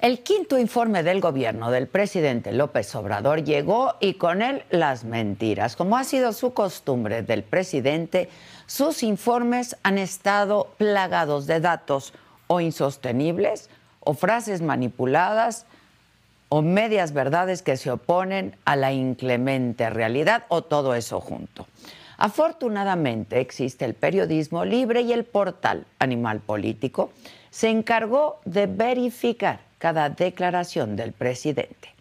El quinto informe del gobierno del presidente López Obrador llegó y con él las mentiras. Como ha sido su costumbre del presidente, sus informes han estado plagados de datos o insostenibles o frases manipuladas o medias verdades que se oponen a la inclemente realidad o todo eso junto. Afortunadamente existe el periodismo libre y el portal Animal Político se encargó de verificar cada declaración del presidente.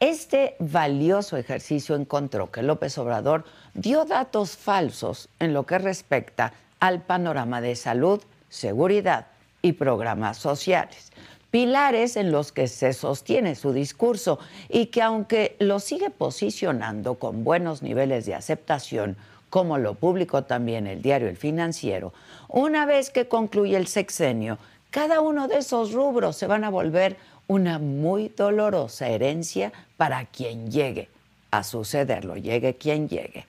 Este valioso ejercicio encontró que López Obrador dio datos falsos en lo que respecta al panorama de salud, seguridad y programas sociales, pilares en los que se sostiene su discurso y que aunque lo sigue posicionando con buenos niveles de aceptación, como lo publicó también el diario El Financiero, una vez que concluye el sexenio, cada uno de esos rubros se van a volver una muy dolorosa herencia para quien llegue a sucederlo, llegue quien llegue.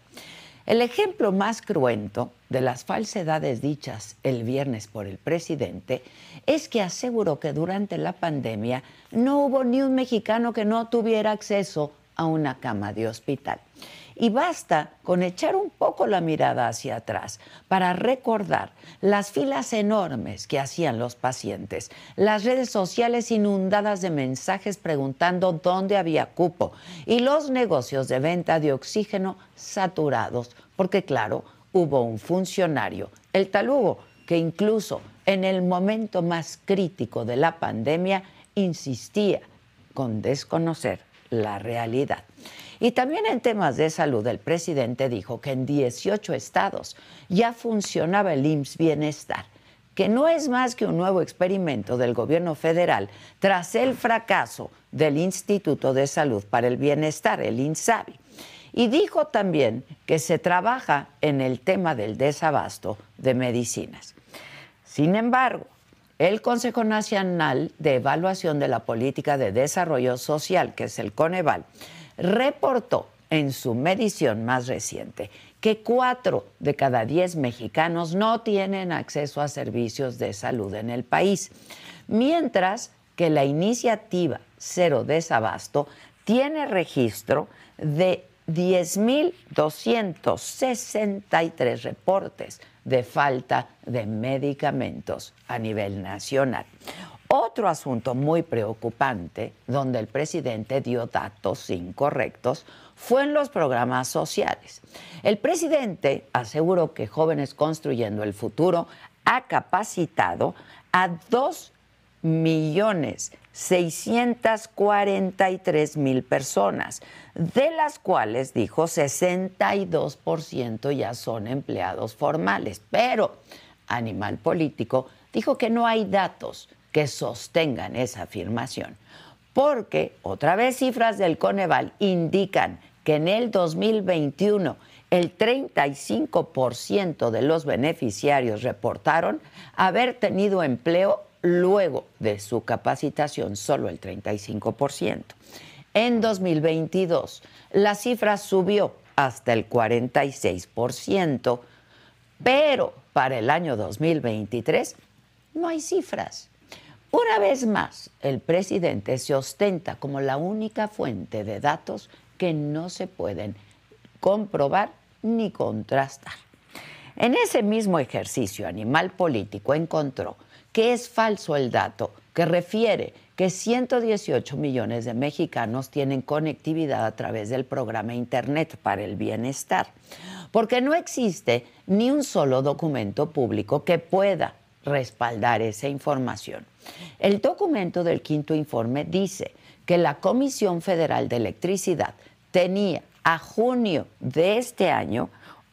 El ejemplo más cruento de las falsedades dichas el viernes por el presidente es que aseguró que durante la pandemia no hubo ni un mexicano que no tuviera acceso a una cama de hospital. Y basta con echar un poco la mirada hacia atrás para recordar las filas enormes que hacían los pacientes, las redes sociales inundadas de mensajes preguntando dónde había cupo y los negocios de venta de oxígeno saturados, porque claro, hubo un funcionario, el talugo, que incluso en el momento más crítico de la pandemia insistía con desconocer la realidad. Y también en temas de salud, el presidente dijo que en 18 estados ya funcionaba el IMSS Bienestar, que no es más que un nuevo experimento del gobierno federal tras el fracaso del Instituto de Salud para el Bienestar, el INSABI. Y dijo también que se trabaja en el tema del desabasto de medicinas. Sin embargo, el Consejo Nacional de Evaluación de la Política de Desarrollo Social, que es el Coneval, reportó en su medición más reciente que cuatro de cada diez mexicanos no tienen acceso a servicios de salud en el país, mientras que la iniciativa Cero Desabasto tiene registro de 10.263 reportes de falta de medicamentos a nivel nacional. Otro asunto muy preocupante, donde el presidente dio datos incorrectos, fue en los programas sociales. El presidente aseguró que Jóvenes Construyendo el Futuro ha capacitado a 2.643.000 personas, de las cuales, dijo, 62% ya son empleados formales. Pero Animal Político dijo que no hay datos que sostengan esa afirmación. Porque, otra vez, cifras del Coneval indican que en el 2021 el 35% de los beneficiarios reportaron haber tenido empleo luego de su capacitación, solo el 35%. En 2022 la cifra subió hasta el 46%, pero para el año 2023 no hay cifras. Una vez más, el presidente se ostenta como la única fuente de datos que no se pueden comprobar ni contrastar. En ese mismo ejercicio, Animal Político encontró que es falso el dato que refiere que 118 millones de mexicanos tienen conectividad a través del programa Internet para el Bienestar, porque no existe ni un solo documento público que pueda respaldar esa información. El documento del quinto informe dice que la Comisión Federal de Electricidad tenía a junio de este año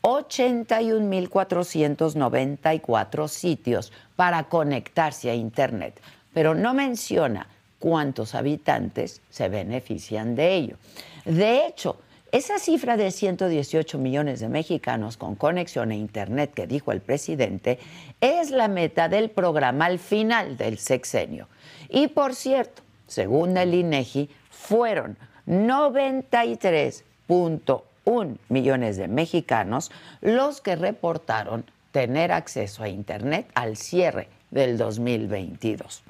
81.494 sitios para conectarse a Internet, pero no menciona cuántos habitantes se benefician de ello. De hecho, esa cifra de 118 millones de mexicanos con conexión a Internet que dijo el presidente es la meta del programa al final del sexenio. Y por cierto, según el INEGI, fueron 93.1 millones de mexicanos los que reportaron tener acceso a Internet al cierre del 2022.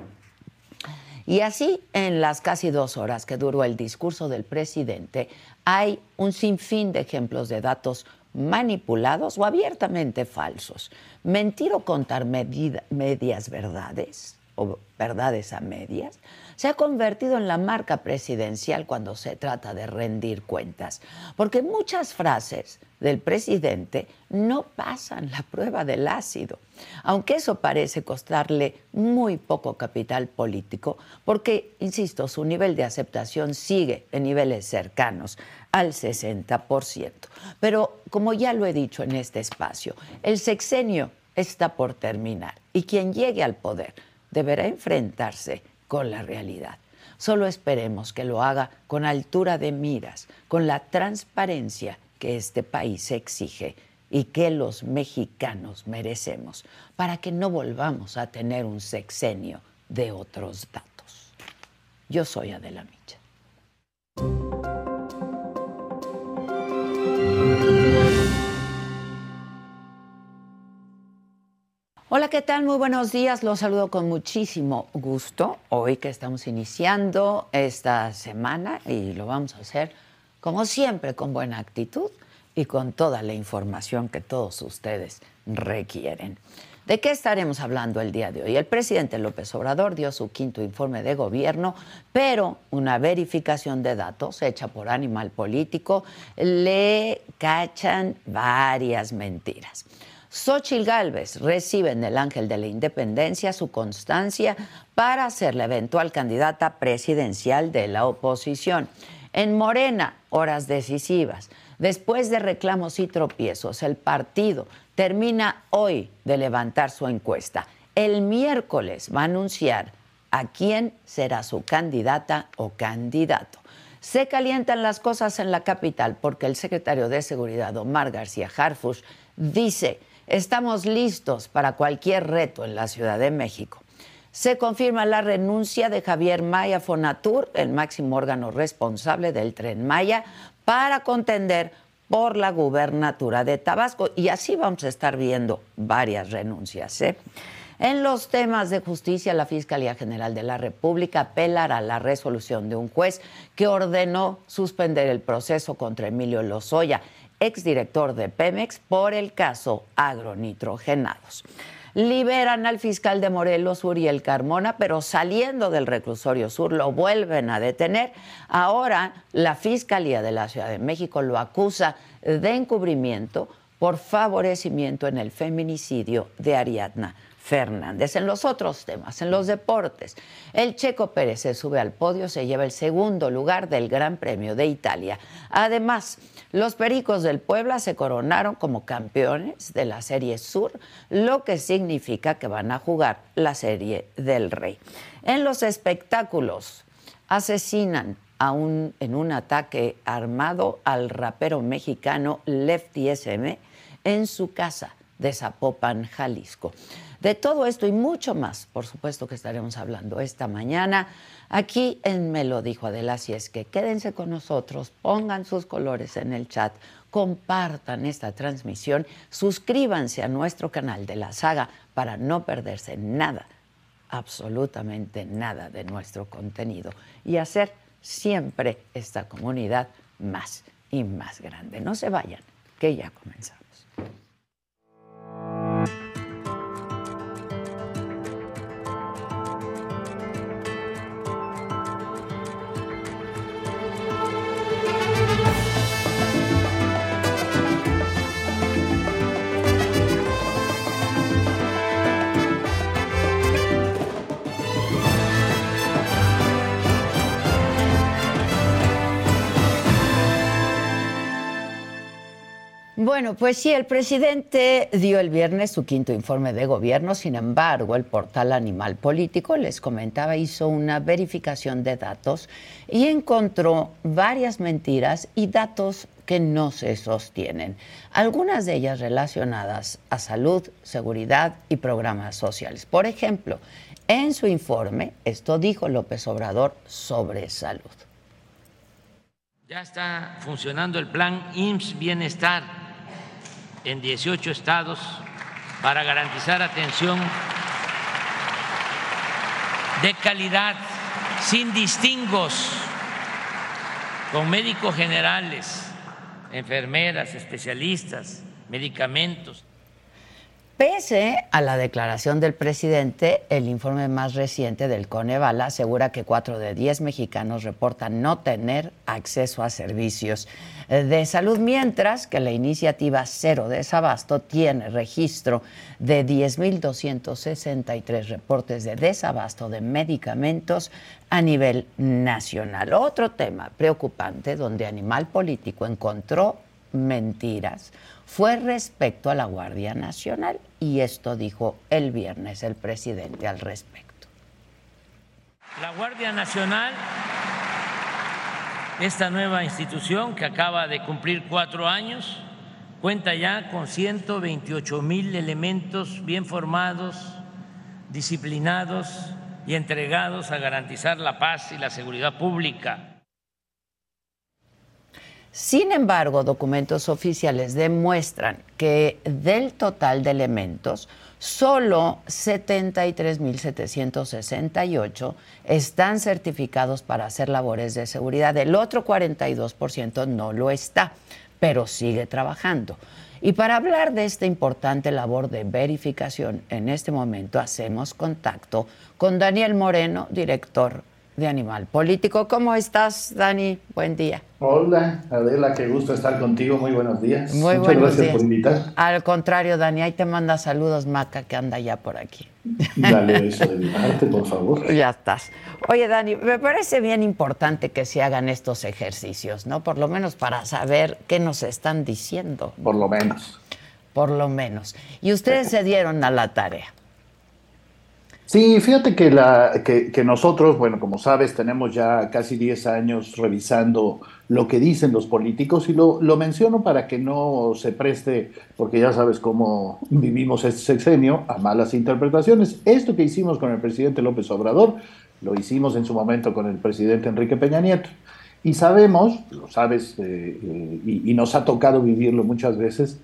Y así, en las casi dos horas que duró el discurso del presidente, hay un sinfín de ejemplos de datos manipulados o abiertamente falsos. Mentir o contar medias verdades o verdades a medias se ha convertido en la marca presidencial cuando se trata de rendir cuentas, porque muchas frases del presidente no pasan la prueba del ácido, aunque eso parece costarle muy poco capital político, porque, insisto, su nivel de aceptación sigue en niveles cercanos al 60%. Pero, como ya lo he dicho en este espacio, el sexenio está por terminar y quien llegue al poder deberá enfrentarse con la realidad. Solo esperemos que lo haga con altura de miras, con la transparencia que este país exige y que los mexicanos merecemos, para que no volvamos a tener un sexenio de otros datos. Yo soy Adela Micha. Hola, ¿qué tal? Muy buenos días. Los saludo con muchísimo gusto hoy que estamos iniciando esta semana y lo vamos a hacer como siempre con buena actitud y con toda la información que todos ustedes requieren. ¿De qué estaremos hablando el día de hoy? El presidente López Obrador dio su quinto informe de gobierno, pero una verificación de datos hecha por Animal Político le cachan varias mentiras. Xochitl Gálvez recibe en el Ángel de la Independencia su constancia para ser la eventual candidata presidencial de la oposición. En Morena, horas decisivas. Después de reclamos y tropiezos, el partido termina hoy de levantar su encuesta. El miércoles va a anunciar a quién será su candidata o candidato. Se calientan las cosas en la capital porque el secretario de Seguridad, Omar García Harfush, dice Estamos listos para cualquier reto en la Ciudad de México. Se confirma la renuncia de Javier Maya Fonatur, el máximo órgano responsable del tren Maya, para contender por la gubernatura de Tabasco. Y así vamos a estar viendo varias renuncias. ¿eh? En los temas de justicia, la Fiscalía General de la República apelará a la resolución de un juez que ordenó suspender el proceso contra Emilio Lozoya exdirector de Pemex, por el caso agronitrogenados. Liberan al fiscal de Morelos, Uriel Carmona, pero saliendo del reclusorio sur lo vuelven a detener. Ahora la Fiscalía de la Ciudad de México lo acusa de encubrimiento por favorecimiento en el feminicidio de Ariadna Fernández. En los otros temas, en los deportes, el Checo Pérez se sube al podio, se lleva el segundo lugar del Gran Premio de Italia. Además, los Pericos del Puebla se coronaron como campeones de la Serie Sur, lo que significa que van a jugar la Serie del Rey. En los espectáculos, asesinan en un ataque armado al rapero mexicano Lefty SM en su casa de Zapopan, Jalisco. De todo esto y mucho más, por supuesto que estaremos hablando esta mañana aquí en Me lo dijo Adela, así es que quédense con nosotros, pongan sus colores en el chat, compartan esta transmisión, suscríbanse a nuestro canal de la saga para no perderse nada, absolutamente nada de nuestro contenido y hacer siempre esta comunidad más y más grande. No se vayan, que ya comenzamos. Bueno, pues sí, el presidente dio el viernes su quinto informe de gobierno, sin embargo, el portal Animal Político, les comentaba, hizo una verificación de datos y encontró varias mentiras y datos que no se sostienen, algunas de ellas relacionadas a salud, seguridad y programas sociales. Por ejemplo, en su informe, esto dijo López Obrador sobre salud. Ya está funcionando el plan IMSS Bienestar en 18 estados para garantizar atención de calidad, sin distingos, con médicos generales, enfermeras, especialistas, medicamentos. Pese a la declaración del presidente, el informe más reciente del Coneval asegura que 4 de 10 mexicanos reportan no tener acceso a servicios de salud, mientras que la iniciativa Cero Desabasto tiene registro de 10.263 reportes de desabasto de medicamentos a nivel nacional. Otro tema preocupante donde Animal Político encontró mentiras fue respecto a la Guardia Nacional y esto dijo el viernes el presidente al respecto. La Guardia Nacional, esta nueva institución que acaba de cumplir cuatro años, cuenta ya con 128 mil elementos bien formados, disciplinados y entregados a garantizar la paz y la seguridad pública sin embargo, documentos oficiales demuestran que del total de elementos, solo 73.768 están certificados para hacer labores de seguridad. El otro 42% no lo está, pero sigue trabajando. Y para hablar de esta importante labor de verificación, en este momento hacemos contacto con Daniel Moreno, director de Animal Político. ¿Cómo estás, Dani? Buen día. Hola, Adela, qué gusto estar contigo. Muy buenos días. Muy Muchas gracias por invitar. Al contrario, Dani, ahí te manda saludos Maca, que anda ya por aquí. Dale eso de mi parte, por favor. Ya estás. Oye, Dani, me parece bien importante que se hagan estos ejercicios, ¿no? Por lo menos para saber qué nos están diciendo. Por lo menos. Por lo menos. Y ustedes se dieron a la tarea. Sí, fíjate que, la, que, nosotros, bueno, como sabes, tenemos ya casi 10 años revisando lo que dicen los políticos y lo, lo menciono para que no se preste, porque ya sabes cómo vivimos este sexenio, a malas interpretaciones. Esto que hicimos con el presidente López Obrador, lo hicimos en su momento con el presidente Enrique Peña Nieto. Y sabemos, lo sabes, eh, eh, y, y nos ha tocado vivirlo muchas veces,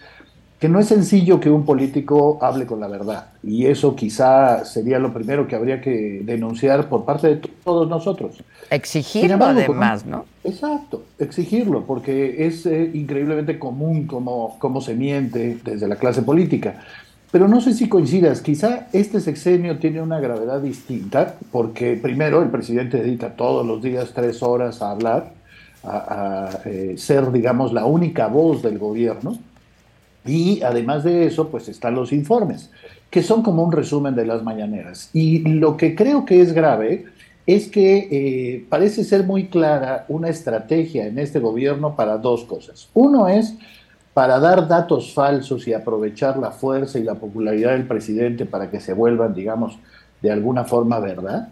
que no es sencillo que un político hable con la verdad. Y eso quizá sería lo primero que habría que denunciar por parte de todos nosotros. Exigirlo además, ¿no? Exacto, exigirlo, porque es eh, increíblemente común como, como se miente desde la clase política. Pero no sé si coincidas, quizá este sexenio tiene una gravedad distinta, porque primero el presidente dedica todos los días tres horas a hablar, a, eh, ser, digamos, la única voz del gobierno y además de eso, pues están los informes, que son como un resumen de las mañaneras. Y lo que creo que es grave es que eh, parece ser muy clara una estrategia en este gobierno para dos cosas. Uno es para dar datos falsos y aprovechar la fuerza y la popularidad del presidente para que se vuelvan, digamos, de alguna forma verdad.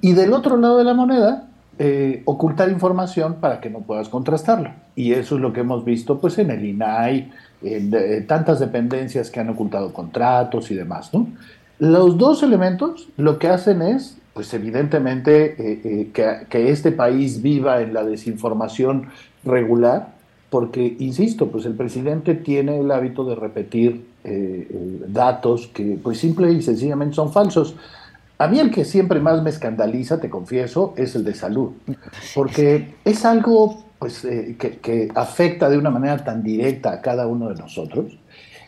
Y del otro lado de la moneda, eh, ocultar información para que no puedas contrastarlo. Y eso es lo que hemos visto pues en el INAI, en tantas dependencias que han ocultado contratos y demás. Los dos elementos lo que hacen es, pues evidentemente, eh, eh, que, este país viva en la desinformación regular, porque, insisto, pues el presidente tiene el hábito de repetir eh, datos que, pues simple y sencillamente son falsos. A mí el que siempre más me escandaliza, te confieso, es el de salud, porque es algo pues, eh, que, afecta de una manera tan directa a cada uno de nosotros.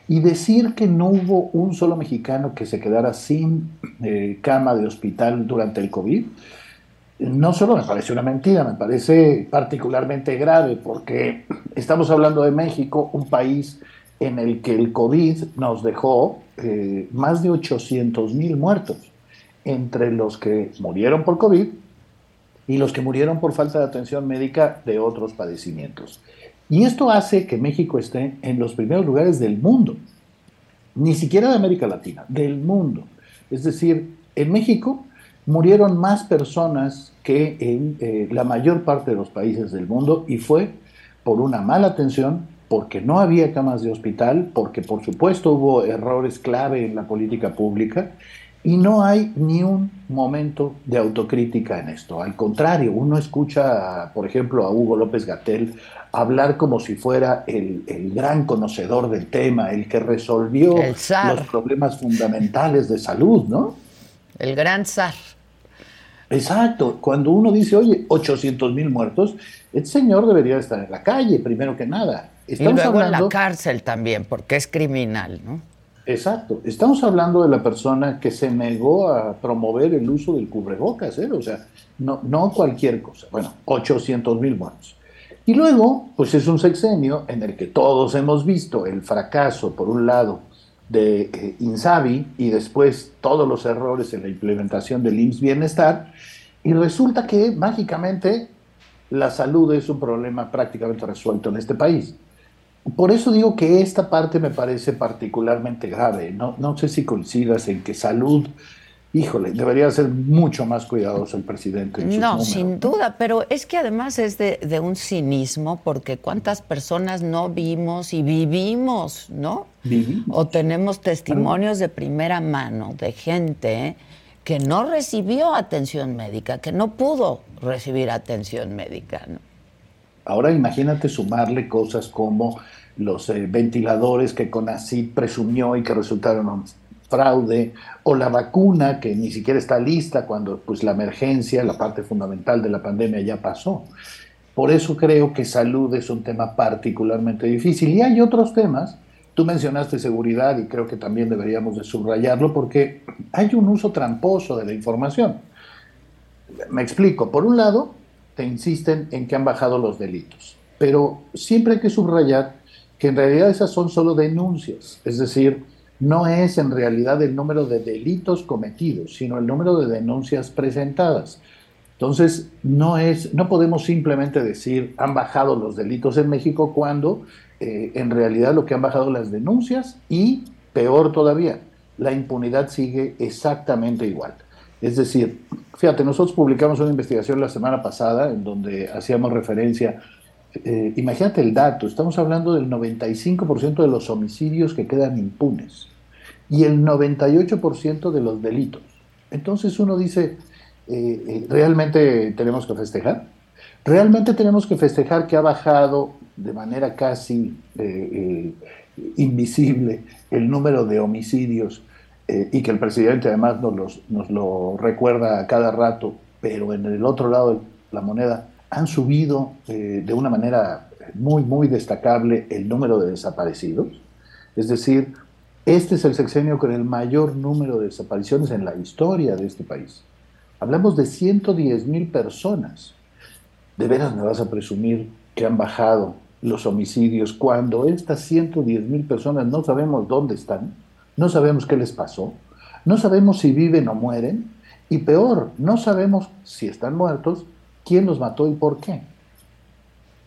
Y decir que no hubo un solo mexicano que se quedara sin eh, cama de hospital durante el COVID, no solo me parece una mentira, me parece particularmente grave, porque estamos hablando de México, un país en el que el COVID nos dejó eh, más de 800 mil muertos, entre los que murieron por COVID y los que murieron por falta de atención médica de otros padecimientos. Y esto hace que México esté en los primeros lugares del mundo, ni siquiera de América Latina, del mundo. Es decir, en México murieron más personas que en eh, la mayor parte de los países del mundo y fue por una mala atención, porque no había camas de hospital, porque por supuesto hubo errores clave en la política pública y no hay ni un momento de autocrítica en esto. Al contrario, uno escucha, por ejemplo, a Hugo López Gatel hablar como si fuera el, gran conocedor del tema, el que resolvió los problemas fundamentales de salud, ¿no? El gran zar. Exacto. Cuando uno dice, oye, 800 mil muertos, el señor debería estar en la calle, primero que nada. Estamos y luego en la cárcel también, porque es criminal, ¿no? Exacto. Estamos hablando de la persona que se negó a promover el uso del cubrebocas, ¿eh? o sea, no, no cualquier cosa. Bueno, 800 mil muertos. Y luego, pues es un sexenio en el que todos hemos visto el fracaso, por un lado, de eh, Insabi y después todos los errores en la implementación del IMSS Bienestar, y resulta que mágicamente la salud es un problema prácticamente resuelto en este país. Por eso digo que esta parte me parece particularmente grave. No, no sé si coincidas en que salud, híjole, debería ser mucho más cuidadoso el presidente. no, sin duda, pero es que además es de, de, un cinismo porque cuántas personas no vimos y vivimos, ¿no? Vivimos. O tenemos testimonios de primera mano de gente que no recibió atención médica, que no pudo recibir atención médica, ¿no? Ahora imagínate sumarle cosas como los eh, ventiladores que CONACYT presumió y que resultaron un fraude, o la vacuna que ni siquiera está lista cuando pues, la emergencia, la parte fundamental de la pandemia ya pasó. Por eso creo que salud es un tema particularmente difícil. Y hay otros temas, tú mencionaste seguridad y creo que también deberíamos de subrayarlo porque hay un uso tramposo de la información. Me explico. Por un lado, te insisten en que han bajado los delitos. Pero siempre hay que subrayar que en realidad esas son solo denuncias, es decir, no es en realidad el número de delitos cometidos, sino el número de denuncias presentadas. Entonces, no, es, no podemos simplemente decir han bajado los delitos en México cuando eh, en realidad lo que han bajado las denuncias y, peor todavía, la impunidad sigue exactamente igual. Es decir, fíjate, nosotros publicamos una investigación la semana pasada en donde hacíamos referencia, eh, imagínate el dato, estamos hablando del 95% de los homicidios que quedan impunes y el 98% de los delitos. Entonces uno dice, eh, eh, ¿realmente tenemos que festejar? ¿Realmente tenemos que festejar que ha bajado de manera casi invisible el número de homicidios eh, y que el presidente además nos, nos lo recuerda a cada rato, pero en el otro lado de la moneda han subido eh, de una manera muy, muy destacable el número de desaparecidos. Es decir, este es el sexenio con el mayor número de desapariciones en la historia de este país. Hablamos de 110 mil personas. ¿De veras me vas a presumir que han bajado los homicidios cuando estas 110 mil personas no sabemos dónde están? No sabemos qué les pasó, no sabemos si viven o mueren, y peor, no sabemos si están muertos, quién los mató y por qué.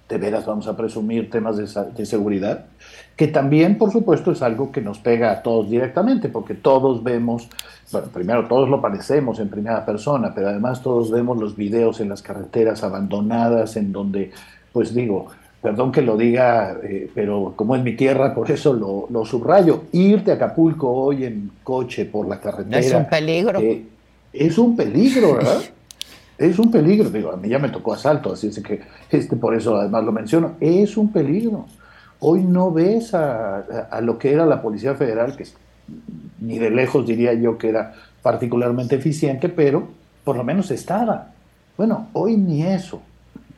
¿De veras vamos a presumir temas de, seguridad? Que también, por supuesto, es algo que nos pega a todos directamente, porque todos vemos, bueno, primero todos lo padecemos en primera persona, pero además todos vemos los videos en las carreteras abandonadas, en donde, pues digo, perdón que lo diga, eh, pero como es mi tierra, por eso lo, subrayo. Irte a Acapulco hoy en coche por la carretera. Es un peligro. Eh, es un peligro, ¿verdad? es un peligro. Digo, a mí ya me tocó asalto, así es que este, por eso además lo menciono. Es un peligro. Hoy no ves a, a lo que era la Policía Federal, que ni de lejos diría yo que era particularmente eficiente, pero por lo menos estaba. Bueno, hoy ni eso.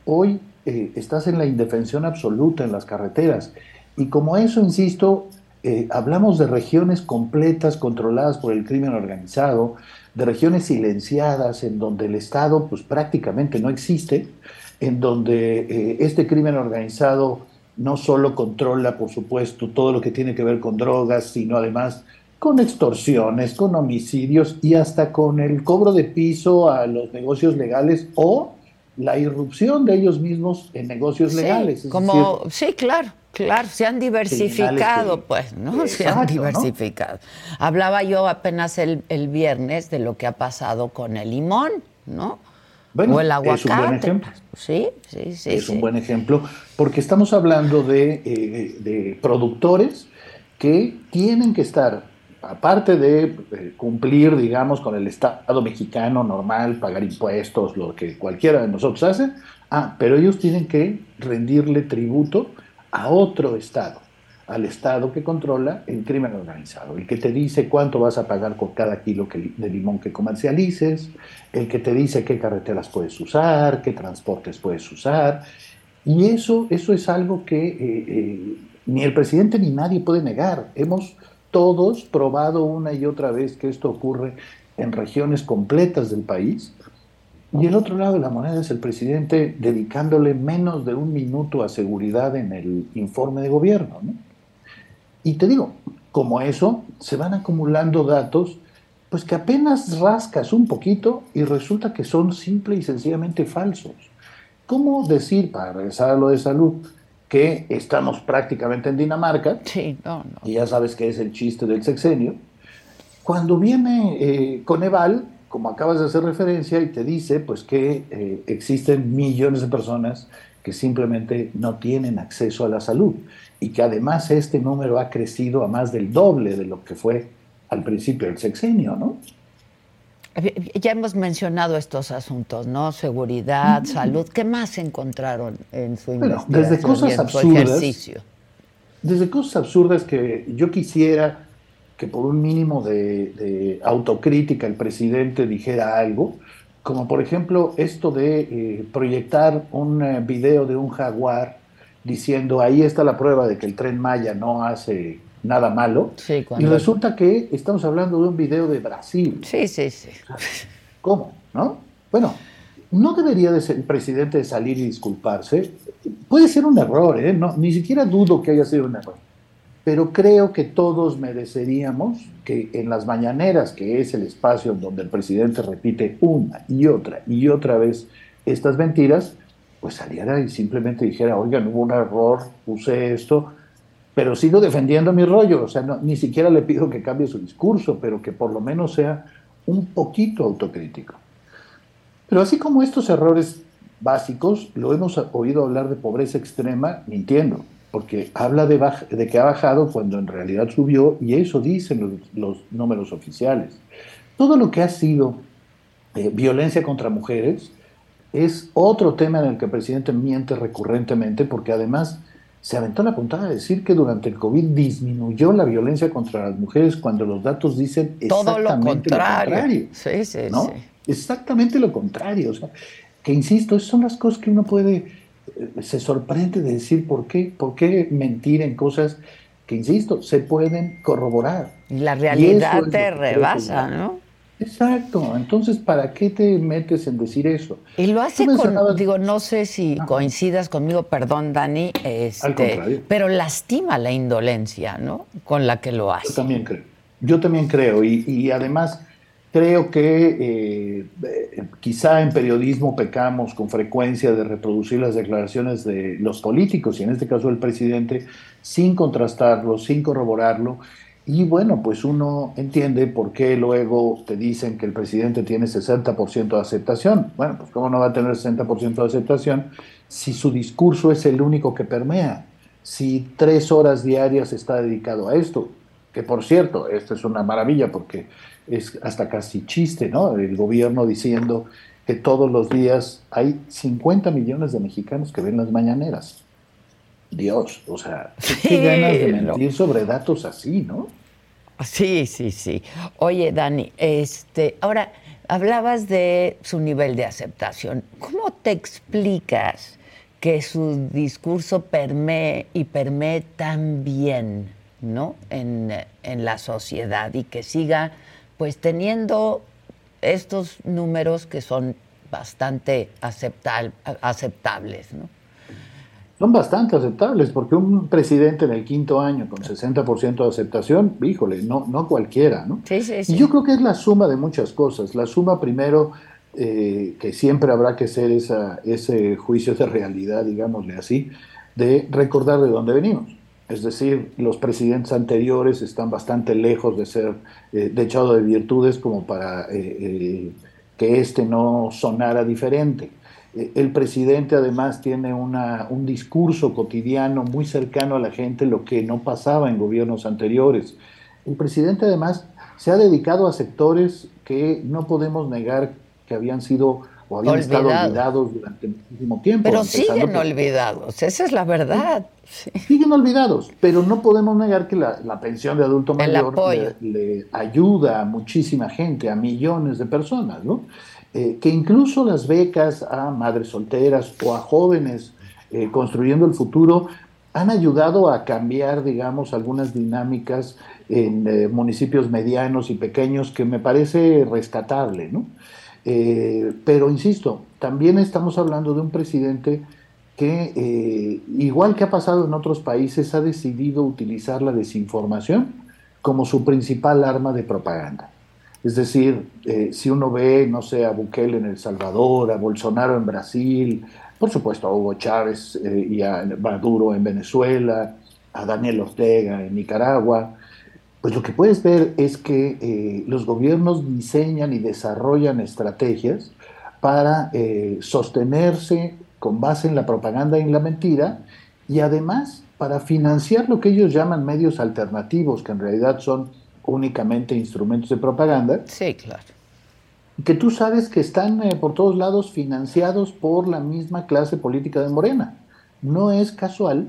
Hoy eh, estás en la indefensión absoluta en las carreteras. Y como eso, insisto, eh, hablamos de regiones completas controladas por el crimen organizado, de regiones silenciadas en donde el Estado pues prácticamente no existe, en donde eh, este crimen organizado no solo controla, por supuesto, todo lo que tiene que ver con drogas, sino además con extorsiones, con homicidios y hasta con el cobro de piso a los negocios legales o la irrupción de ellos mismos en negocios legales. como, sí, claro, claro, se han diversificado, pues, ¿no? se han diversificado. Hablaba yo apenas el, el, viernes de lo que ha pasado con el limón, ¿no? Bueno, o el aguacate. Es un buen ejemplo. Sí, sí, sí. Es un buen ejemplo, porque estamos hablando de, eh, de productores que tienen que estar aparte de eh, cumplir, digamos, con el Estado mexicano normal, pagar impuestos, lo que cualquiera de nosotros hace, ah, pero ellos tienen que rendirle tributo a otro Estado, al Estado que controla el crimen organizado, el que te dice cuánto vas a pagar por cada kilo de limón que comercialices, el que te dice qué carreteras puedes usar, qué transportes puedes usar, y eso, eso es algo que eh, eh, ni el presidente ni nadie puede negar. Hemos todos probado una y otra vez que esto ocurre en regiones completas del país. Y el otro lado de la moneda es el presidente dedicándole menos de un minuto a seguridad en el informe de gobierno. Y te digo, como eso, se van acumulando datos, pues que apenas rascas un poquito y resulta que son simple y sencillamente falsos. ¿Cómo decir, para regresar a lo de salud, que estamos prácticamente en Dinamarca, sí, y ya sabes que es el chiste del sexenio, cuando viene eh, Coneval, como acabas de hacer referencia, y te dice pues que eh, existen millones de personas que simplemente no tienen acceso a la salud y que además este número ha crecido a más del doble de lo que fue al principio del sexenio, ¿no? Ya hemos mencionado estos asuntos, ¿no? Seguridad, salud. ¿Qué más encontraron en su investigación desde cosas absurdas, Desde cosas absurdas que yo quisiera que por un mínimo de, autocrítica el presidente dijera algo, como por ejemplo esto de eh, proyectar un eh, video de un jaguar diciendo ahí está la prueba de que el tren Maya no hace nada malo. Y resulta que estamos hablando de un video de Brasil. Sí, sí, sí. ¿Cómo? ¿No? Bueno, no debería de ser el presidente de salir y disculparse. Puede ser un error, ¿eh? No, ni siquiera dudo que haya sido un error. Pero creo que todos mereceríamos que en las mañaneras, que es el espacio donde el presidente repite una y otra y otra vez estas mentiras, pues saliera y simplemente dijera, oigan, hubo un error, puse esto, pero sigo defendiendo mi rollo, o sea, ni siquiera le pido que cambie su discurso, pero que por lo menos sea un poquito autocrítico. Pero así como estos errores básicos, lo hemos oído hablar de pobreza extrema mintiendo, porque habla de, de que ha bajado cuando en realidad subió y eso dicen los, los números oficiales. Todo lo que ha sido eh, violencia contra mujeres es otro tema en el que el presidente miente recurrentemente porque además se aventó la puntada de decir que durante el COVID disminuyó la violencia contra las mujeres cuando los datos dicen exactamente lo contrario. Sí, sí, sí. Exactamente lo contrario. O sea, que insisto, esas son las cosas que uno puede, eh, se sorprende de decir por qué, por qué mentir en cosas que, insisto, se pueden corroborar. La realidad te rebasa, ¿no? Exacto, entonces, ¿para qué te metes en decir eso? Y lo hace con, digo, no sé si coincidas conmigo, perdón, Dani, este, pero lastima la indolencia, ¿no? Con la que lo hace. Yo también creo, yo también creo, y, además creo que eh, quizá en periodismo pecamos con frecuencia de reproducir las declaraciones de los políticos, y en este caso el presidente, sin contrastarlo, sin corroborarlo, y bueno, pues uno entiende por qué luego te dicen que el presidente tiene 60% de aceptación. Bueno, pues ¿cómo no va a tener 60% de aceptación si su discurso es el único que permea? Si tres horas diarias está dedicado a esto, que por cierto, esto es una maravilla porque es hasta casi chiste, ¿no? El gobierno diciendo que todos los días hay 50 millones de mexicanos que ven las mañaneras. Dios, o sea, qué ganas de mentir sobre datos así, ¿no? Sí, sí, sí. Oye, Dani, este, ahora hablabas de su nivel de aceptación. ¿Cómo te explicas que su discurso permee y permee tan bien, ¿no? En, en la sociedad y que siga, pues, teniendo estos números que son bastante aceptables, ¿no? Son bastante aceptables, porque un presidente en el quinto año con 60% de aceptación, híjole, no, no cualquiera, ¿no? Sí, sí, sí. Y yo creo que es la suma de muchas cosas. La suma primero eh, que siempre habrá que hacer esa, ese juicio de realidad, digámosle así, de recordar de dónde venimos. Es decir, los presidentes anteriores están bastante lejos de ser eh, de echado de virtudes como para eh, que este no sonara diferente. El presidente además tiene una, un discurso cotidiano muy cercano a la gente, lo que no pasaba en gobiernos anteriores. El presidente además se ha dedicado a sectores que no podemos negar que habían sido o habían estado olvidados durante muchísimo tiempo. Pero siguen olvidados, esa es la verdad. Siguen olvidados, pero no podemos negar que la, pensión de adulto mayor le, ayuda a muchísima gente, a millones de personas, ¿no? Eh, que incluso las becas a madres solteras o a jóvenes eh, construyendo el futuro han ayudado a cambiar, digamos, algunas dinámicas en eh, municipios medianos y pequeños que me parece rescatable, ¿no? Pero insisto, también estamos hablando de un presidente que, igual que ha pasado en otros países, ha decidido utilizar la desinformación como su principal arma de propaganda. Es decir, eh, si uno ve, no sé, a Bukele en El Salvador, a Bolsonaro en Brasil, por supuesto a Hugo Chávez y a Maduro en Venezuela, a Daniel Ortega en Nicaragua, pues lo que puedes ver es que eh, los gobiernos diseñan y desarrollan estrategias para eh, sostenerse con base en la propaganda y en la mentira y además para financiar lo que ellos llaman medios alternativos, que en realidad son únicamente instrumentos de propaganda. Sí, claro. Que tú sabes que están eh, por todos lados financiados por la misma clase política de Morena. No es casual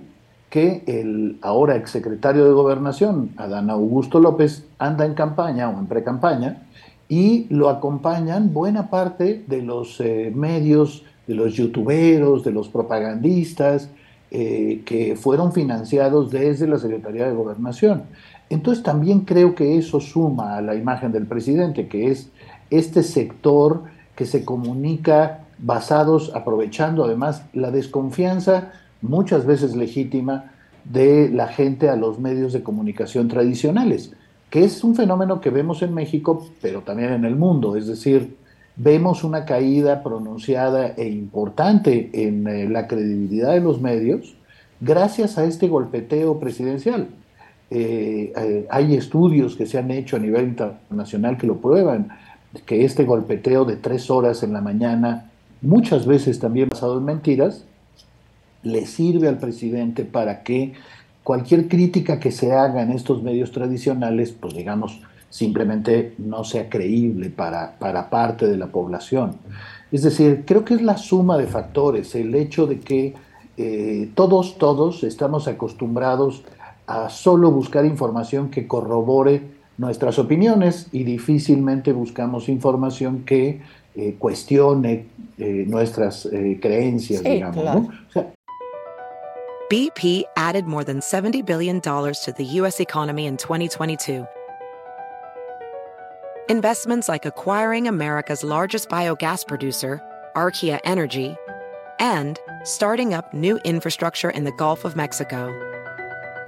que el ahora exsecretario de Gobernación, Adán Augusto López, anda en campaña o en pre-campaña y lo acompañan buena parte de los eh, medios, de los youtuberos, de los propagandistas eh, que fueron financiados desde la Secretaría de Gobernación. Entonces también creo que eso suma a la imagen del presidente, que es este sector que se comunica basados, aprovechando además la desconfianza muchas veces legítima de la gente a los medios de comunicación tradicionales, que es un fenómeno que vemos en México, pero también en el mundo. Es decir, vemos una caída pronunciada e importante en eh, la credibilidad de los medios gracias a este golpeteo presidencial. Eh, eh, hay estudios que se han hecho a nivel internacional que lo prueban, que este golpeteo de tres horas en la mañana, muchas veces también basado en mentiras, le sirve al presidente para que cualquier crítica que se haga en estos medios tradicionales, pues digamos, simplemente no sea creíble para, para parte de la población. Es decir, creo que es la suma de factores, el hecho de que eh, todos, todos estamos acostumbrados a solo buscar información que corrobore nuestras opiniones y difícilmente buscamos información que eh, cuestione eh, nuestras creencias, digamos. ¿no? BP added more than $70 billion to the U.S. economy in 2022. Investments like acquiring America's largest biogas producer, Archaea Energy, and starting up new infrastructure in the Gulf of Mexico.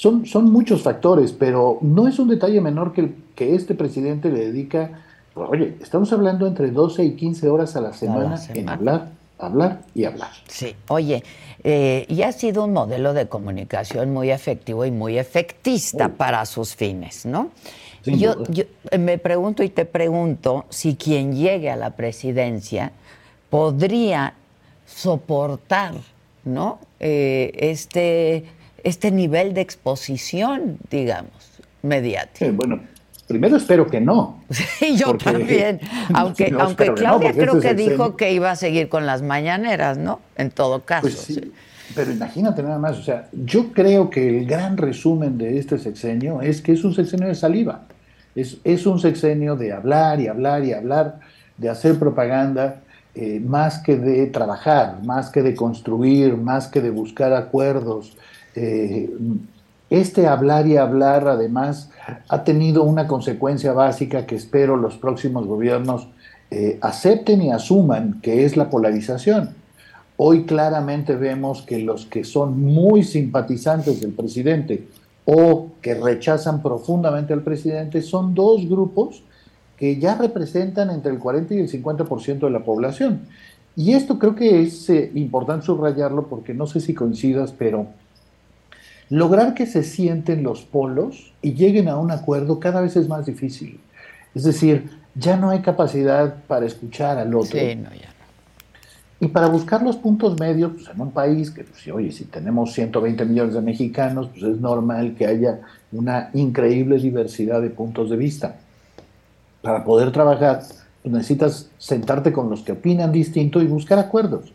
Son, son muchos factores, pero no es un detalle menor que, que este presidente le dedica, pues, oye, estamos hablando entre 12 y 15 horas a la semana, en hablar, hablar y hablar. Sí, oye, eh, y ha sido un modelo de comunicación muy efectivo y muy efectista para sus fines, ¿no? Yo, yo, me pregunto y te pregunto si quien llegue a la presidencia podría soportar, ¿no? Eh, este este nivel de exposición, digamos, mediática. bueno, primero espero que no. Sí, yo también. Aunque, aunque Claudia creo que dijo que iba a seguir con las mañaneras, ¿no? En todo caso. Pues sí, Pero imagínate nada más, o sea, yo creo que el gran resumen de este sexenio es que es un sexenio de saliva. Es, es un sexenio de hablar y hablar y hablar, de hacer propaganda, eh, más que de trabajar, más que de construir, más que de buscar acuerdos. Eh, este hablar y hablar, además, ha tenido una consecuencia básica que espero los próximos gobiernos eh, acepten y asuman, que es la polarización. Hoy claramente vemos que los que son muy simpatizantes del presidente o que rechazan profundamente al presidente son dos grupos que ya representan entre el 40 y el 50% de la población. Y esto creo que es eh, importante subrayarlo porque no sé si coincidas, pero lograr que se sienten los polos y lleguen a un acuerdo cada vez es más difícil. Es decir, ya no hay capacidad para escuchar al otro. Sí, no, ya Y para buscar los puntos medios, pues en un país que, pues, oye, si tenemos 120 millones de mexicanos, pues es normal que haya una increíble diversidad de puntos de vista para poder trabajar, pues necesitas sentarte con los que opinan distinto y buscar acuerdos.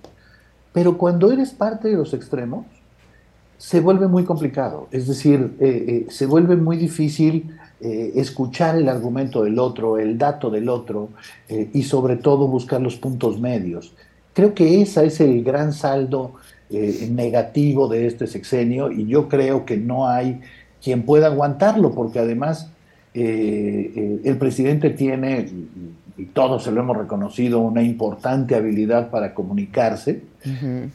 Pero cuando eres parte de los extremos, se vuelve muy complicado. Es decir, eh, eh, se vuelve muy difícil eh, escuchar el argumento del otro, el dato del otro y sobre todo buscar los puntos medios. Creo que ese es el gran saldo negativo de este sexenio y yo creo que no hay quien pueda aguantarlo porque además el presidente tiene, y todos se lo hemos reconocido, una importante habilidad para comunicarse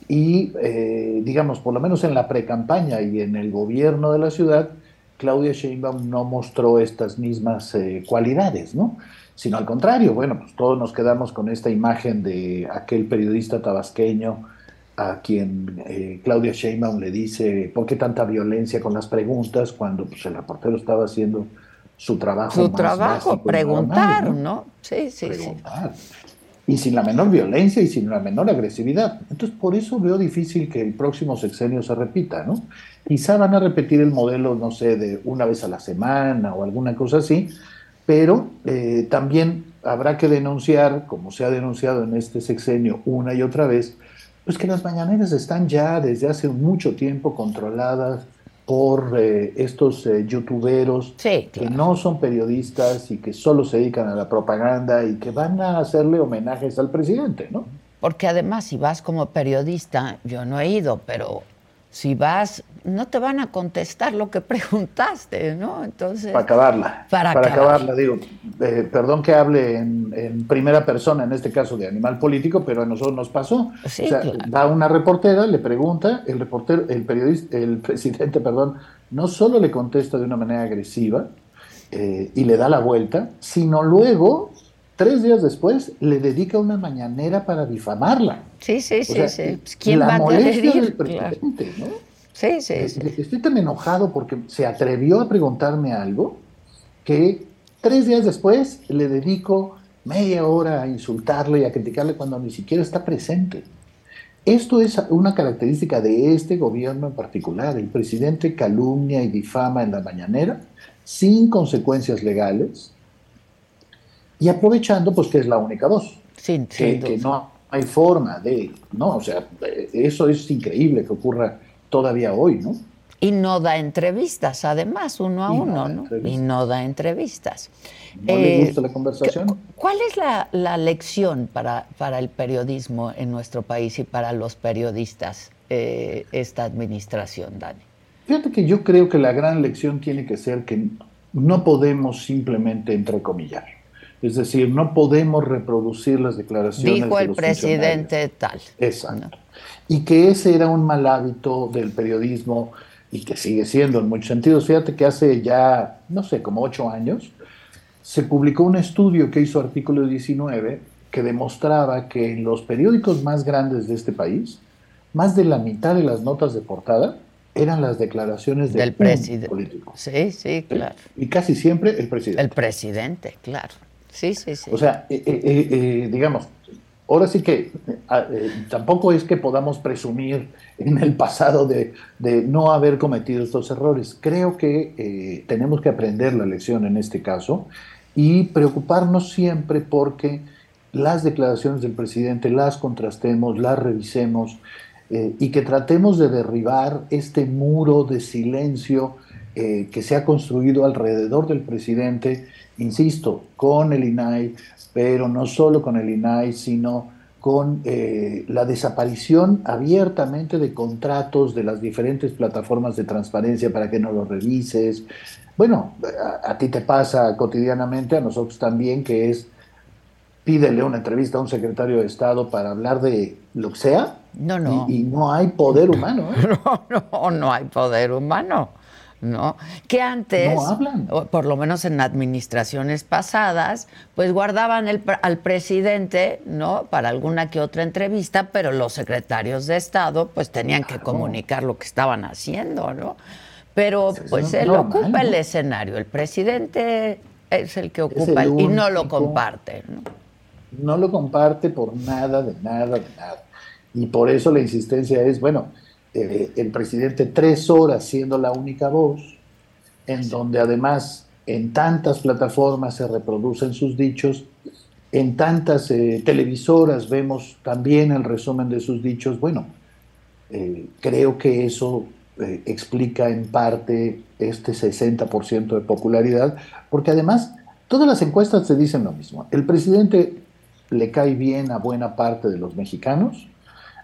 y, eh, digamos, por lo menos en la precampaña y en el gobierno de la ciudad, Claudia Sheinbaum no mostró estas mismas cualidades, ¿no? Sino al contrario, bueno, pues todos nos quedamos con esta imagen de aquel periodista tabasqueño a quien Claudia Sheinbaum le dice, ¿por qué tanta violencia con las preguntas? Cuando pues, el reportero estaba haciendo su trabajo. Su trabajo, preguntar, ¿no? Sí, sí, preguntar. sí. Y sin la menor violencia y sin la menor agresividad. Entonces, por eso veo difícil que el próximo sexenio se repita, ¿no? Quizá van a repetir el modelo, no sé, de una vez a la semana o alguna cosa así, pero eh, también habrá que denunciar, como se ha denunciado en este sexenio una y otra vez, pues que las mañaneras están ya desde hace mucho tiempo controladas, por eh, estos eh, youtuberos que no son periodistas y que solo se dedican a la propaganda y que van a hacerle homenajes al presidente, ¿no? Porque además si vas como periodista, yo no he ido, pero si vas, no te van a contestar lo que preguntaste, ¿no? Entonces. Para acabarla. Para, acabarla, digo. Eh, perdón que hable en, primera persona, en este caso de animal político, pero a nosotros nos pasó. o sea, va una reportera, le pregunta, el reportero, el periodista, el presidente, perdón, no solo le contesta de una manera agresiva eh, y le da la vuelta, sino luego tres días después le dedica una mañanera para difamarla. Sí, sí, sí, sí. Pues, ¿Quién va a del presidente, ¿no? Sí, sí, sí. Estoy tan enojado porque se atrevió a preguntarme algo que tres días después le dedico media hora a insultarle y a criticarle cuando ni siquiera está presente. Esto es una característica de este gobierno en particular. El presidente calumnia y difama en la mañanera sin consecuencias legales, y aprovechando pues que es la única voz. Sí, que, no hay forma de, no, o sea, eso es increíble que ocurra todavía hoy, ¿no? Y no da entrevistas, además, uno a uno, ¿no? Y no da entrevistas. ¿No le gusta la eh, conversación? ¿Cuál es la, lección para, para, el periodismo en nuestro país y para los periodistas eh, esta administración, Dani? Fíjate que yo creo que la gran lección tiene que ser que no podemos simplemente entrecomillar. Es decir, no podemos reproducir las declaraciones Dijo el presidente tal. Exacto. Y que ese era un mal hábito del periodismo y que sigue siendo en muchos sentidos. Fíjate que hace ya, no sé, como ocho años, se publicó un estudio que hizo Artículo 19 que demostraba que en los periódicos más grandes de este país, más de la mitad de las notas de portada eran las declaraciones del presidente político. Sí, sí, claro. Y casi siempre el presidente. El presidente, claro. Sí, sí, sí. O sea, eh, eh, eh, digamos, ahora sí que eh, tampoco es que podamos presumir en el pasado de, no haber cometido estos errores. Creo que eh, tenemos que aprender la lección en este caso y preocuparnos siempre porque las declaraciones del presidente las contrastemos, las revisemos eh, y que tratemos de derribar este muro de silencio que se ha construido alrededor del presidente, insisto, con el INAI, pero no solo con el INAI, sino con eh, la desaparición abiertamente de contratos de las diferentes plataformas de transparencia para que no los revises. Bueno, a, ti te pasa cotidianamente, a nosotros también, que es pídele una entrevista a un secretario de Estado para hablar de lo que sea. No, no. Y, no hay poder humano. ¿eh? No, no, no hay poder humano. ¿No? Que antes, por lo menos en administraciones pasadas, pues guardaban al presidente, ¿no? Para alguna que otra entrevista, pero los secretarios de Estado, pues tenían que comunicar lo que estaban haciendo, ¿no? Pero pues él ocupa el escenario, el presidente es el que ocupa y no lo comparte, ¿no? No lo comparte por nada, de nada, de nada. Y por eso la insistencia es, bueno, eh, el presidente tres horas siendo la única voz, en donde además en tantas plataformas se reproducen sus dichos, en tantas eh, televisoras vemos también el resumen de sus dichos. Bueno, eh, creo que eso explica en parte este 60% de popularidad, porque además todas las encuestas se dicen lo mismo. El presidente le cae bien a buena parte de los mexicanos,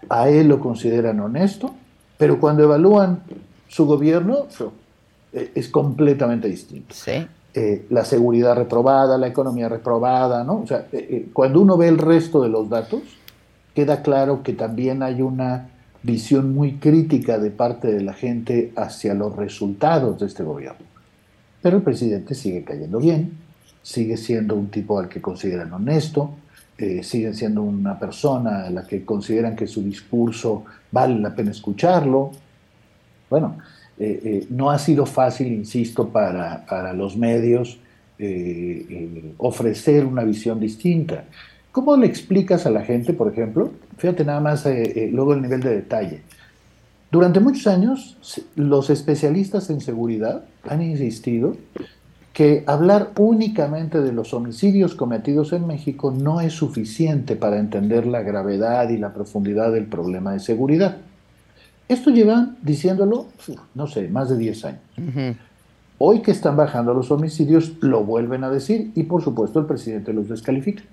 a él lo consideran honesto, pero cuando evalúan su gobierno, eh, es completamente distinto. Eh, la seguridad reprobada, la economía reprobada, ¿no? O sea, eh, cuando uno ve el resto de los datos, queda claro que también hay una visión muy crítica de parte de la gente hacia los resultados de este gobierno. Pero el presidente sigue cayendo bien, sigue siendo un tipo al que consideran honesto, eh, siguen siendo una persona a la que consideran que su discurso vale la pena escucharlo. Bueno, eh, eh, no ha sido fácil, insisto, para, para los medios ofrecer una visión distinta. ¿Cómo le explicas a la gente, por ejemplo? Fíjate nada más luego el nivel de detalle. Durante muchos años, los especialistas en seguridad han insistido que hablar únicamente de los homicidios cometidos en México no es suficiente para entender la gravedad y la profundidad del problema de seguridad. Esto llevan diciéndolo, no sé, más de 10 años. Hoy que están bajando los homicidios, lo vuelven a decir y por supuesto el presidente los descalifica.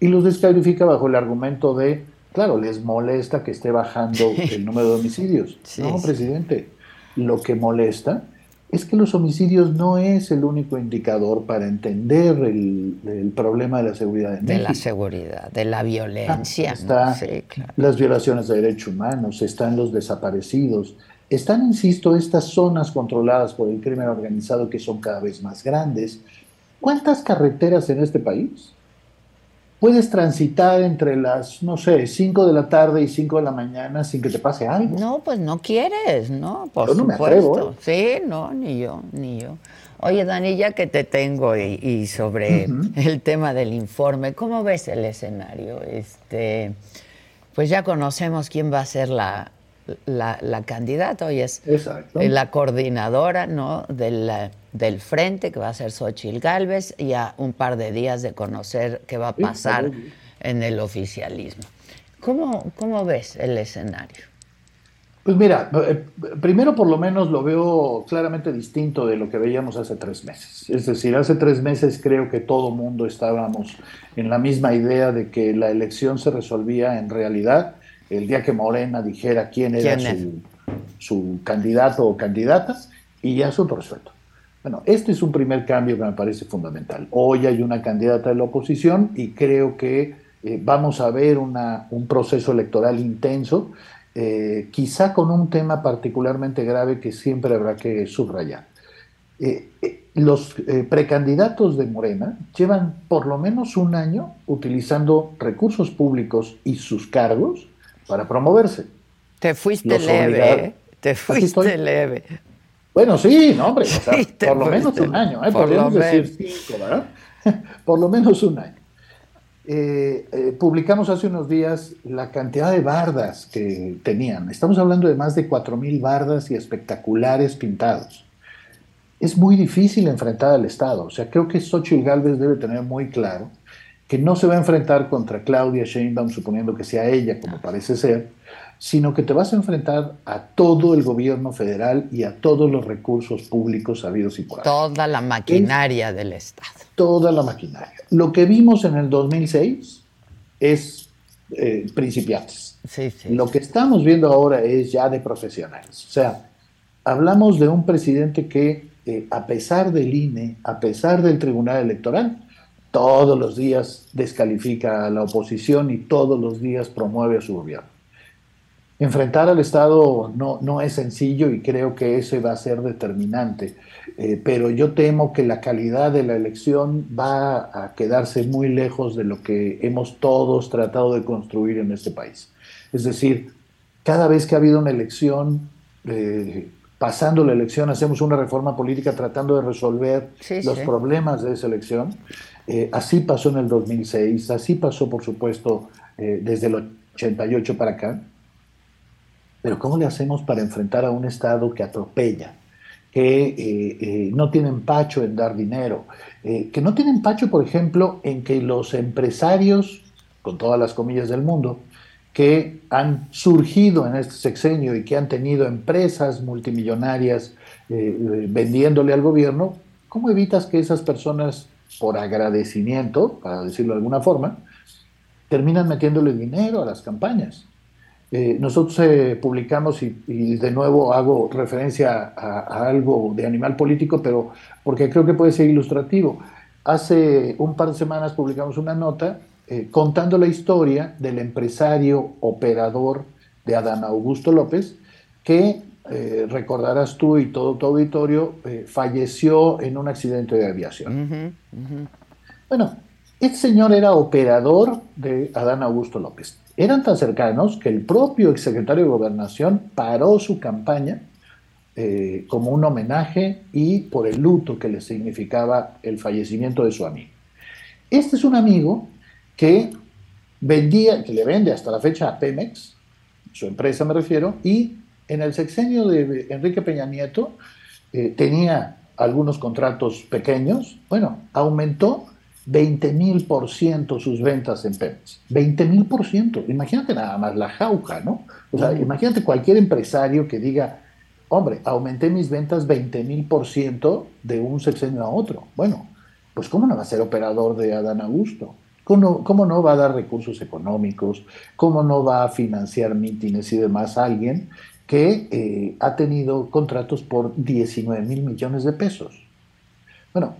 Y los descalifica bajo el argumento de, claro, les molesta que esté bajando el número de homicidios. no, presidente, lo que molesta es que los homicidios no es el único indicador para entender el, problema de la seguridad en de la seguridad, de la violencia. están las violaciones de derechos humanos, están los desaparecidos, están, insisto, estas zonas controladas por el crimen organizado que son cada vez más grandes. ¿Cuántas carreteras en este país puedes transitar entre las, no sé, 5 de la tarde y 5 de la mañana sin que te pase algo. No, pues no quieres, ¿no? Por no supuesto. ¿eh? Sí, no, ni yo, ni yo. Oye, Dani, ya que te tengo y, sobre el tema del informe, ¿cómo ves el escenario? Este, pues ya conocemos quién va a ser la, la, candidata, hoy es la coordinadora ¿no? del, del frente, que va a ser Xochil Gálvez, y a un par de días de conocer qué va a pasar en el oficialismo. ¿Cómo, ¿Cómo ves el escenario? Pues mira, eh, primero por lo menos lo veo claramente distinto de lo que veíamos hace tres meses. Es decir, hace tres meses creo que todo mundo estábamos en la misma idea de que la elección se resolvía en realidad el día que Morena dijera quién era su, candidato o candidata y ya asunto resuelto. Bueno, este es un primer cambio que me parece fundamental. Hoy hay una candidata de la oposición y creo que eh, vamos a ver una, un proceso electoral intenso, eh, quizá con un tema particularmente grave que siempre habrá que subrayar. Eh, los precandidatos de Morena llevan por lo menos un año utilizando recursos públicos y sus cargos para promoverse. Te fuiste leve, ¿eh? te fuiste leve. Bueno, sí, no, hombre, por lo menos un año, ¿eh? por lo menos decir cinco, ¿verdad? por lo menos un año. eh, eh, publicamos hace unos días la cantidad de bardas que tenían. Estamos hablando de más de 4.000 bardas y espectaculares pintados. Es muy difícil enfrentar al Estado. O sea, creo que Xochitl Galvez debe tener muy claro que no se va a enfrentar contra Claudia Sheinbaum, suponiendo que sea ella, como parece ser, sino que te vas a enfrentar a todo el gobierno federal y a todos los recursos públicos habidos y por Toda la maquinaria del Estado. Toda la maquinaria. Lo que vimos en el 2006 es eh, principiantes. Sí, sí. Lo que estamos viendo ahora es ya de profesionales. O sea, hablamos de un presidente que, eh, a pesar del INE, a pesar del Tribunal Electoral, todos los días descalifica a la oposición y todos los días promueve a su gobierno. Enfrentar al Estado no, no es sencillo y creo que ese va a ser determinante, eh, pero yo temo que la calidad de la elección va a quedarse muy lejos de lo que hemos todos tratado de construir en este país. Es decir, cada vez que ha habido una elección, eh, pasando la elección, hacemos una reforma política tratando de resolver los problemas de esa elección. Eh, así pasó en el 2006, así pasó, por supuesto, desde el 88 para acá. Pero ¿cómo le hacemos para enfrentar a un Estado que atropella, que eh, eh, no tiene empacho en dar dinero, eh, que no tiene empacho, por ejemplo, en que los empresarios, con todas las comillas del mundo, que han surgido en este sexenio y que han tenido empresas multimillonarias vendiéndole al gobierno, ¿cómo evitas que esas personas, por agradecimiento, para decirlo de alguna forma, terminan metiéndole dinero a las campañas? Eh, nosotros eh, publicamos, y, de nuevo hago referencia a, algo de animal político, pero porque creo que puede ser ilustrativo. Hace un par de semanas publicamos una nota eh, contando la historia del empresario operador de Adán Augusto López, que recordarás tú y todo tu auditorio, falleció en un accidente de aviación. Bueno, este señor era operador de Adán Augusto López eran tan cercanos que el propio exsecretario de Gobernación paró su campaña eh, como un homenaje y por el luto que le significaba el fallecimiento de su amigo. Este es un amigo que vendía, que le vende hasta la fecha a Pemex, su empresa me refiero, y en el sexenio de Enrique Peña Nieto eh, tenía algunos contratos pequeños, bueno, aumentó 20 mil por ciento sus ventas en Pemex. 20 mil por ciento. Imagínate nada más la jauca, ¿no? O sea, imagínate cualquier empresario que diga, hombre, aumenté mis ventas 20 mil por ciento de un sexenio a otro. Bueno, pues ¿cómo no va a ser operador de Adán Augusto? ¿Cómo, ¿Cómo no va a dar recursos económicos? ¿Cómo no va a financiar mítines y demás a alguien que eh, ha tenido contratos por 19 mil millones de pesos? Bueno,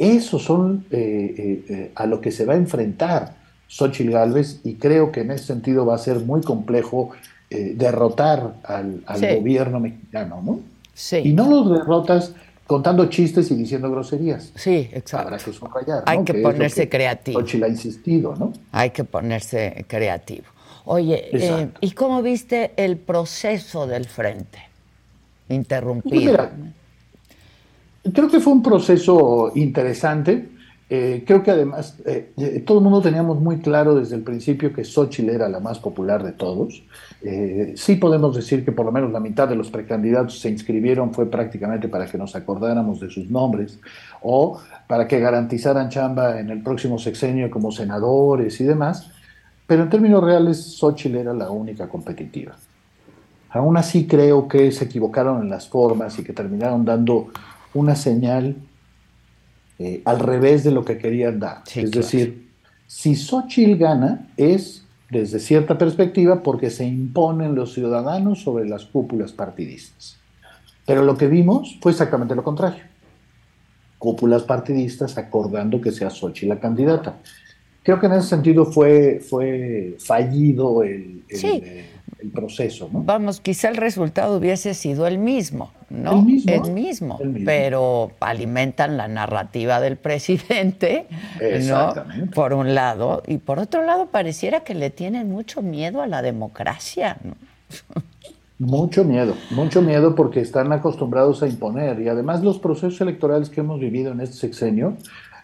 esos son eh, eh, eh, a lo que se va a enfrentar Xochitl Gálvez y creo que en ese sentido va a ser muy complejo derrotar al, gobierno mexicano, ¿no? Sí. Y no los derrotas contando chistes y diciendo groserías. Sí, exacto. Habrá que subrayar. Hay que, ponerse creativo. Xochitl ha insistido, ¿no? Hay que ponerse creativo. Oye, ¿y cómo viste el proceso del frente? Interrumpido. Pues Creo que fue un proceso interesante. Eh, creo que además eh, eh, todo el mundo teníamos muy claro desde el principio que Xochitl era la más popular de todos. sí podemos decir que por lo menos la mitad de los precandidatos se inscribieron fue prácticamente para que nos acordáramos de sus nombres o para que garantizaran chamba en el próximo sexenio como senadores y demás. Pero en términos reales, Xochitl era la única competitiva. Aún así creo que se equivocaron en las formas y que terminaron dando una señal eh, al revés de lo que querían dar. es decir, si Xochitl gana es desde cierta perspectiva porque se imponen los ciudadanos sobre las cúpulas partidistas. Pero lo que vimos fue exactamente lo contrario. Cúpulas partidistas acordando que sea Xochitl la candidata. Creo que en ese sentido fue, fue fallido el, eh, el proceso. ¿no? Vamos, quizá el resultado hubiese sido el mismo, ¿no? El mismo. pero alimentan la narrativa del presidente, ¿no? Por un lado, y por otro lado pareciera que le tienen mucho miedo a la democracia, ¿no? Mucho miedo, mucho miedo porque están acostumbrados a imponer y además los procesos electorales que hemos vivido en este sexenio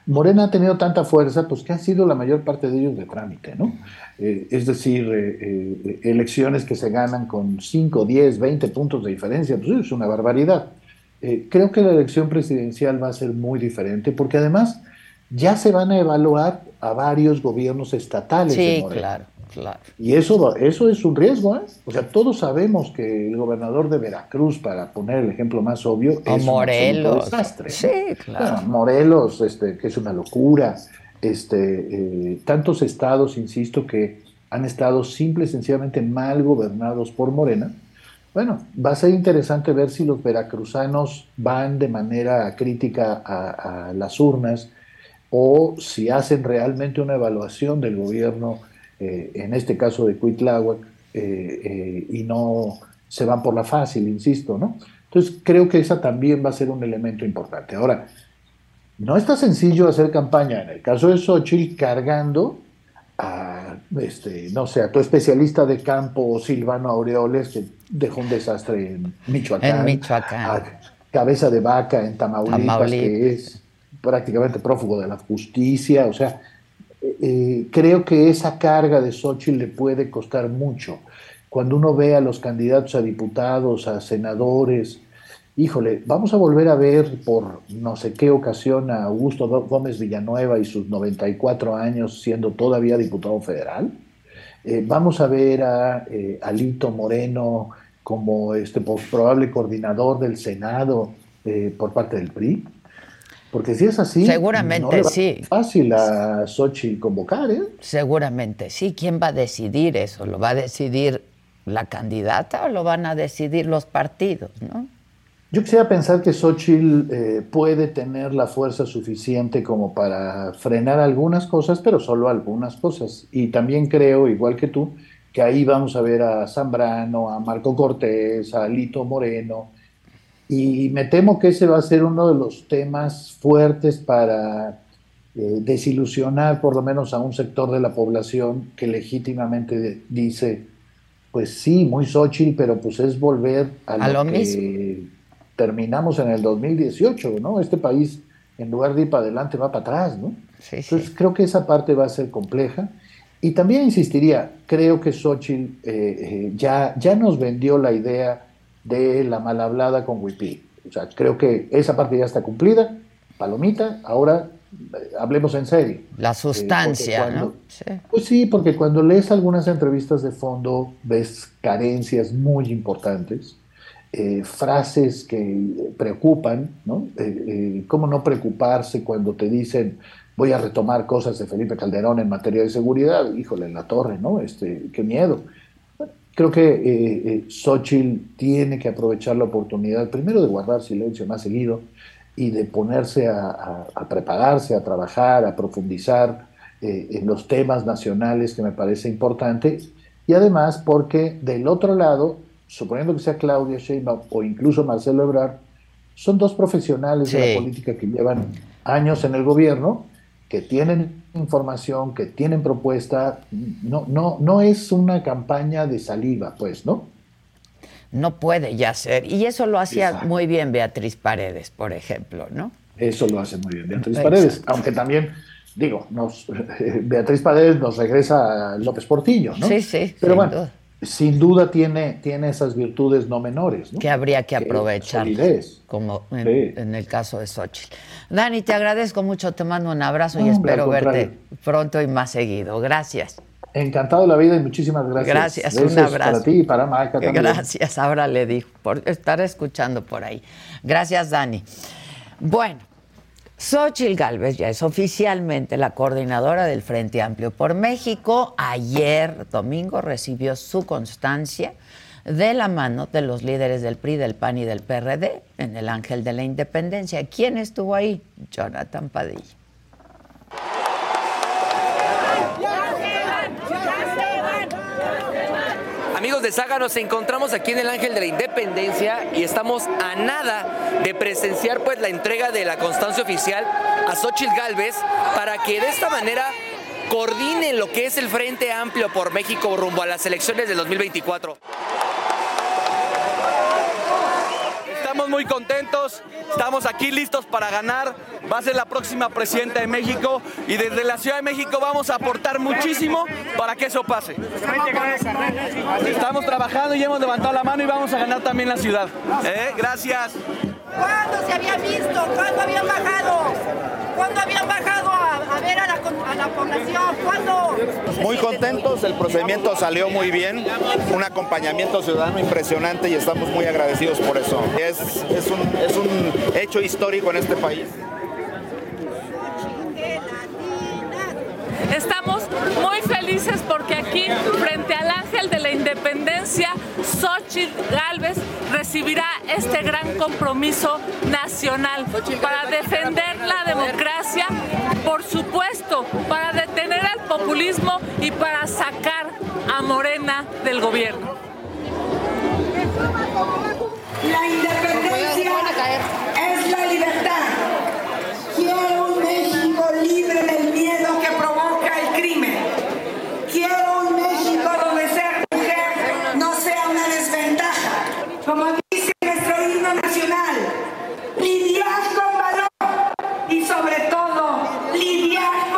Morena ha tenido tanta fuerza, pues que han sido la mayor parte de ellos de trámite, ¿no? Eh, es decir, eh, elecciones que se ganan con 5, 10, 20 puntos de diferencia, pues es una barbaridad. creo que la elección presidencial va a ser muy diferente, porque además ya se van a evaluar a varios gobiernos estatales. Sí, claro. Claro. Y eso, eso es un riesgo, ¿eh? O sea, todos sabemos que el gobernador de Veracruz, para poner el ejemplo más obvio, es Morelos. un desastre. Sí, claro. Morelos, este, que es una locura. Este, eh, tantos estados, insisto, que han estado simple y sencillamente mal gobernados por Morena. Bueno, va a ser interesante ver si los veracruzanos van de manera crítica a, a las urnas o si hacen realmente una evaluación del gobierno eh, en este caso de Cuitláhuac, eh, eh, y no se van por la fácil, insisto, ¿no? Entonces creo que esa también va a ser un elemento importante. Ahora, no está sencillo hacer campaña, en el caso de Xochitl, cargando a, este, no sé, a tu especialista de campo, Silvano Aureoles, que dejó un desastre en Michoacán. En Michoacán. A cabeza de vaca en Tamaulipas, que es prácticamente prófugo de la justicia, o sea, eh, creo que esa carga de Xochitl le puede costar mucho. Cuando uno ve a los candidatos a diputados, a senadores, híjole, vamos a volver a ver por no sé qué ocasión a Augusto Gómez Villanueva y sus 94 años siendo todavía diputado federal. Eh, vamos a ver a eh, Alito Moreno como este probable coordinador del Senado por parte del PRI. Porque si es así, seguramente sí. fácil a Sochi convocar, ¿eh? Seguramente sí. ¿Quién va a decidir eso? ¿Lo va a decidir la candidata o lo van a decidir los partidos, no? Yo quisiera pensar que Xochitl eh, puede tener la fuerza suficiente como para frenar algunas cosas, pero solo algunas cosas. Y también creo, igual que tú, que ahí vamos a ver a Zambrano, a Marco Cortés, a Lito Moreno, y me temo que ese va a ser uno de los temas fuertes para eh, desilusionar por lo menos a un sector de la población que legítimamente dice, pues sí, muy Xochitl, pero pues es volver a, lo, que terminamos en el 2018, ¿no? Este país, en lugar de ir para adelante, va para atrás, ¿no? Entonces creo que esa parte va a ser compleja. Y también insistiría, creo que Xochitl eh, eh, ya, ya nos vendió la idea de la mal hablada con Wipi. O sea, creo que esa parte ya está cumplida, palomita, ahora eh, hablemos en serio. La eh, sustancia, ¿no? Pues sí, porque cuando lees algunas entrevistas de fondo ves carencias muy importantes, eh, frases que preocupan, ¿no? ¿Cómo no preocuparse cuando te dicen voy a retomar cosas de Felipe Calderón en materia de seguridad? Híjole, en la torre, ¿no? Este, qué miedo. Creo que eh, eh, Xochitl tiene que aprovechar la oportunidad, primero de guardar silencio más seguido y de ponerse a, prepararse, a trabajar, a profundizar eh, en los temas nacionales que me parece importante. Y además porque del otro lado, suponiendo que sea Claudia Sheinbaum o incluso Marcelo Ebrard, son dos profesionales de la política que llevan años en el gobierno, que tienen información, que tienen propuesta, no, no, no es una campaña de saliva, pues, ¿no? No puede ya ser. Y eso lo hacía muy bien Beatriz Paredes, por ejemplo, ¿no? Eso lo hace muy bien Beatriz Paredes, aunque también, digo, nos, Beatriz Paredes nos regresa a López Portillo, ¿no? Sí, sí. Pero bueno, sin duda tiene, tiene esas virtudes no menores. Que habría que aprovechar, como en, el caso de Xochitl. Dani, te agradezco mucho, te mando un abrazo y espero verte pronto y más seguido. Gracias. Encantado de la vida y muchísimas gracias. Gracias, un abrazo. Para ti y para Maca también. Gracias, ahora le digo, por estar escuchando por ahí. Gracias, Dani. Bueno, Xochitl Gálvez ya es oficialmente la coordinadora del Frente Amplio por México. Ayer, domingo, recibió su constancia de la mano de los líderes del PRI, del PAN y del PRD en el Ángel de la Independencia. ¿Quién estuvo ahí? Jonathan Padilla. Amigos de Saga, nos encontramos aquí en el Ángel de la Independencia y estamos a nada de presenciar pues la entrega de la constancia oficial a Xochitl Galvez para que de esta manera coordine lo que es el Frente Amplio por México rumbo a las elecciones del 2024 Muy contentos, estamos aquí listos para ganar. Va a ser la próxima presidenta de México y desde la Ciudad de México vamos a aportar muchísimo para que eso pase. Estamos trabajando y hemos levantado la mano y vamos a ganar también la ciudad. ¿Eh? Gracias. ¿Cuándo se había visto? ¿Cuándo habían bajado? ¿Cuándo habían bajado a, ver a la, a la, población? ¿Cuándo? Muy contentos, el procedimiento salió muy bien, un acompañamiento ciudadano impresionante y estamos muy agradecidos por eso. Es, es, un, es un hecho histórico en este país. Estamos muy felices porque aquí, frente al Ángel de la Independencia, Xochitl Galvez recibirá este gran compromiso nacional para defender la democracia, por supuesto, para detener al populismo y para sacar a Morena del gobierno. La independencia es la libertad. Quiero un México libre del miedo que provoca Como dice nuestro himno nacional, lidiar con valor y sobre todo lidiar con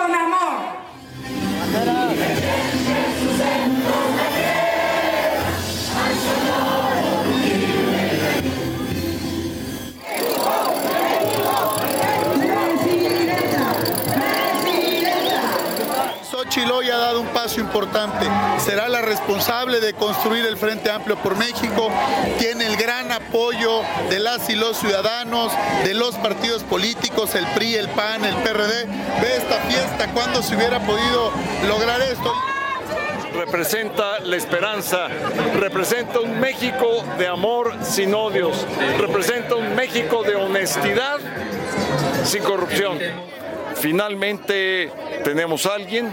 Xochitl hoy ha dado un paso importante. Será la responsable de construir el Frente Amplio por México. Tiene el gran apoyo de las y los ciudadanos, de los partidos políticos, el PRI, el PAN, el PRD. Ve esta fiesta, cuando se hubiera podido lograr esto? representa la esperanza, representa un México de amor sin odios, representa un México de honestidad sin corrupción. Finalmente tenemos a alguien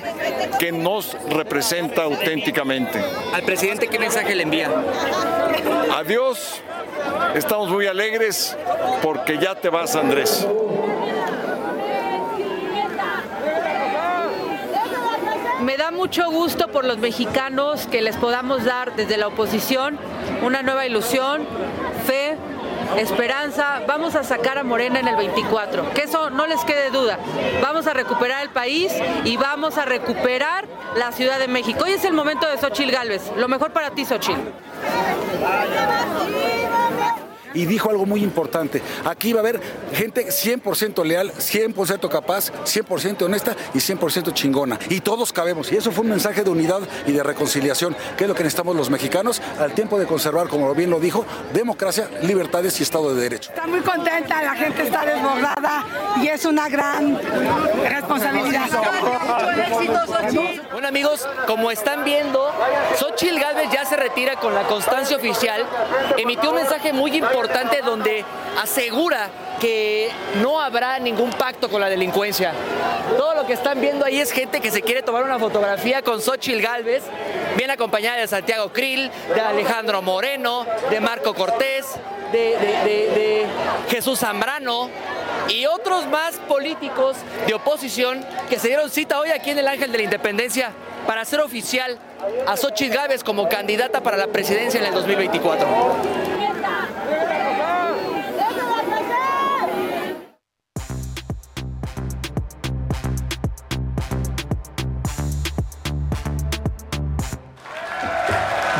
que nos representa auténticamente. Al presidente, ¿qué mensaje le envía? Adiós, estamos muy alegres porque ya te vas, Andrés. Me da mucho gusto por los mexicanos que les podamos dar desde la oposición una nueva ilusión, fe, esperanza. Vamos a sacar a Morena en el 24. Que eso no les quede duda. Vamos a recuperar el país y vamos a recuperar la Ciudad de México. Hoy es el momento de Xochil Gálvez. Lo mejor para ti, Xochil y dijo algo muy importante. Aquí va a haber gente 100% leal, 100% capaz, 100% honesta y 100% chingona. Y todos cabemos. Y eso fue un mensaje de unidad y de reconciliación, que es lo que necesitamos los mexicanos al tiempo de conservar, como bien lo dijo, democracia, libertades y Estado de Derecho. Está muy contenta, la gente está desbordada y es una gran responsabilidad. Bueno amigos, como están viendo, Xochitl Galvez ya se retira con la constancia oficial, emitió un mensaje muy importante donde asegura que no habrá ningún pacto con la delincuencia. Todo lo que están viendo ahí es gente que se quiere tomar una fotografía con Xochitl Galvez, bien acompañada de Santiago Krill, de Alejandro Moreno, de Marco Cortés, de, Jesús Zambrano y otros más políticos de oposición que se dieron cita hoy aquí en el Ángel de la Independencia para hacer oficial a Xochitl Gálvez como candidata para la presidencia en el 2024.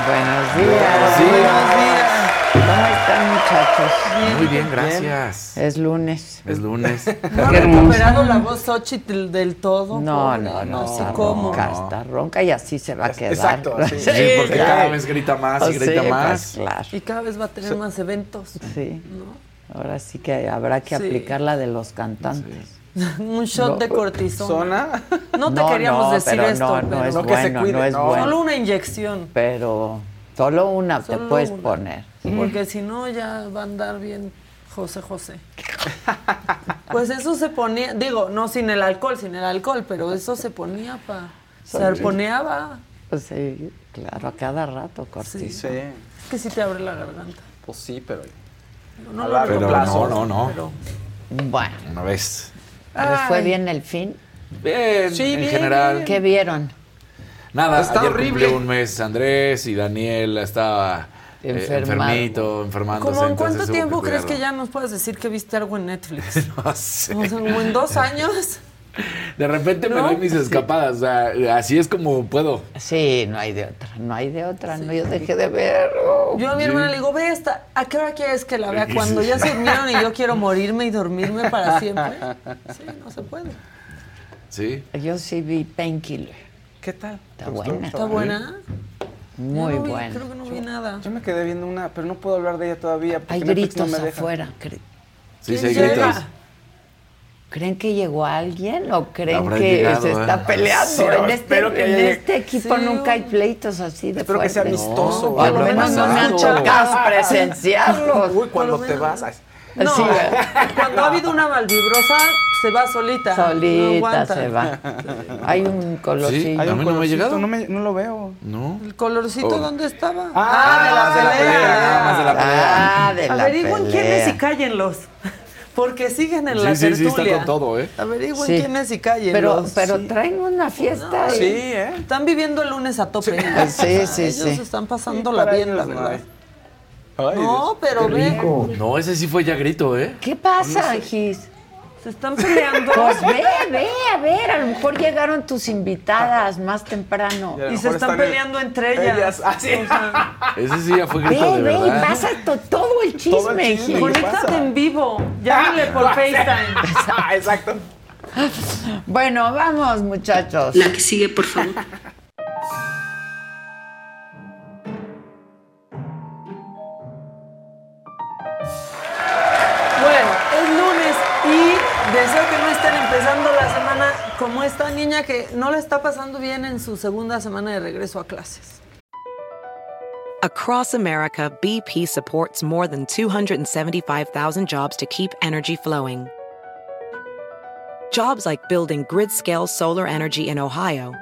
Buenos días. Bien, gracias. Es lunes. Es lunes. ¿No ha recuperado la voz Xochitl del todo? No, no, no, está ¿Cómo? ronca, está ronca y así se va a quedar. Exacto, sí, sí, porque cada vez grita más y grita Sí, más. pues, claro. Y cada vez va a tener más eventos. Sí. Ahora sí que habrá que Sí. aplicar la de los cantantes. Un shot No, de cortisona. ¿Zona? No te No, queríamos no, decir pero esto, no, no pero es No, que se bueno, cuide, no es no. bueno. Solo una inyección. Pero solo una te puedes una. poner. Porque si no ya va a andar bien José José. Pues eso se ponía, digo, no sin el alcohol, sin el alcohol, pero eso se ponía para... Se Sí. arponeaba. Pues sí, claro, a cada rato, cortisona. Sí. Es que sí te abre la garganta. Pues sí, pero. No a lo largo pero plazo. No, no, no. pero- Bueno, Una vez. ¿les fue bien el fin? Bien, en general. ¿Qué vieron? Nada, Está ayer horrible. un mes Andrés y Daniel estaba Enfermado. enfermito, enfermándose. ¿Cómo en cuánto tiempo crees que ya nos puedes decir que viste algo en Netflix? No sé. O sea, como en dos años. De repente me doy mis escapadas. O sea, así es como puedo. Sí, no hay de otra, no hay de otra, no, yo dejé de ver. Yo a mi hermana le digo, ve esta, ¿a qué hora quieres que la vea? Cuando ya se durmieron y yo quiero morirme y dormirme para siempre. Sí, no se puede. Sí. Yo sí vi Painkiller. ¿Qué tal? Está buena. ¿Está buena? Muy Yo no vi, buena. Creo que no vi nada. Yo me quedé viendo una, pero no puedo hablar de ella todavía. porque Hay gritos no me deja. afuera. cre- Sí, ¿Quién sí, hay gritos. ¿Creen que llegó alguien o creen Habrá que llegado, se ¿eh? está peleando? Sí, en este, que en llegue. este equipo Sí. nunca hay pleitos así de Espero que sea amistoso, O al que habrá menos no me han tocado presenciarlos. Uy, cuando Por te lo vas. No, cuando ha habido una malvibrosa, se va solita. no Solita se va. Hay un colorcillo. Sí, Hay A mí no me ha colorcito, llegado. No, me- no lo veo. No. ¿El colorcito Oh. dónde estaba? Ah, de la pelea. más de la pelea. Ah, de la Averigüen pelea. quiénes y cállenlos. Porque siguen en la Sí, sí, sí, tertulia. está con todo, ¿eh? Averigüen Sí. quiénes y cállenlos. Pero, pero traen una fiesta. Sí, y- ¿eh? Están viviendo el lunes a tope. Sí, sí, Ellos sí. están pasándola bien, la ellos no verdad. Ay, No, pero ve. No, ese sí fue ya grito, ¿eh? ¿Qué pasa, Gis? Se están peleando. Pues ve, ve, a ver, a lo mejor llegaron tus invitadas más temprano. Y se están están peleando entre ellas. ellas. Ah, sí. O sea, Ese sí ya fue grito Ve, de ve, y verdad. pasa to- todo el chisme, Todo el chisme. Gis. ¿Qué conéctate en vivo. Llámale por FaceTime. Ah, Exacto. Bueno, vamos, muchachos. La que sigue, por favor. como esta niña que no está pasando bien en su segunda semana de regreso a clases. Across America, BP supports more than 275,000 jobs to keep energy flowing. Jobs like building grid scale solar energy in Ohio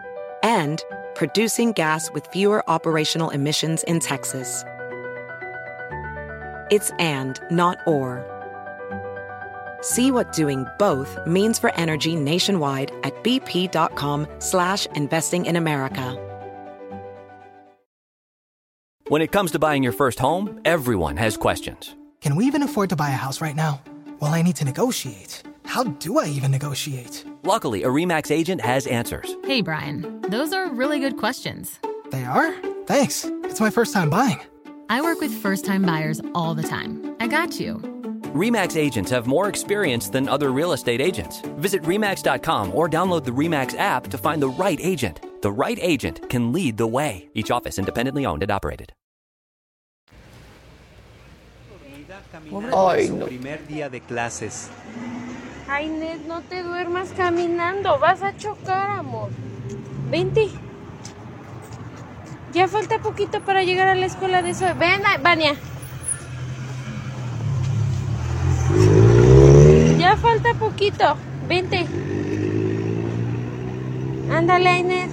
and producing gas with fewer operational emissions in Texas. It's and, not or. See what doing both means for energy nationwide at bp.com slash investing in America. When it comes to buying your first home, everyone has questions. Can we even afford to buy a house right now? Well, I need to negotiate. How do I even negotiate? Luckily, a REMAX agent has answers. Hey, Brian, those are really good questions. They are? Thanks. It's my first time buying. I work with first time buyers all the time. I got you. REMAX agents have more experience than other real estate agents. Visit REMAX.com or download the REMAX app to find the right agent. The right agent can lead the way. Each office independently owned and operated. Ay, no. primer día de clases. Ay, Ned, no te duermas caminando. Vas a chocar, amor. Vente. Ya falta poquito para llegar a la escuela de eso. Ven, Vania. Ya falta poquito. Vente. Ándale, Ainet.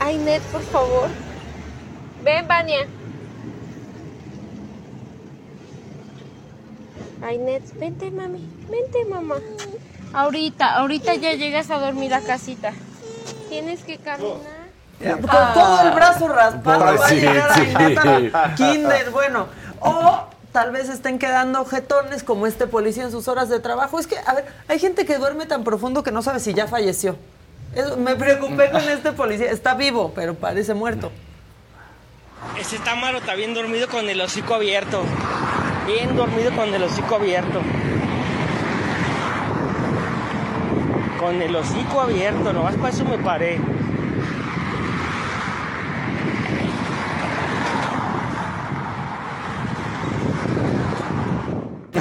Ainet, por favor. Ven, Vania. Ainet, vente, mami. Vente, mamá. Ahorita, ahorita ya llegas a dormir a casita. Tienes que caminar. Con todo el brazo raspado va a llegar a sí. Ainhoa al kinder. Bueno, o tal vez estén quedando jetones como este policía en sus horas de trabajo. Es que, a ver, hay gente que duerme tan profundo que no sabe si ya falleció. Me preocupé con este policía. Está vivo, pero parece muerto. Ese Tamaro está bien dormido con el hocico abierto. Bien dormido con el hocico abierto. Con el hocico abierto, nomás para eso me paré.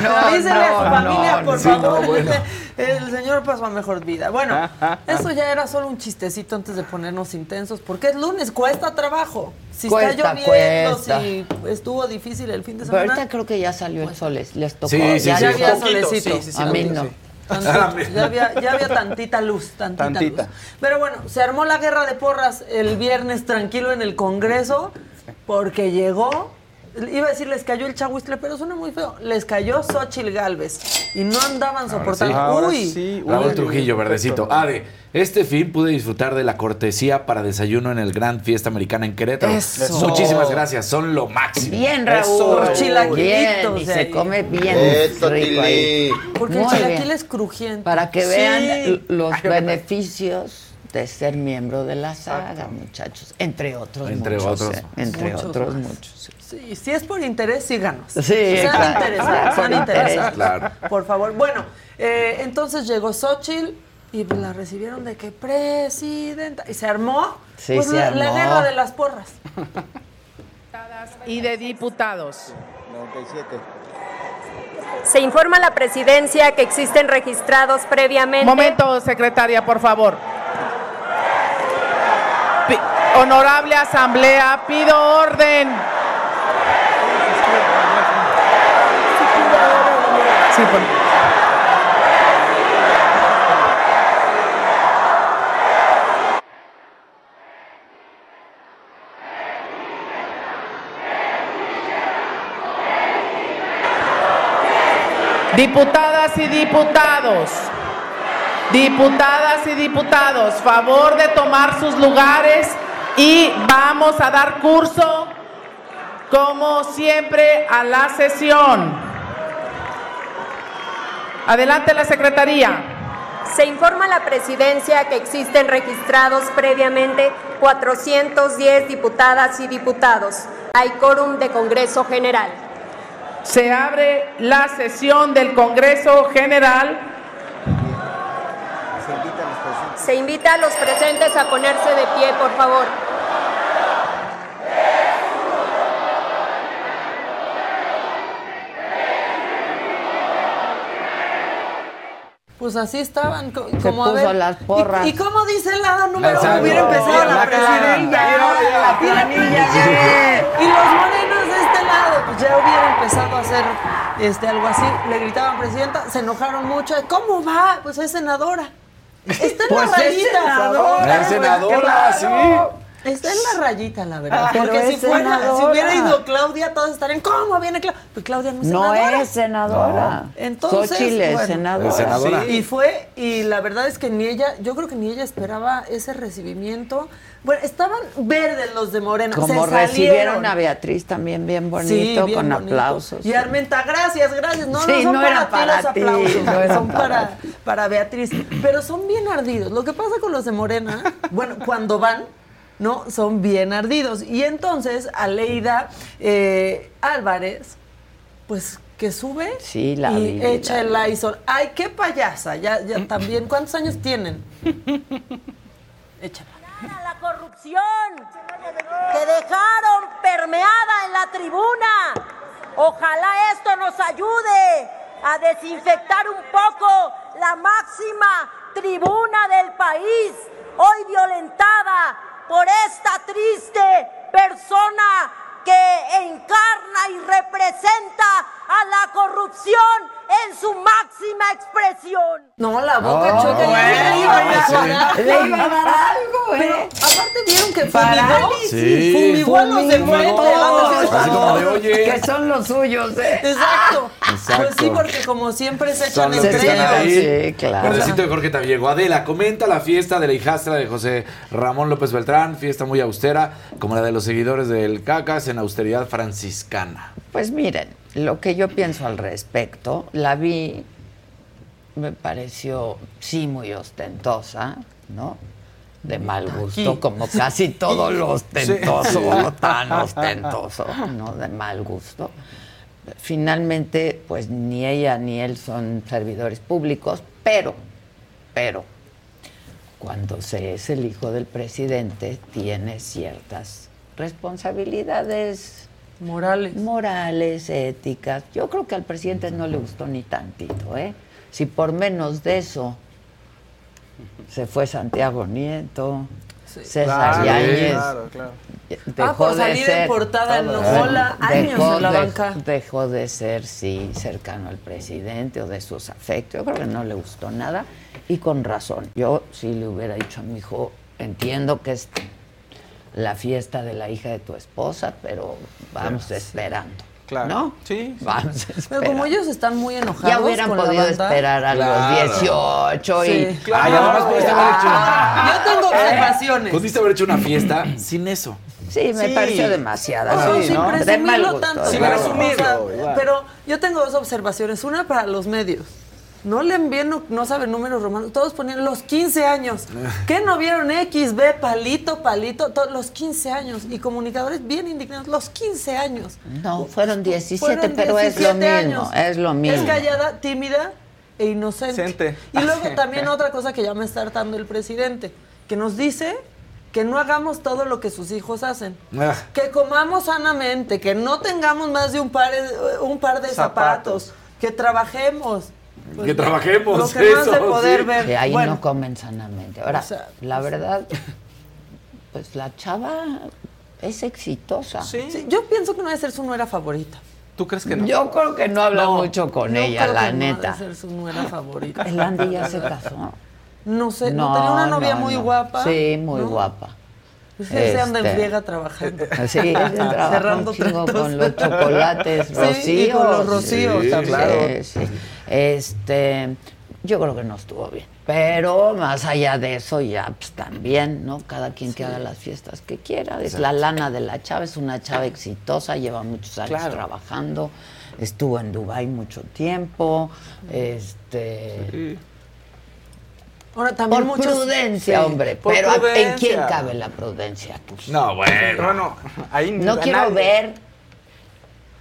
Avísele a su familia, no, por sí, favor. no, bueno. El señor pasó a mejor vida. Bueno, eso ya era solo un chistecito antes de ponernos intensos, porque es lunes, cuesta trabajo. Si Cuesta, está lloviendo, cuesta. si estuvo difícil el fin de Pero semana. ahorita creo que ya salió el sol, les les tocó. Sí, sí, ya sí. había Poquito, solecito. sí, sí, sí, A mí poquito, no. sí. Tantito, ya, había, ya había tantita luz, tantita, Tantita. luz. Pero bueno, se armó la guerra de porras el viernes tranquilo en el Congreso porque llegó iba a decir les cayó el chahuistle, pero suena muy feo. Les cayó Xochitl Galvez y no andaban soportando. Ahora Uy, sí. Raúl Trujillo, verdecito. Ade, este fin pude disfrutar de la cortesía para desayuno en el Gran Fiesta Americana en Querétaro. Eso. Muchísimas gracias, son lo máximo. Bien, Raúl. Eso. Los chilaquilitos Bien, y de se ahí. come bien Eso, rico ahí. porque Muy el chilaquil bien. es crujiente. Para que Sí. vean los beneficios de ser miembro de la saga, muchachos. Entre otros Entre muchos. otros. ¿eh? Entre Muchos otros más. muchos. Sí, si es por interés, síganos. Sí, sean claro. interesados, Por sean interés, interesados. claro. Por favor. Bueno, eh, entonces llegó Xochitl y pues la recibieron de que presidenta. Y se armó, Sí, pues, se la, la armó. guerra de las porras. y de diputados. 97. Se informa a la presidencia que existen registrados previamente. Momento, secretaria, por favor. Honorable Asamblea, pido orden. Diputadas y diputados, diputadas y diputados, favor de tomar sus lugares y vamos a dar curso, como siempre, a la sesión. Adelante la Secretaría. Se informa a la presidencia que existen registrados previamente 410 diputadas y diputados. Hay quórum de Congreso General. Se abre la sesión del Congreso General. Se invita a los presentes a ponerse de pie, por favor. Pues así estaban, co- Se como a puso ver. las porras. ¿Y, y cómo dice la número uno? Hubiera empezado la, La. Y la planilla. Y los morenos de este lado, pues ya hubiera empezado a hacer este, algo así. Le gritaban presidenta, se enojaron mucho. ¿Cómo va? Pues es senadora. Está en Pues la es rayita. senadora, Es senadora, Claro. sí. Está en la rayita, la verdad. Pero Porque si fuera, si hubiera ido Claudia, todos estarían, ¿cómo viene Claudia? Pues Claudia no es No senadora. es senadora. No. Entonces, Xochitl es bueno, senadora. Es senadora. Y fue, y la verdad es que ni ella, yo creo que ni ella esperaba ese recibimiento. Bueno, estaban verdes los de Morena. Como se recibieron salieron. a Beatriz también bien bonito, Sí, bien con bonito. aplausos. Y Armenta, gracias, gracias. No, Sí, no son no para era ti para los ti, aplausos, no son para para, para Beatriz. Pero son bien ardidos. Lo que pasa con los de Morena, bueno, cuando van, ¿no? Son bien ardidos. Y entonces, Aleida eh, Álvarez, pues que sube Sí, la y echa la el. Lysol. Ay, qué payasa. Ya, ya también. ¿Cuántos años tienen? Échala. la corrupción que dejaron permeada en la tribuna. Ojalá esto nos ayude a desinfectar un poco la máxima tribuna del país, hoy violentada por esta triste persona que encarna y representa a la corrupción en su máxima expresión. No, la boca Oh, chueca. ya le iba a dar sí. algo. Le iba a dar algo, Pero ¿eh? aparte vieron que fumigó. Parálisis. Sí. Fumigó a los de frente. Como de, oye. Que son los suyos, ¿eh? Exacto. Exacto. Pues sí, porque como siempre se echan Son los que entre están ellos. ahí. Sí, claro. Verdecito de Jorge Tabiego. Adela, comenta la fiesta de la hijastra de José Ramón López Beltrán, fiesta muy austera, como la de los seguidores del Cacas en austeridad franciscana. Pues miren, lo que yo pienso al respecto, la vi, me pareció sí muy ostentosa, ¿no? De mal gusto, Aquí. como casi todo lo ostentoso, Sí. tan ostentoso, ¿no? De mal gusto. Finalmente, pues ni ella ni él son servidores públicos, pero, pero, cuando se es el hijo del presidente, tiene ciertas responsabilidades Morales. morales, éticas. Yo creo que al presidente no le gustó ni tantito, ¿eh? Si por menos de eso se fue Santiago Nieto, César Claro, Yáñez, claro, claro. dejó Ah, por de salir ser en portada en años dejó en la banca. dejó de ser, sí, cercano al presidente o de sus afectos. Yo creo que no le gustó nada y con razón. Yo sí le hubiera dicho a mi hijo, entiendo que es la fiesta de la hija de tu esposa, pero vamos esperando. Claro. ¿No? Sí. Vamos Pero esperando. como ellos están muy enojados. Ya hubieran con la podido banda- esperar a Claro. los 18 y... Sí. Ay, además pudiste haber hecho. Ah, Yo tengo observaciones. Pudiste haber hecho una fiesta sin eso. Sí, me Sí. pareció demasiada. Sí, sin ¿no? De mal presumirlo gusto. tanto. Sin claro. presumirlo. O pero yo tengo dos observaciones. Una para los medios. No le envíen, no, no saben números romanos. Todos ponían los 15 años. ¿Qué no vieron X, B, palito, palito? To- los 15 años. Y comunicadores bien indignados. Los 15 años. No, fueron 17, Fueron pero es lo 17 mismo, años. es lo mismo. Es callada, tímida e inocente. Inocente. Y luego también otra cosa que ya me está hartando el presidente, que nos dice que no hagamos todo lo que sus hijos hacen. Ah. Que comamos sanamente, que no tengamos más de un par de, un par de zapatos, Zapatos. que trabajemos. Que trabajemos, Lo que más de eso, poder sí. ver. Que ahí Bueno, no comen sanamente. Ahora, O sea, la verdad, pues la chava es exitosa. Sí. sí, yo pienso que no debe ser su nuera favorita. ¿Tú crees que no? Yo creo que no habla No, mucho con ella, creo la que no neta. debe ser su nuera favorita. El Andy ya se casó. No sé, no, tenía una novia no, muy no. guapa. Sí, muy ¿no? guapa. Pues él se anda en Este, friega trabajando. Sí, Cerrando tratos. con los chocolates Sí, rocíos. y con los rocíos Sí, también. sí, sí. Este, yo creo que no estuvo bien. Pero más allá de eso, ya pues también, ¿no? Cada quien que haga las fiestas que quiera. Es la lana de la chava, es una chava exitosa, lleva muchos años Claro. trabajando. Estuvo en Dubai mucho tiempo. Este. Ahora también Por muchos- prudencia, Sí, hombre. por Pero ¿a- ¿en quién cabe la prudencia? Pues, No, bueno. Bueno, ahí no quiero nadie. ver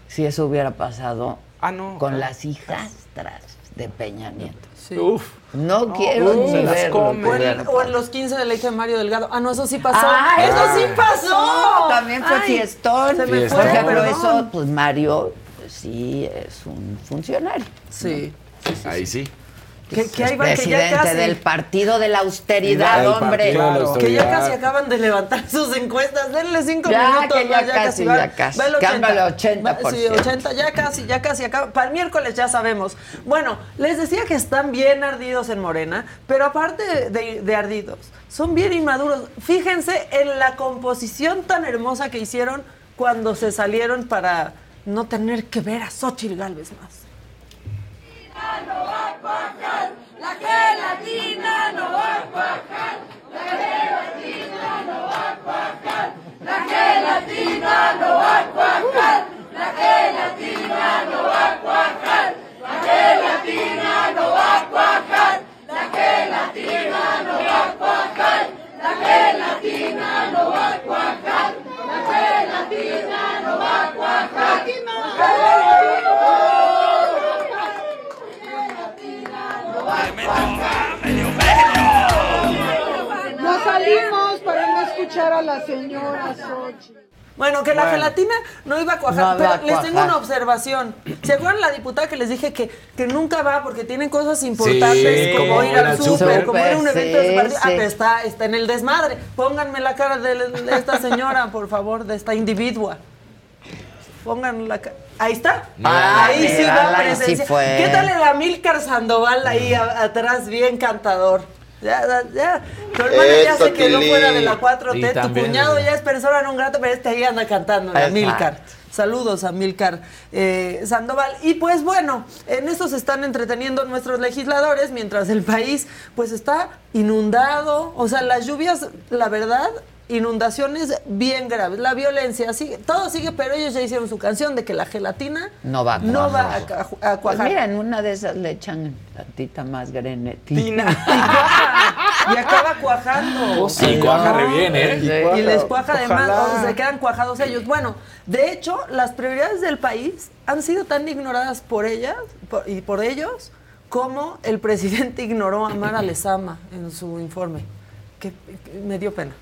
si eso hubiera pasado Ah, no. con claro. las hijastras de Peña Nieto. Sí. Uf. No, No, quiero uh, ni verlo. que O en, los 15 de la hija de Mario Delgado. Ah, no, eso sí pasó. Ah, eso sí ah. pasó. También fue Ay, fiestón. Se me Fiestón. fue, Porque, pero eso, pues Mario pues, sí es un funcionario. Sí. Ahí sí. Ahí Es van, que ya presidente casi. del partido de la austeridad, hombre. la. Que ya casi acaban de levantar sus encuestas. Denle cinco Ya, minutos. que ya más, casi, va- ya casi. va el Que anda 80. el 80%. Va- Sí, 80, ya casi, ya casi acaba. Para el miércoles ya sabemos. Bueno, les decía que están bien ardidos en Morena, pero aparte de, de ardidos, son bien inmaduros. Fíjense en la composición tan hermosa que hicieron cuando se salieron para no tener que ver a Xochitl Galvez más. La gelatina no va a cuajar. La gelatina no va a cuajar. La gelatina no va a cuajar. La gelatina no va a cuajar. La gelatina no va a cuajar. La gelatina no va a cuajar. La gelatina no va a cuajar. La gelatina no va a cuajar. No salimos para no escuchar a la señora Xochitl. Bueno, que la Bueno. gelatina no iba a cuajar, No pero a les tengo una observación. ¿Se acuerdan la diputada que les dije que, que nunca va porque tienen cosas importantes Sí, como ir al súper, como ir a un evento de sí, su partido? Ah, pero está, está en el desmadre. Pónganme la cara de, de esta señora, por favor, de esta individua. Pongan la. Ahí está. Ah, ahí sí mírala, va sí presencia. fue. ¿Qué tal el Amílcar Sandoval ahí a- atrás, bien cantador? Ya, ya, ya. Tu hermana ya se quedó Tilín. fuera de la Y 4T. Tu también, cuñado ya es persona no grata, pero este ahí anda cantando, el. Amílcar. Saludos a Milcar eh, Sandoval. Y pues bueno, en eso se están entreteniendo nuestros legisladores mientras el país pues está inundado. O sea, las lluvias, la verdad, inundaciones bien graves. La violencia, sigue, todo sigue, pero ellos ya hicieron su canción de que la gelatina No va a no va cuajar. a, Pues cuajar. mira, en una de esas le echan tantita más grenetina. y acaba cuajando. Oh, sí, cuaja re bien, ¿eh? Sí. Y les cuaja además, o se quedan cuajados ellos. Bueno, de hecho, las prioridades del país han sido tan ignoradas por ellas por- y por ellos como el presidente ignoró a Mara Lezama en su informe. Que, que me dio pena.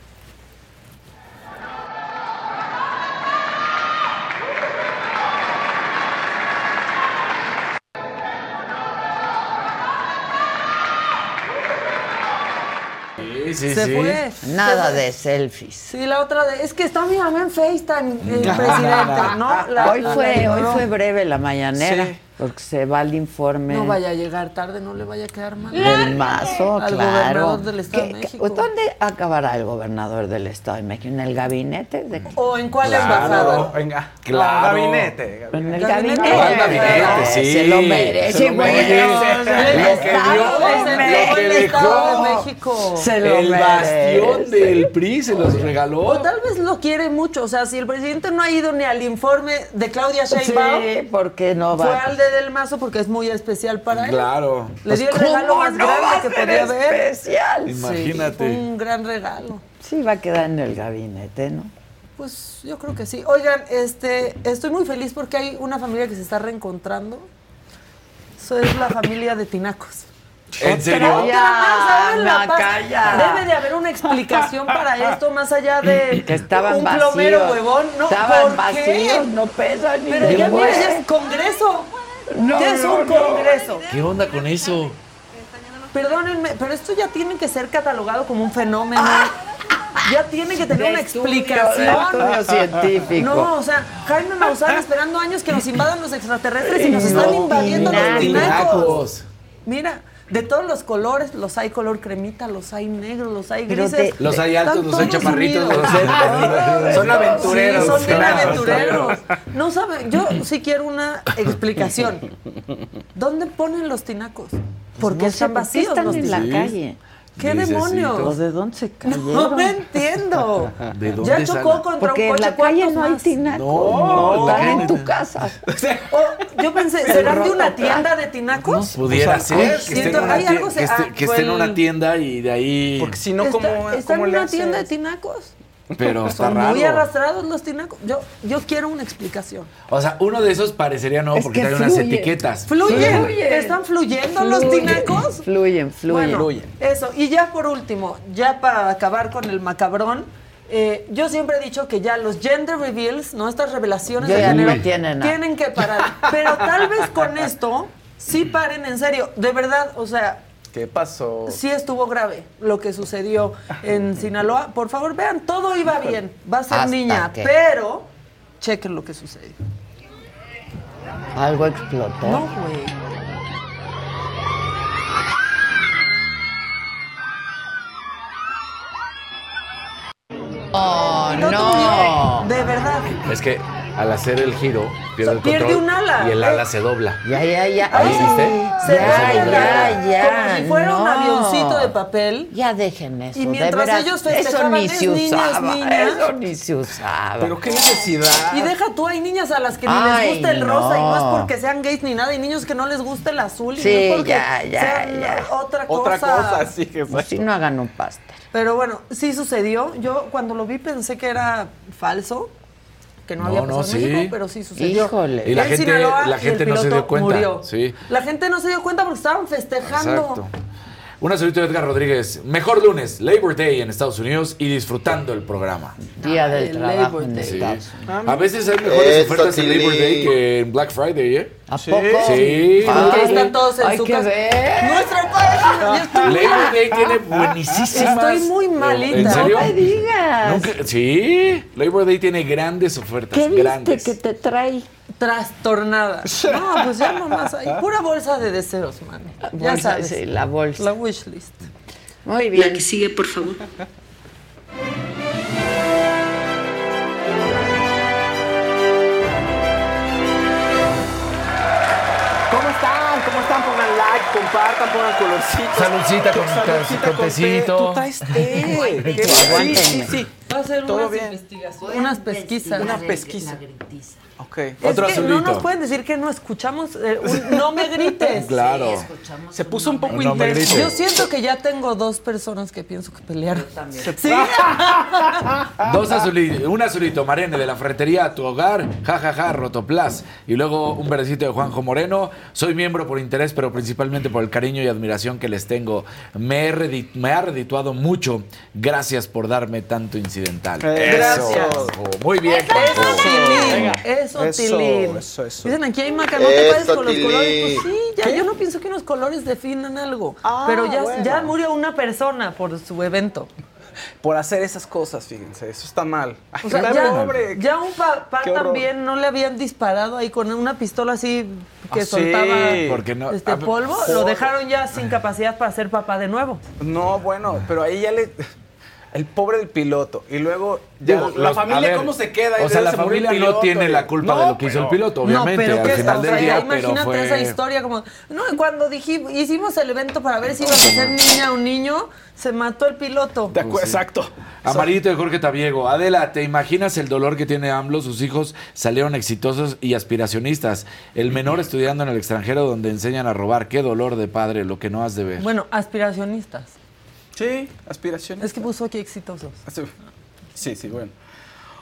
Sí, sí, se sí. fue. Nada Se fue. de selfies. Sí, la otra de, es que está mi mamá en FaceTime, el presidente, ¿no? La- hoy la fue, hoy ignoró. fue breve la mañanera. Sí. Porque se va el informe. No vaya a llegar tarde, no le vaya a quedar mal. Del mazo, Al claro. gobernador del Estado de ¿Qué- qué- México. ¿Dónde acabará el gobernador del Estado de México? ¿En el gabinete? ¿De? ¿O en cuál Claro. embajada? Venga. Claro. Gabinete. En el Gabinete. gabinete. Ah, el gabinete, sí. Se lo merece, Se lo güey. merece. El Lo que de México. el Estado de México. Se lo El bastión merece. del PRI se los regaló. O tal vez lo quiere mucho. O sea, si el presidente no ha ido ni al informe de Claudia Sheinbaum, Sí, porque no fue va. al de Del Mazo porque es muy especial para él. Claro. Le dio el Pues, regalo ¿cómo más no grande va a que podía haber. especial? Imagínate. un gran regalo. Sí, va a quedar en el gabinete, ¿no? Pues yo creo que sí. Oigan, este, estoy muy feliz porque hay una familia que se está reencontrando. Eso es la familia de Tinacos. ¿En serio? Otra más. Debe de haber una explicación para esto, más allá de Que estaban un vacíos. plomero huevón. No, estaban ¿por qué? vacíos, no pesan ni Pero de ya ya es congreso. No, ya es un no. congreso. ¿Qué onda con eso? Perdónenme, pero esto ya tiene que ser catalogado como un fenómeno. Ya tiene que tener De una explicación. de estudio científico. No, o sea, Jaime Maussan esperando años que nos invadan los extraterrestres y nos están No, invadiendo los. Tinacos. Mira, de todos los colores, los hay color cremita, los hay negros, los hay grises. te- Los hay altos, los hay chaparritos, los hay... Son aventureros. Sí, son bien Claro. aventureros. No saben, yo sí quiero una explicación. ¿Dónde ponen los tinacos? ¿Por qué No están ¿por qué vacíos están los en la calle? ¿Qué demonios? ¿O de dónde se cayeron? No me entiendo. ¿De dónde Ya chocó salen? contra Porque un en coche. la calle ¿cuántos no hay tinacos. No, están no. en tu casa. Oh, yo pensé, ¿serán de una tienda de tinacos? Pudiera O sea, ser ay, que esté en una hay algo que se- esté, ah, que fue esté en una tienda y de ahí... Porque si no, Está- ¿cómo, ¿Están en le una tienda de tinacos? Pero está Son raro. muy arrastrados los tinacos. Yo, yo quiero una explicación. O sea, uno de esos parecería no, Es porque que trae unas etiquetas. ¿Fluyen? Fluyen. ¿Están fluyendo los Fluyen, tinacos? Fluyen, fluyen. Bueno, eso. Y ya por último, ya para acabar con el macabrón, eh, yo siempre he dicho que ya los gender reveals, ¿no? Estas revelaciones de no género, tienen nada. tienen que parar. Pero tal vez con esto sí paren en serio. De verdad, o sea, ¿Qué pasó? sí estuvo grave lo que sucedió en Sinaloa. Por favor, vean, todo iba bien. Va a ser Hasta niña, que- pero chequen lo que sucedió. Algo explotó. No, güey. Oh, No, no. De verdad. Es que al hacer el giro pierde el Pierde control un ala. y el ala Eh. se dobla. Ya, ya, ya. ¿Ahí Ay, viste? Se Ya, ya, como- ya. Como si fuera un avioncito de papel. Ya dejen eso. Y de mientras veras, ellos eso festejaban, ni es se niñas, usaba. niñas. Eso ni se usaba. Pero qué necesidad. Y deja tú, hay niñas a las que ni Ay, les gusta el rosa y no es porque sean gays ni nada, hay niños que no les gusta el azul y Sí, no es porque ya, ya, sean ya. otra cosa. Otra cosa, sí, que Pues si no hagan un pastel. Pero bueno, sí sucedió. Yo cuando lo vi pensé que era falso, que no, No, había no, pasado en sí. México, pero sí sucedió. Híjole. Y la En gente- Sinaloa, la gente el no se dio piloto cuenta, murió. sí. La gente no se dio cuenta porque estaban festejando. Exacto. Una solita de Edgar Rodríguez. Mejor lunes, Labor Day en Estados Unidos y disfrutando el programa. Día del el trabajo en. Sí. Unidos. A veces hay mejores Eso, ofertas en Labor. Day que en Black Friday, ¿eh? ¿A Sí. poco? Sí. Porque están todos en hay su que casa. ver. Nuestra página. Labor. Day tiene buenísimas. Estoy muy malita. ¿En serio? No me digas. Nunca- Sí, Labor Day tiene grandes ofertas. ¿Qué viste grandes. que te trae? Trastornada. No, pues ya nomás hay pura bolsa de deseos, man. Ya Bolsa, sabes. sí, la bolsa. La wish list. Muy bien. sigue, por favor. ¿Cómo están? ¿Cómo están? Pongan like, compartan, pongan colorcitos. Saludcita con- Saludcita con té. tecito. Tú traes té. Sí, sí, sí. Va a Todo unas bien. investigaciones, unas pesquisas. Una pesquisa. Ok. Es Otro que no azulito. nos pueden decir que no escuchamos. eh, un- no me grites. Claro. Se puso un poco No intenso. Yo siento que ya tengo dos personas que pienso que pelearon. Sí. Dos azulitos, un azulito, Marene, de la ferretería a tu hogar, jajaja, ja, ja, Rotoplas. Y luego un verdecito de Juanjo Moreno. Soy miembro por interés, pero principalmente por el cariño y admiración que les tengo. Me, he redi- me ha redituado mucho. Gracias por darme tanto incidental. Gracias. Eso. Muy bien, Eso, Juanjo. Tilín. Eso, Eso, Tilín. eso, eso. Dicen aquí hay maca, no te Eso, con los Tilín. colores. Pues sí, ya yo no pienso que unos colores definan algo. Ah, pero ya, bueno. ya murió una persona por su evento. Por hacer esas cosas, fíjense. Eso está mal. Ay, O sea, está ya, pobre. ya un papá Qué horror. también no le habían disparado ahí con una pistola así que Ah, sí. soltaba Porque no- este ah, polvo, lo dejaron ya sin capacidad para ser papá de nuevo. No, bueno, pero ahí ya le. El pobre del piloto. Y luego, ya, Digo, la los- familia, ver, ¿cómo se queda? O sea, Se la familia no tiene la culpa de lo que hizo el piloto, obviamente, no, pero al ¿qué final del día, pero imagínate fue... esa historia como, no, cuando dijimos, hicimos el evento para ver si iba a ser niña o niño, se mató el piloto. De acuerdo, Exacto. Amarillito de Jorge Tabiego. Adela, ¿te imaginas el dolor que tiene AMLO? Sus hijos salieron exitosos y aspiracionistas. El menor estudiando en el extranjero donde enseñan a robar. Qué dolor de padre, lo que no has de ver. Bueno, aspiracionistas. Sí, aspiraciones. Es que puso aquí exitosos. Sí, sí, bueno.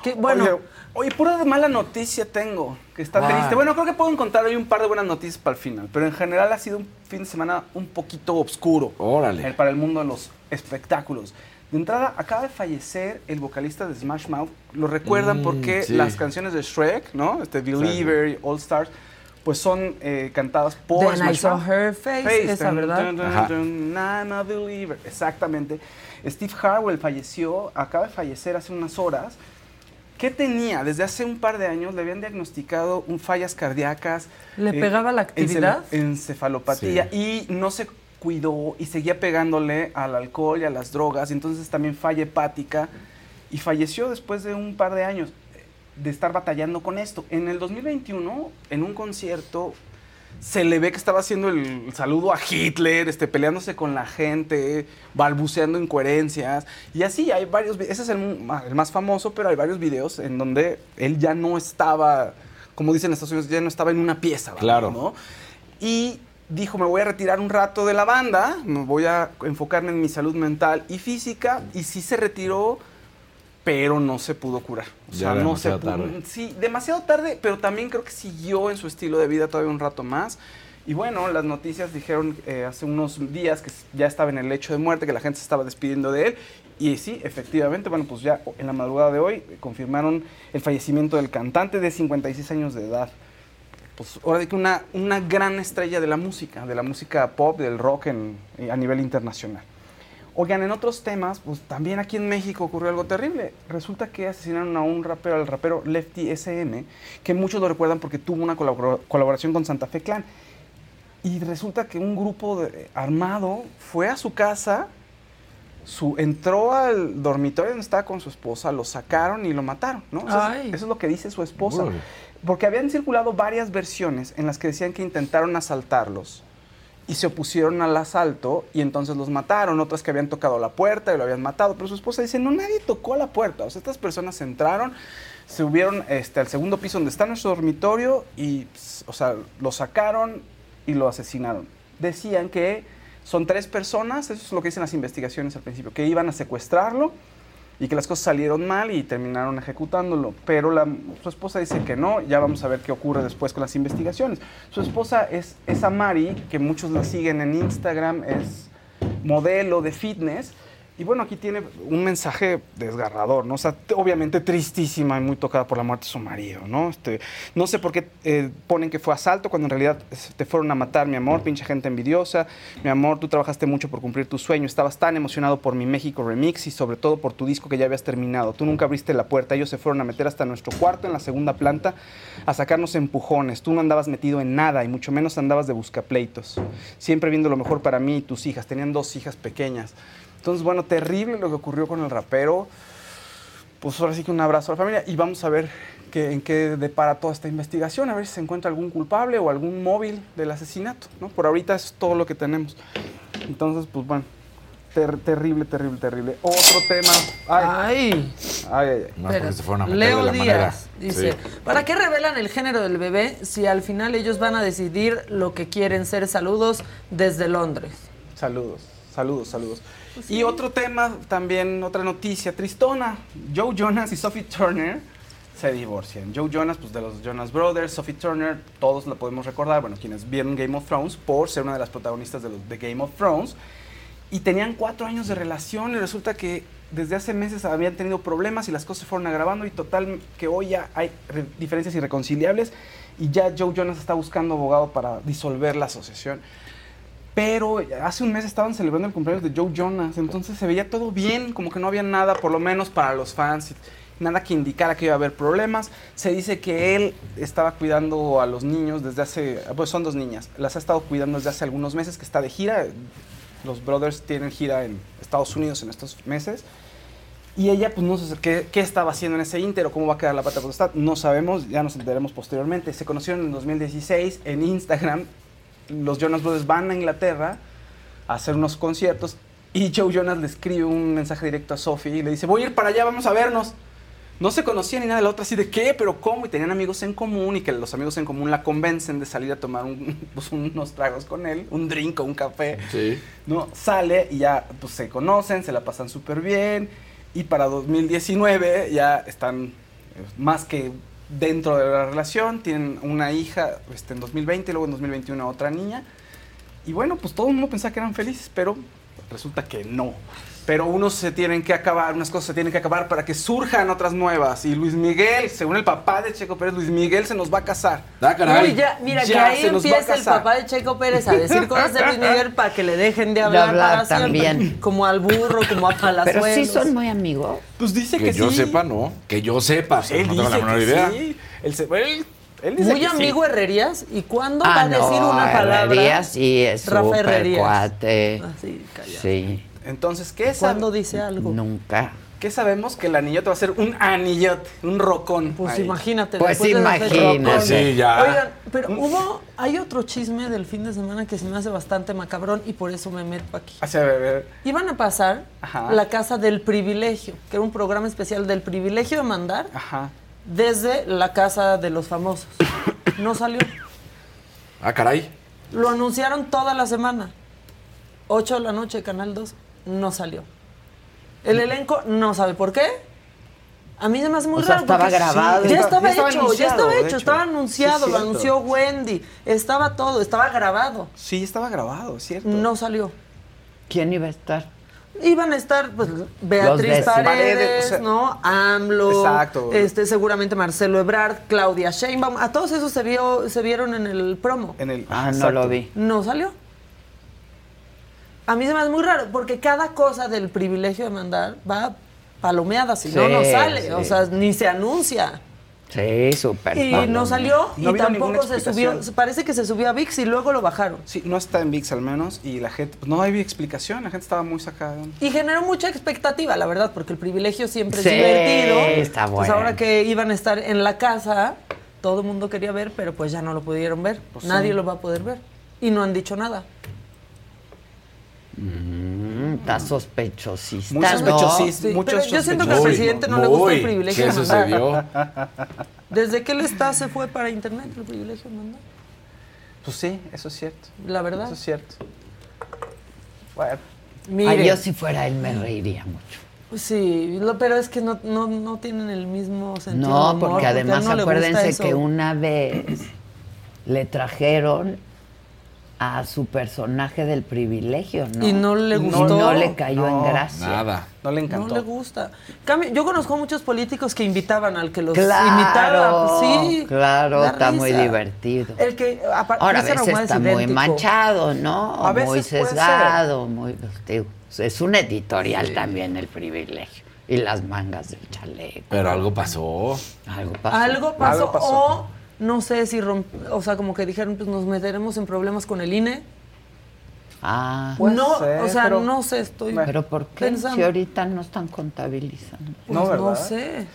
Que, bueno, Oye, oye, pura mala noticia tengo, que está ¿Cuál? triste. Bueno, creo que puedo encontrar hoy un par de buenas noticias para el final, pero en general ha sido un fin de semana un poquito oscuro. Órale. eh, Para el mundo de los espectáculos. De entrada, acaba de fallecer el vocalista de Smash Mouth. Lo recuerdan Mm, porque sí. las canciones de Shrek, ¿no? Este Believer y All Stars, pues son eh, cantadas por Then I Smash saw Mouth. her face, esa, dun, ¿verdad? I'm a believer. Exactamente. Steve Harwell falleció, acaba de fallecer hace unas horas. ¿Qué tenía? Desde hace un par de años le habían diagnosticado un fallas cardíacas. ¿Le eh, pegaba la actividad? Encefalopatía. Y no se cuidó y seguía pegándole al alcohol y a las drogas. Y entonces también falla hepática. Y falleció después de un par de años de estar batallando con esto. En el 2021, en un concierto, se le ve que estaba haciendo el saludo a Hitler, este, peleándose con la gente, balbuceando incoherencias. Y así hay varios, ese es el, más famoso, pero hay varios videos en donde él ya no estaba, como dicen en Estados Unidos, ya no estaba en una pieza. ¿verdad? Claro. ¿no? Y dijo, me voy a retirar un rato de la banda, me voy a enfocarme en mi salud mental y física. Y sí se retiró, pero no se pudo curar. O Ya sea, no se pudo. tarde. Sí, demasiado tarde, pero también creo que siguió en su estilo de vida todavía un rato más. Y bueno, las noticias dijeron eh, hace unos días que ya estaba en el lecho de muerte, que la gente se estaba despidiendo de él. Y sí, efectivamente, bueno, pues ya en la madrugada de hoy eh, confirmaron el fallecimiento del cantante de 56 años de edad. Pues ahora de que una, una gran estrella de la música, de la música pop, del rock en- eh, a nivel internacional. Oigan, en otros temas, pues también aquí en México ocurrió algo terrible. Resulta que asesinaron a un rapero, al rapero Lefty SM, que muchos lo recuerdan porque tuvo una colabora- colaboración con Santa Fe Clan. Y resulta que un grupo de- armado fue a su casa, su, entró al dormitorio donde estaba con su esposa, lo sacaron y lo mataron, ¿no? Eso es- Ay. eso es lo que dice su esposa. Porque habían circulado varias versiones en las que decían que intentaron asaltarlos y se opusieron al asalto y entonces los mataron. Otras que habían tocado la puerta y lo habían matado. Pero su esposa dice, no, nadie tocó la puerta. O sea, estas personas entraron, se subieron este, al segundo piso donde está nuestro dormitorio y, o sea, lo sacaron y lo asesinaron. Decían que son tres personas, eso es lo que dicen las investigaciones al principio, que iban a secuestrarlo y que las cosas salieron mal y terminaron ejecutándolo. Pero su esposa dice que no, ya vamos a ver qué ocurre después con las investigaciones. Su esposa es, es Amari, que muchos la siguen en Instagram, es modelo de fitness. Y bueno, aquí tiene un mensaje desgarrador, ¿no? O sea, obviamente tristísima y muy tocada por la muerte de su marido, ¿no? Este, no sé por qué eh, ponen que fue asalto cuando en realidad es- te fueron a matar, mi amor, pinche gente envidiosa. Mi amor, tú trabajaste mucho por cumplir tu sueño, estabas tan emocionado por mi México Remix y sobre todo por tu disco que ya habías terminado. Tú nunca abriste la puerta, ellos se fueron a meter hasta nuestro cuarto en la segunda planta a sacarnos empujones. Tú no andabas metido en nada y mucho menos andabas de buscapleitos. Siempre viendo lo mejor para mí y tus hijas. Tenían dos hijas pequeñas. Entonces, bueno, terrible lo que ocurrió con el rapero. Pues ahora sí que un abrazo a la familia y vamos a ver qué, en qué depara toda esta investigación, a ver si se encuentra algún culpable o algún móvil del asesinato, ¿no? Por ahorita es todo lo que tenemos. Entonces, pues bueno, ter- terrible, terrible, terrible. Otro tema. Ay, ay, ay. ay. Más porque se fueron a meter Leo de la Díaz manera. dice, Sí. ¿para qué revelan el género del bebé si al final ellos van a decidir lo que quieren ser? Saludos desde Londres. Saludos, saludos, saludos. Y otro tema, también otra noticia tristona. Joe Jonas y Sophie Turner se divorcian. Joe Jonas, pues de los Jonas Brothers, Sophie Turner, todos la podemos recordar, bueno, quienes vieron Game of Thrones, por ser una de las protagonistas de, los, de Game of Thrones. Y tenían cuatro años de relación y resulta que desde hace meses habían tenido problemas y las cosas se fueron agravando y total que hoy ya hay re- diferencias irreconciliables y ya Joe Jonas está buscando abogado para disolver la asociación. Pero hace un mes estaban celebrando el cumpleaños de Joe Jonas, entonces se veía todo bien, como que no había nada, por lo menos para los fans. nada que indicara que iba a haber problemas. Se dice que él estaba cuidando a los niños desde hace, pues son dos niñas, las ha estado cuidando desde hace algunos meses, que está de gira. Los brothers tienen gira en Estados Unidos en estos meses. Y ella, pues no sé qué, qué estaba haciendo en ese ínter o cómo va a quedar la pata potestad. No sabemos, ya nos enteremos posteriormente. Se conocieron en 2016 en Instagram. Los Jonas Brothers van a Inglaterra a hacer unos conciertos y Joe Jonas le escribe un mensaje directo a Sophie y le dice, voy a ir para allá, vamos a vernos. No se conocían ni nada de la otra, así de qué, pero cómo, y tenían amigos en común y que los amigos en común la convencen de salir a tomar un- pues, unos tragos con él, un drink o un café. Sí. ¿no? Sale y ya pues, se conocen, se la pasan súper bien. Y para 2019 ya están eh, más que dentro de la relación. Tienen una hija este, en 2020 y luego en 2021 otra niña. Y bueno, pues todo el mundo pensaba que eran felices, pero resulta que no. Pero unos se tienen que acabar, unas cosas se tienen que acabar para que surjan otras nuevas. Y Luis Miguel, según el papá de Checo Pérez, Luis Miguel se nos va a casar. Ah, Uy, ya, mira, que ahí empieza el papá de Checo Pérez a decir cosas de Luis Miguel para que le dejen de hablar, hablar para siempre. también. Como al burro, como a Palazuelos. Pero sí son muy amigos. Pues dice Que, yo sepa, no. Que yo sepa. Él no tengo la dice menor que idea. sí. Él, se- él- él dice Muy que sí. amigo Herrerías. ¿Y cuándo Ah, va a decir no, una palabra? Herrerías sí es Rafa Herrerías. cuate. Así, callado. Sí. Entonces, ¿qué es? ¿Cuándo dice algo? Nunca. ¿Qué sabemos? Que el anillote va a ser un anillote, un rocón. Pues ahí. imagínate. Pues imagínate. Pues sí, ya. Oigan, pero hubo, hay otro chisme del fin de semana que se me hace bastante macabrón y por eso me meto aquí. Así, a ver, a ver. Iban a pasar Ajá. la casa del privilegio, que era un programa especial del privilegio de mandar Ajá. desde la casa de los famosos. No salió. Ah, caray. Lo anunciaron toda la semana. 8 de la noche, Canal 2, no salió. El elenco no sabe por qué. A mí se me hace muy O sea, raro. estaba porque grabado. Ya Ya estaba, estaba hecho, ya estaba hecho, hecho. estaba anunciado, Sí, lo anunció Wendy, estaba todo, estaba grabado. Sí, estaba grabado, ¿cierto? No salió. ¿Quién iba a estar? Iban a estar pues, Beatriz. Paredes, Paredes, o sea, ¿no? AMLO, Exacto. este, seguramente Marcelo Ebrard, Claudia Sheinbaum. A todos esos se, vio, se vieron en el promo. En el, Ah, no lo vi. No salió. A mí se me hace muy raro, porque cada cosa del privilegio de mandar va palomeada, si no, Sí, no sale. sí. O sea, ni se anuncia. Sí, súper. Y no salió, No y tampoco se subió. explicación. Parece que se subió a VIX y luego lo bajaron. Sí, no está en VIX al menos y la gente, pues no había explicación, la gente estaba muy sacada. Y generó mucha expectativa, la verdad, porque el privilegio siempre Sí, es divertido. está Pues bueno. ahora que iban a estar en la casa, todo el mundo quería ver, pero pues ya no lo pudieron ver. Pues Nadie sí. lo va a poder ver. Y no han dicho nada. Mm, está sospechosista. Muy ¿no? sospechosista, Sí, mucho pero yo siento que al presidente no le gusta el privilegio se dio. Desde que él está se fue para internet el privilegio de mandar. Pues sí, eso es cierto. La verdad. Eso es cierto. Bueno, Mire, Ay, yo si fuera él me reiría mucho. sí, lo- pero es que no, no, no tienen el mismo sentido. No, de humor, porque a además no acuérdense que una vez le trajeron a su personaje del privilegio, ¿no? Y no le Y gustó. no le cayó No, en gracia. Nada. no le No encantó. le gusta. Cambio, yo conozco muchos políticos que invitaban al que los Claro, imitaba. sí. claro, está muy divertido. El que Ahora a veces está muy manchado, ¿no? A veces muy puede sesgado, muy... digo, es un editorial también el privilegio. Y las mangas del chaleco. Pero algo pasó. Algo pasó. Algo pasó, Algo pasó. o no sé si romp- o sea, como que dijeron, pues nos meteremos en problemas con el INE. Ah, no, ser, o sea, pero- no sé, estoy pero ¿por qué? pensando. Si ahorita no están contabilizando. Pues No, sé.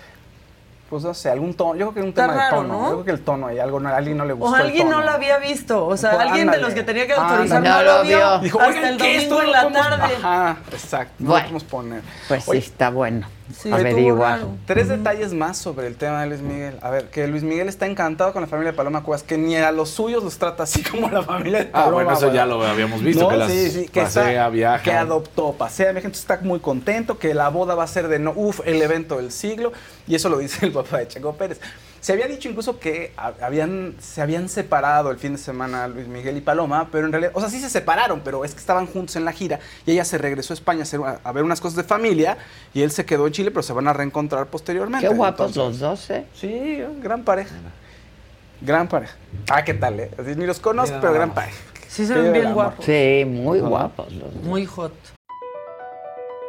Pues no sé, algún tono. Yo creo que un Está tema raro, de tono. ¿no? Yo creo que el tono ahí, algo, no- a alguien no le gustó. O el alguien no lo había visto, o sea, Pues, alguien de los que tenía que autorizar Ándale. no, No lo vio, vio. Dijo, hasta el domingo en la podemos- tarde. Ajá, exacto. No Bueno. lo podemos poner. Pues Oye, sí, está bueno. Sí. Tres detalles más sobre el tema de Luis Miguel. A ver, que Luis Miguel está encantado con la familia de Paloma Cuevas, que ni a los suyos los trata así como la familia de Ah, Paloma. bueno, eso ya lo habíamos visto, No, que las sí, sí, que pasea, está- viaja. Que adoptó, pasea, mi gente está muy contento, que la boda va a ser de no, uf, el evento del siglo, y eso lo dice el papá de Checo Pérez. Se había dicho incluso que ha- habían, se habían separado el fin de semana Luis Miguel y Paloma, pero en realidad, o sea, sí se separaron, pero es que estaban juntos en la gira y ella se regresó a España a, hacer, a, a ver unas cosas de familia y él se quedó en Chile, pero se van a reencontrar posteriormente. Qué guapos Entonces, los dos, ¿eh? Sí, gran pareja. Gran pareja. Ah, ¿qué tal, eh? Así ni los conozco, pero gran pareja. Sí se ven bien guapos. Sí, muy guapos los dos. Muy hot.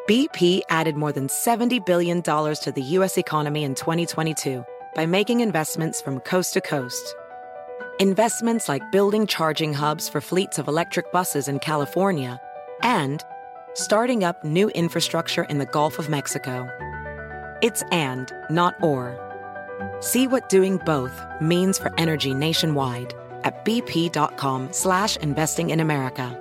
BP added more than $70 billion to the U.S. economy in 2022 by making investments from coast to coast. Investments like building charging hubs for fleets of electric buses in California and starting up new infrastructure in the Gulf of Mexico. It's and, not or. See what doing both means for energy nationwide at bp.com slash investing in America.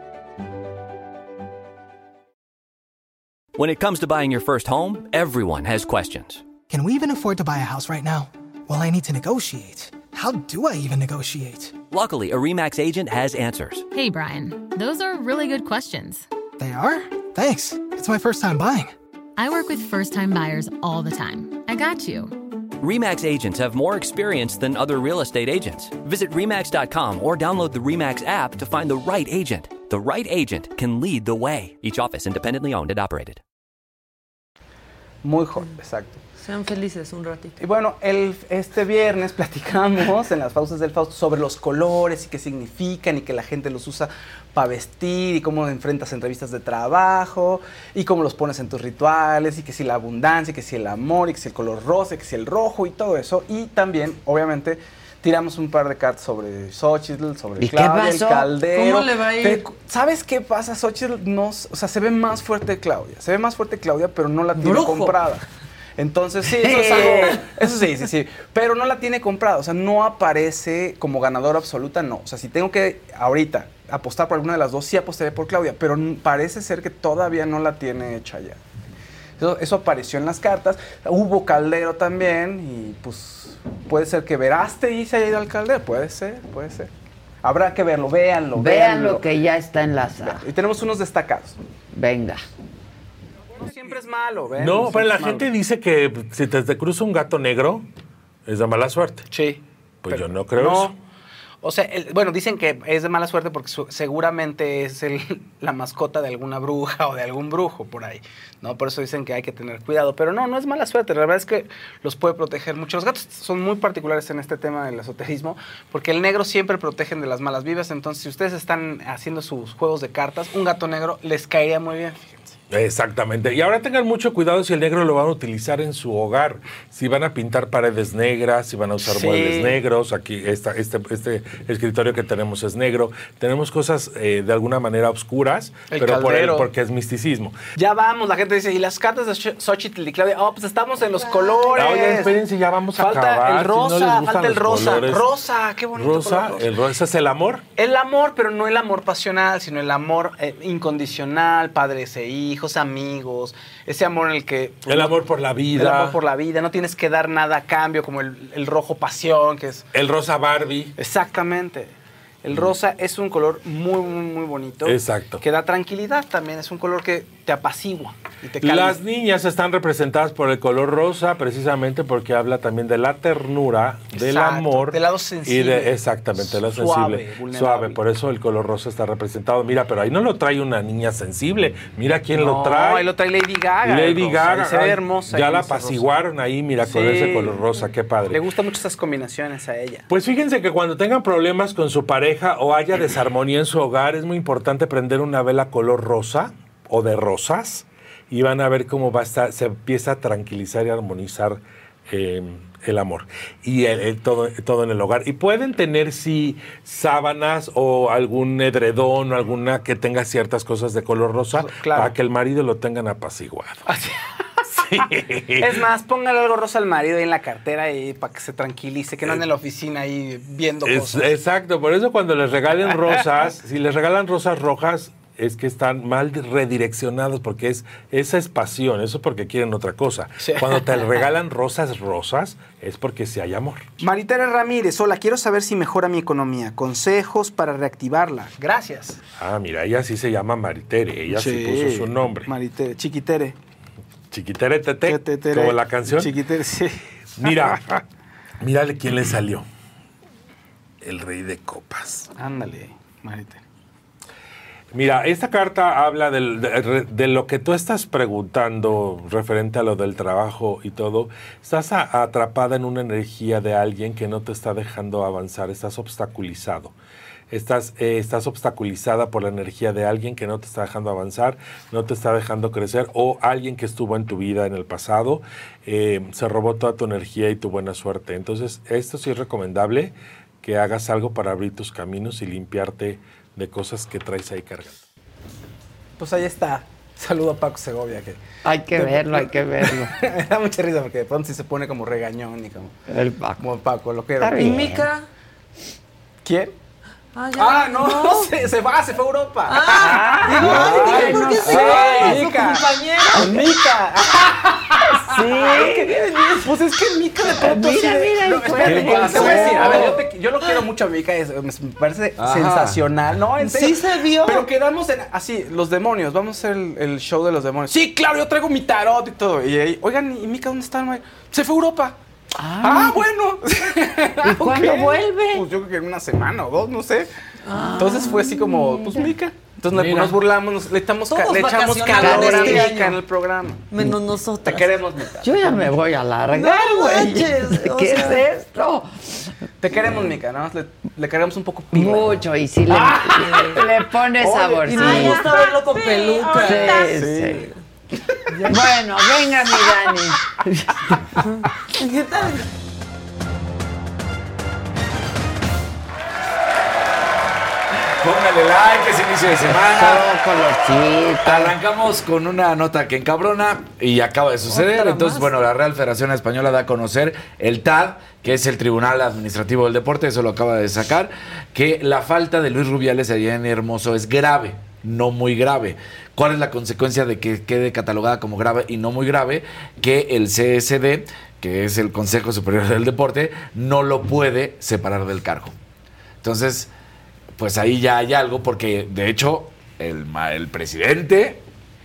When it comes to buying your first home, everyone has questions. Can we even afford to buy a house right now? Well, I need to negotiate. How do I even negotiate? Luckily, a REMAX agent has answers. Hey, Brian, those are really good questions. They are? Thanks. It's my first time buying. I work with first time buyers all the time. I got you. REMAX agents have more experience than other real estate agents. Visit REMAX.com or download the REMAX app to find the right agent. The right agent can lead the way. Each office independently owned and operated. Muy joven, exacto. Sean felices un ratito. Y bueno, el, este viernes platicamos en las pausas del Fausto sobre los colores y qué significan y que la gente los usa para vestir y cómo enfrentas entrevistas de trabajo y cómo los pones en tus rituales y que si la abundancia, y que si el amor y que si el color rosa, y que si el rojo y todo eso. Y también, obviamente, tiramos un par de cartas sobre Xochitl, sobre ¿Y qué Claudia, pasó? el caldero. ¿Cómo le va a ir? Pero, ¿Sabes qué pasa? Xochitl no, o sea, se ve más fuerte Claudia. Se ve más fuerte Claudia, pero no la tiene comprada. Entonces, sí, eso es algo. Eso sí, sí, sí. Pero no la tiene comprada. O sea, no aparece como ganadora absoluta, no. O sea, si tengo que ahorita apostar por alguna de las dos, sí apostaré por Claudia. Pero parece ser que todavía no la tiene hecha ya. Eso, eso apareció en las cartas. Hubo caldero también. Y pues puede ser que Veraste y se haya ido al caldero. Puede ser, puede ser. Habrá que verlo, véanlo, Vean véanlo. lo que ya está enlazado. Y tenemos unos destacados. Venga. No siempre es malo. No, pero la gente dice que si te, te cruza un gato negro, es de mala suerte. Sí. Pues yo no creo no. eso. O sea, el- bueno, dicen que es de mala suerte porque su- seguramente es el- la mascota de alguna bruja o de algún brujo por ahí, ¿no? Por eso dicen que hay que tener cuidado. Pero no, no es mala suerte. La verdad es que los puede proteger mucho. Los gatos son muy particulares en este tema del esoterismo porque el negro siempre protegen de las malas vibras. Entonces, si ustedes están haciendo sus juegos de cartas, un gato negro les caería muy bien. fíjense. Exactamente. Y ahora tengan mucho cuidado si el negro lo van a utilizar en su hogar. Si van a pintar paredes negras, si van a usar Sí. muebles negros. Aquí esta, este, este escritorio que tenemos es negro. Tenemos cosas eh, de alguna manera oscuras, El pero por caldero. porque es misticismo. Ya vamos, la gente dice, ¿y las cartas de Xo- Xochitl y Claudia? Oh, pues estamos en los colores. Oigan, espérense, ya vamos a falta acabar. el si no rosa, falta el rosa. colores. Rosa, qué bonito. Rosa, color el rosa es el amor. El amor, pero no el amor pasional, sino el amor eh, incondicional, padres e hijos, amigos, ese amor en el que... El amor por la vida. El amor por la vida, no tienes que dar nada a cambio, como el, el rojo pasión, que es... El rosa Barbie. Exactamente. El rosa es un color muy, muy, muy bonito. Exacto. Que da tranquilidad también, es un color que te apacigua y te calma. Las niñas están representadas por el color rosa precisamente porque habla también de la ternura, del amor. del lado Y sensible. de, exactamente, del lado Suave, sensible. vulnerable. Suave, por eso el color rosa está representado. Mira, pero ahí no lo trae una niña sensible. Mira quién lo No, trae. ahí lo trae Lady Gaga. Lady Gaga. y se ve hermosa. Ya la rosa. apaciguaron ahí, mira, con ese color rosa. Qué Le padre. gustan mucho estas combinaciones a ella. Pues fíjense que cuando tengan problemas con su pareja o haya desarmonía en su hogar, es muy importante prender una vela color rosa o de rosas y van a ver cómo va a estar, se empieza a tranquilizar y armonizar eh, el amor y el- el todo, todo en el hogar. Y pueden tener sí sábanas o algún edredón o alguna que tenga ciertas cosas de color rosa para que el marido lo tengan apaciguado. Es más, póngale algo rosa al marido ahí en la cartera y para que se tranquilice, que no ande en la oficina ahí viendo Es- cosas. exacto, por eso cuando les regalen rosas, si les regalan rosas rojas, es que están mal redireccionados porque es esa es pasión, eso es porque quieren otra cosa. Sí. Cuando te regalan rosas rosas, es porque sí hay amor. Maritera Ramírez, hola, quiero saber si mejora mi economía. Consejos para reactivarla. Gracias. Ah, mira, ella sí se llama Maritere, ella sí, puso su nombre. Maritere, Chiquitere. Chiquitere Tete, Tetere. como la canción. Chiquitere, sí. Mira, mírale quién le salió. El rey de copas. Ándale, Maritere. Mira, esta carta habla del- de, de lo que tú estás preguntando referente a lo del trabajo y todo. Estás a- atrapada en una energía de alguien que no te está dejando avanzar, estás obstaculizado. Estás, eh, estás obstaculizada por la energía de alguien que no te está dejando avanzar, no te está dejando crecer, o alguien que estuvo en tu vida en el pasado, eh, se robó toda tu energía y tu buena suerte. Entonces, esto sí es recomendable que hagas algo para abrir tus caminos y limpiarte de cosas que traes ahí cargando. Pues ahí está. Saludo a Paco Segovia. Que Hay que verlo, hay que verlo. Me da mucha risa porque de pronto sí se pone como regañón y como. El Paco. Como Paco, lo que era. ¿Y bien. Mica? ¿Quién? Ah, Ah, no, Se, se va, se fue a Europa. Ah, digo, ay, dije, ¿por qué se va? Mica. compañero. Mica. Sí. Pues es que Mica de pronto Mira, mira, No, de- te voy a decir, a ver, yo, te- yo lo quiero mucho a Mica, es- me parece Ajá. sensacional, ¿no? En serio. Sí se vio. Pero quedamos en, así, los demonios, vamos a hacer el, el show de los demonios. Sí, claro, yo traigo mi tarot y todo. Y ahí, oigan, ¿y Mica dónde está? Se fue a Europa. Ah, bueno. ¿Y cuándo vuelve? Pues yo creo que en una semana o dos, no sé. Entonces fue así como, pues Mica. Entonces Mira. nos burlamos, nos- le, ca- Todos le echamos calor a este Mica año. en el programa. Menos Te nosotras. queremos, Mica. Yo ya me voy a largar, No güey. manches, o ¿Qué sea. es esto? Te queremos, Mica, ¿no? Le, le cargamos un poco pila. Mucho, y si le, le pone Oye, saborcito. Y me gusta verlo con peluca. Sí, sí. Bueno, venga, mi Dani. ¿Qué tal? Póngale like, es inicio de semana. Arrancamos con una nota que encabrona y acaba de suceder. Entonces, bueno, la Real Federación Española da a conocer el TAD, que es el Tribunal Administrativo del Deporte, eso lo acaba de sacar, que la falta de Luis Rubiales allá en Hermoso es grave, no muy grave. ¿Cuál es la consecuencia de que quede catalogada como grave y no muy grave? Que el CSD, que es el Consejo Superior del Deporte, no lo puede separar del cargo. Entonces, pues ahí ya hay algo, porque de hecho el, el presidente,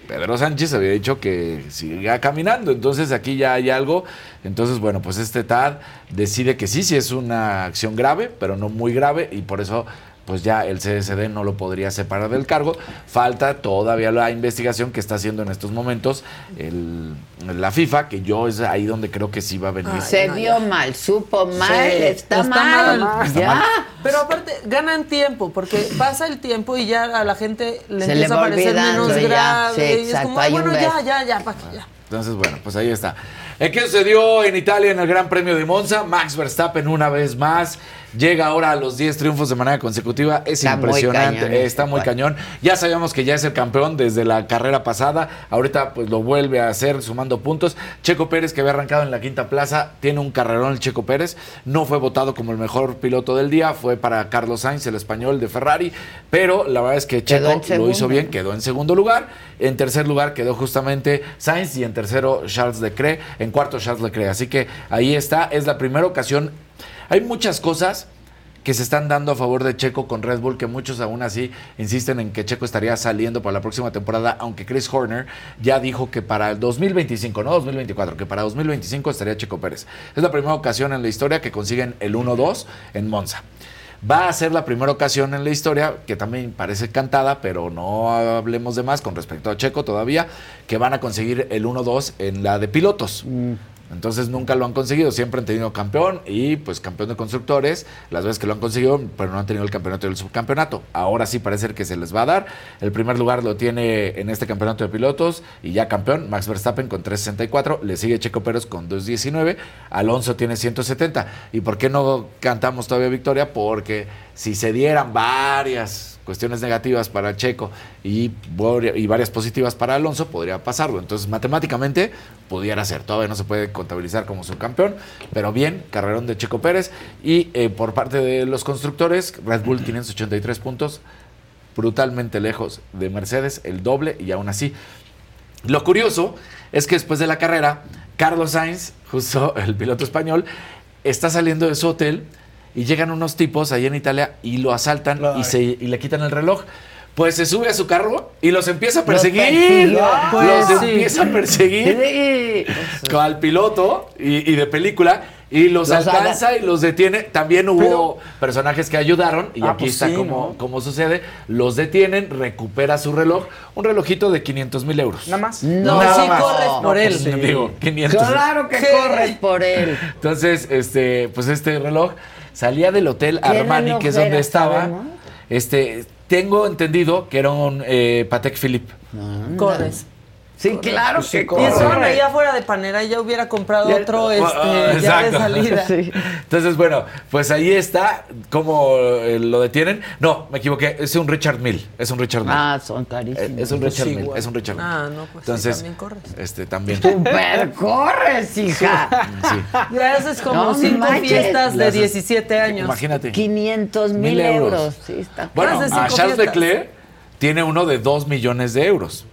Pedro Sánchez, había dicho que siga caminando. Entonces aquí ya hay algo. Entonces, bueno, pues este TAD decide que sí, sí es una acción grave, pero no muy grave, y por eso pues ya el CSD no lo podría separar del cargo. Falta todavía la investigación que está haciendo en estos momentos el- la FIFA, que yo es ahí donde creo que sí va a venir. Se vio mal, supo mal, Sí, está, está mal. mal. Está Ya. mal. Pero aparte, ganan tiempo, porque pasa el tiempo y ya a la gente le Se le empieza va a parecer menos ya. grave. Sí, y es como, hay "Ay, un bueno, ya, beso". ya, ya, pa' que ya. Entonces, bueno, pues ahí está. ¿Qué sucedió en Italia en el Gran Premio de Monza? Max Verstappen una vez más llega ahora a los 10 triunfos de manera consecutiva. Es Está muy impresionante, cañón eh, este está muy cuate. cañón. Ya sabíamos que ya es el campeón desde la carrera pasada. Ahorita pues lo vuelve a hacer sumando puntos. Checo Pérez, que había arrancado en la quinta plaza, tiene un carrerón el Checo Pérez. No fue votado como el mejor piloto del día, fue para Carlos Sainz, el español de Ferrari. Pero la verdad es que Checo lo hizo bien, quedó en segundo lugar. En tercer lugar quedó justamente Sainz y en tercero Charles Leclerc. En cuarto Charles Leclerc. Así que ahí está. Es la primera ocasión. Hay muchas cosas que se están dando a favor de Checo con Red Bull, que muchos aún así insisten en que Checo estaría saliendo para la próxima temporada, aunque Chris Horner ya dijo que para el 2025, no 2024, que para 2025 estaría Checo Pérez. Es la primera ocasión en la historia que consiguen el 1-2 en Monza. Va a ser la primera ocasión en la historia, que también parece cantada, pero no hablemos de más con respecto a Checo todavía, que van a conseguir el 1-2 en la de pilotos. Entonces nunca lo han conseguido, siempre han tenido campeón y pues campeón de constructores, las veces que lo han conseguido, pero no han tenido el campeonato y el subcampeonato. Ahora sí parece que se les va a dar. El primer lugar lo tiene en este campeonato de pilotos y ya campeón, Max Verstappen con 364, le sigue Checo Pérez con 219, Alonso tiene 170. ¿Y por qué no cantamos todavía victoria? Porque si se dieran varias cuestiones negativas para Checo y, varias positivas para Alonso, podría pasarlo. Entonces, matemáticamente, pudiera ser. Todavía no se puede contabilizar como subcampeón, pero bien, carrerón de Checo Pérez. Y eh, por parte de los constructores, Red Bull 583 puntos, brutalmente lejos de Mercedes, el doble, y aún así. Lo curioso es que después de la carrera, Carlos Sainz, justo el piloto español, está saliendo de su hotel y llegan unos tipos ahí en Italia y lo asaltan y, se, y le quitan el reloj. Pues se sube a su carro y los empieza a perseguir. Los, Pues sí. empieza a perseguir Sí. al piloto y, y de película y los, Los alcanza y los detiene. También hubo personajes que ayudaron y Ah, aquí pues está sí, como, ¿no? como sucede. Los detienen, recupera su reloj, un relojito de 500 mil euros. Nada más. No, Nada sí más. corres por él. Pues, Digo, 500. Claro que corres por él. Entonces, este, pues este reloj salía del hotel ¿Qué Armani, que es donde estaba. sabemos? Este, tengo entendido que era un eh, Patek Philippe. Corres. Sí, claro que que corre. Y corre. ahí afuera de Panera y ya hubiera comprado Ya- otro este, Ah, ya de exacto. salida. Entonces, bueno, pues ahí está cómo eh, lo detienen. No, me equivoqué, es un Richard Mill, es un Richard Mill. Ah, son carísimos. Eh, Es un Richard Sí, Mill, es un Richard Mill. Ah, no, pues sí, también corres. Este, también. Super corres, hija. Sí. Ya haces como No cinco manches. fiestas de Le haces- 17 años. Imagínate. 500 mil euros. euros. Sí, está Bueno, a Charles. Leclerc tiene uno de 2 millones de euros.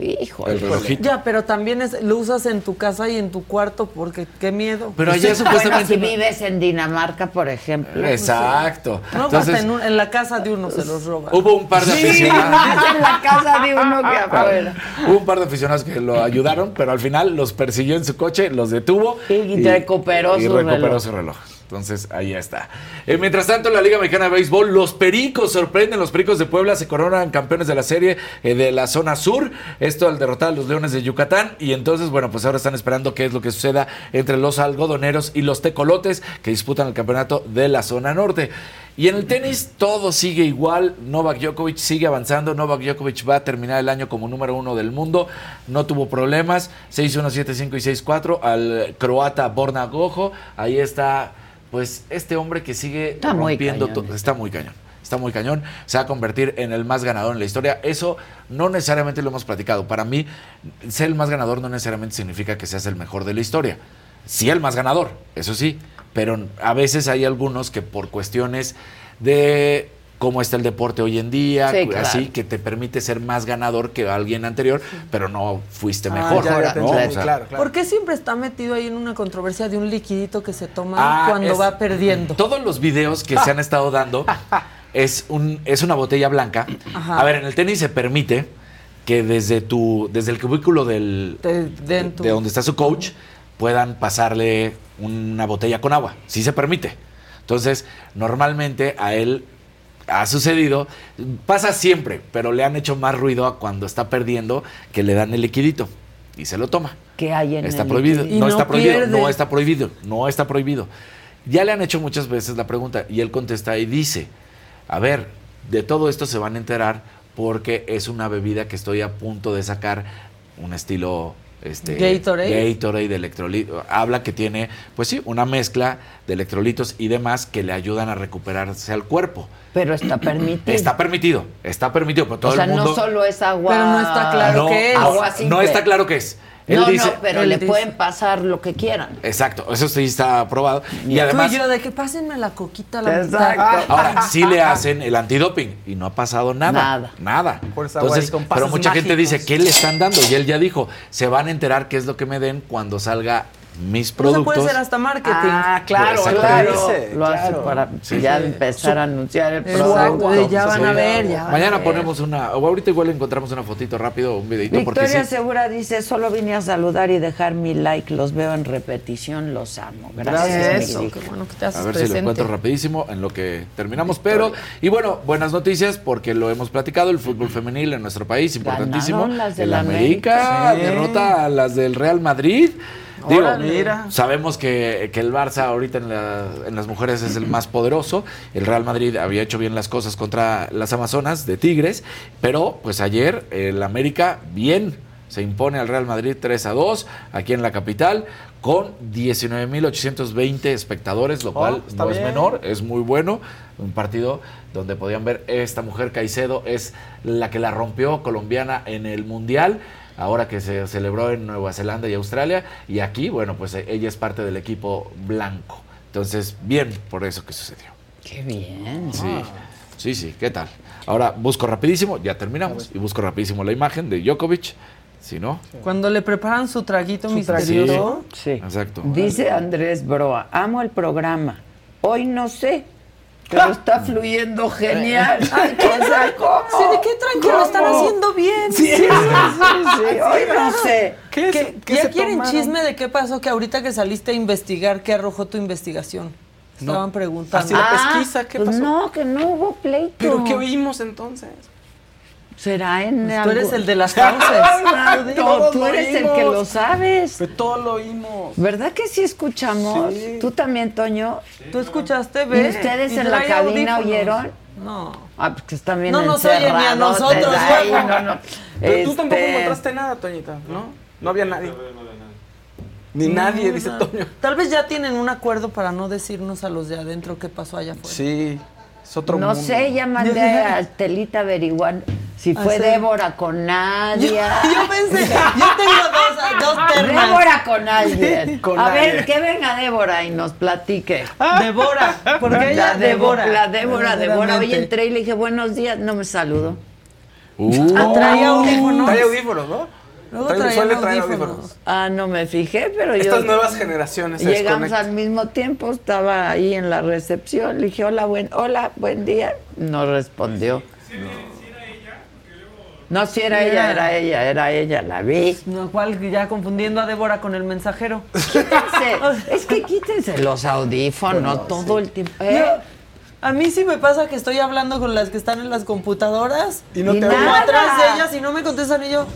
Hijo, El relojito. Ya, pero también es, lo usas en tu casa y en tu cuarto porque qué miedo. Pero allá Bueno, supuestamente. si vives en Dinamarca, por ejemplo. Exacto. No, Entonces, en, un- en la casa de uno se los roban. hubo un par de Sí, aficionados. en la casa de uno que afuera. Hubo un par de aficionados que lo ayudaron, pero al final los persiguió en su coche, los detuvo Y recuperó y su recuperó reloj. su reloj. Entonces, ahí está. Eh, mientras tanto, en la Liga Mexicana de Béisbol, los Pericos sorprenden. Los Pericos de Puebla se coronan campeones de la serie eh, de la zona sur. Esto al derrotar a los Leones de Yucatán. Y entonces, bueno, pues ahora están esperando qué es lo que suceda entre los algodoneros y los tecolotes que disputan el campeonato de la zona norte. Y en el tenis todo sigue igual. Novak Djokovic sigue avanzando. Novak Djokovic va a terminar el año como número uno del mundo. No tuvo problemas. 6-1, 7-5 y 6-4 al croata Borna Gojo. Ahí está, pues, este hombre que sigue Está muy rompiendo cañón. todo. Está muy cañón. Está muy cañón. Se va a convertir en el más ganador en la historia. Eso no necesariamente lo hemos platicado. Para mí, ser el más ganador no necesariamente significa que seas el mejor de la historia. Sí, el más ganador, eso sí. Pero a veces hay algunos que por cuestiones de cómo está el deporte hoy en día, Sí, claro. así que te permite ser más ganador que alguien anterior, pero no fuiste Ah, mejor. ya, ya te ¿no? entendí, O sea, claro, claro. ¿Por qué siempre está metido ahí en una controversia de un liquidito que se toma Ah, cuando es- va perdiendo? Todos los videos que se han estado dando es, un, es una botella blanca. Ajá. A ver, en el tenis se permite que desde tu desde el cubículo del, De- de tu- de donde está su coach puedan pasarle una botella con agua. Sí se permite. Entonces, normalmente a él ha sucedido, pasa siempre, pero le han hecho más ruido a cuando está perdiendo que le dan el liquidito y se lo toma. ¿Qué hay en Está el prohibido. No, está prohibido. pierde. No está prohibido. No está prohibido. Ya le han hecho muchas veces la pregunta y él contesta y dice, a ver, de todo esto se van a enterar porque es una bebida que estoy a punto de sacar un estilo este Gatorade. Gatorade de electrolito. Habla que tiene, pues sí, una mezcla de electrolitos y demás que le ayudan a recuperarse al cuerpo. Pero está permitido. Está permitido, está permitido, pero todo o sea, el mundo no solo es agua. Pero no está claro no, qué es. no, Agua no simple. está claro qué es. Él no, dice, no, pero él le dice. pueden pasar lo que quieran. Exacto, eso sí está aprobado. Y además, Tú y yo, de que pásenme la coquita a la Exacto. mitad. ahora sí le hacen el antidoping y no ha pasado nada. Nada. Nada. Agua Entonces, y pero mucha gente dice, ¿qué le están dando? Y él ya dijo, se van a enterar qué es lo que me den cuando salga mis productos. puede hacer hasta marketing. Ah, claro, claro. Dice, Lo hace claro. para Sí. ya Sí. empezar a anunciar el Exacto, producto. de ya van a ver, ya van a Mañana ver. ponemos una, o ahorita igual encontramos una fotito rápido, un videito, porque Victoria sí. Segura dice, solo vine a saludar y dejar mi like, los veo en repetición, los amo. Gracias, Eso, Vic. qué bueno que te haces A ver si lo encuentro rapidísimo en lo que terminamos. Pero, y bueno, buenas noticias porque lo hemos platicado, el fútbol femenil en nuestro país, importantísimo. Ganaron las del el América. América Sí. derrota a las del Real Madrid. Digo. Mira. sabemos que, que el Barça ahorita en, la- en las mujeres es el más poderoso. El Real Madrid había hecho bien las cosas contra las Amazonas de Tigres, pero pues ayer el América bien se impone al Real Madrid 3 a 2 aquí en la capital con 19.820 espectadores, lo Oh, cual no es menor, es muy bueno. Un partido donde podían ver esta mujer Caicedo es la que la rompió colombiana en el Mundial ahora que se celebró en Nueva Zelanda y Australia. Y aquí, bueno, pues eh, ella es parte del equipo blanco. Entonces, bien por eso que sucedió. Qué bien. Sí, sí, sí, ¿qué tal? Ahora busco rapidísimo, ya terminamos, y busco rapidísimo la imagen de Djokovic. Si no, Cuando le preparan su traguito misterioso. Sí. exacto. Dice Andrés Broa, amo el programa. Hoy no sé, pero está fluyendo genial. Ay, o sea, ¿cómo? Sí, ¿de qué tranquilo? Lo están haciendo bien. Sí, sí, sí, sí. Hoy no sé. ¿Qué, ¿Qué- qué ¿Ya se quieren tomaron? chisme de qué pasó? Que ahorita que saliste a investigar, ¿qué arrojó tu investigación? Estaban preguntando. Así la pesquisa, ¿qué pues pasó? no, que no hubo pleito. ¿Pero qué oímos entonces? Será en Pues tú eres el de las causas. Todos tú eres el que lo sabes. Pero todo lo oímos. ¿Verdad que sí escuchamos? Sí. ¿Tú también, Toño? ¿Tú escuchaste? ¿Y ¿Ves? ustedes Y en la cabina audífonos. oyeron? No. Ah, pues que están bien No nos oye ni a nosotros, ahí, no, no. Pero tú tampoco Este, encontraste nada, Toñita, ¿no? No había nadie. Ni nadie, dice nada. Toño. Tal vez ya tienen un acuerdo para no decirnos a los de adentro qué pasó allá afuera. Sí, es otro No mundo. sé, ya mandé a Estelita averiguar si Ah, fue sí. Débora con Nadia. Yo pensé, yo tengo dos, dos. Débora con alguien. Con a alguien. ver, que venga Débora y nos platique. Devora, porque ella la devora. La Débora, Débora. Hoy entré y le dije, buenos días, no me saludó. Uh. Ah, traía audífonos. Trae audífonos, ¿no? Luego Trae- traían suele traer audífonos. audífonos. Ah, no me fijé, pero yo... Estas nuevas generaciones Llegamos al mismo tiempo, estaba ahí en la recepción, le dije, hola, buen, hola, buen día. No respondió. No, si era ella, era ella, era ella, la vi. No, cual ya confundiendo a Débora con el mensajero. Quítense, es que quítense los audífonos todo el tiempo. ¿eh? A mí sí me pasa que estoy hablando con las que están en las computadoras Y no Y te nada. atrás de ellas y no me contestan y yo,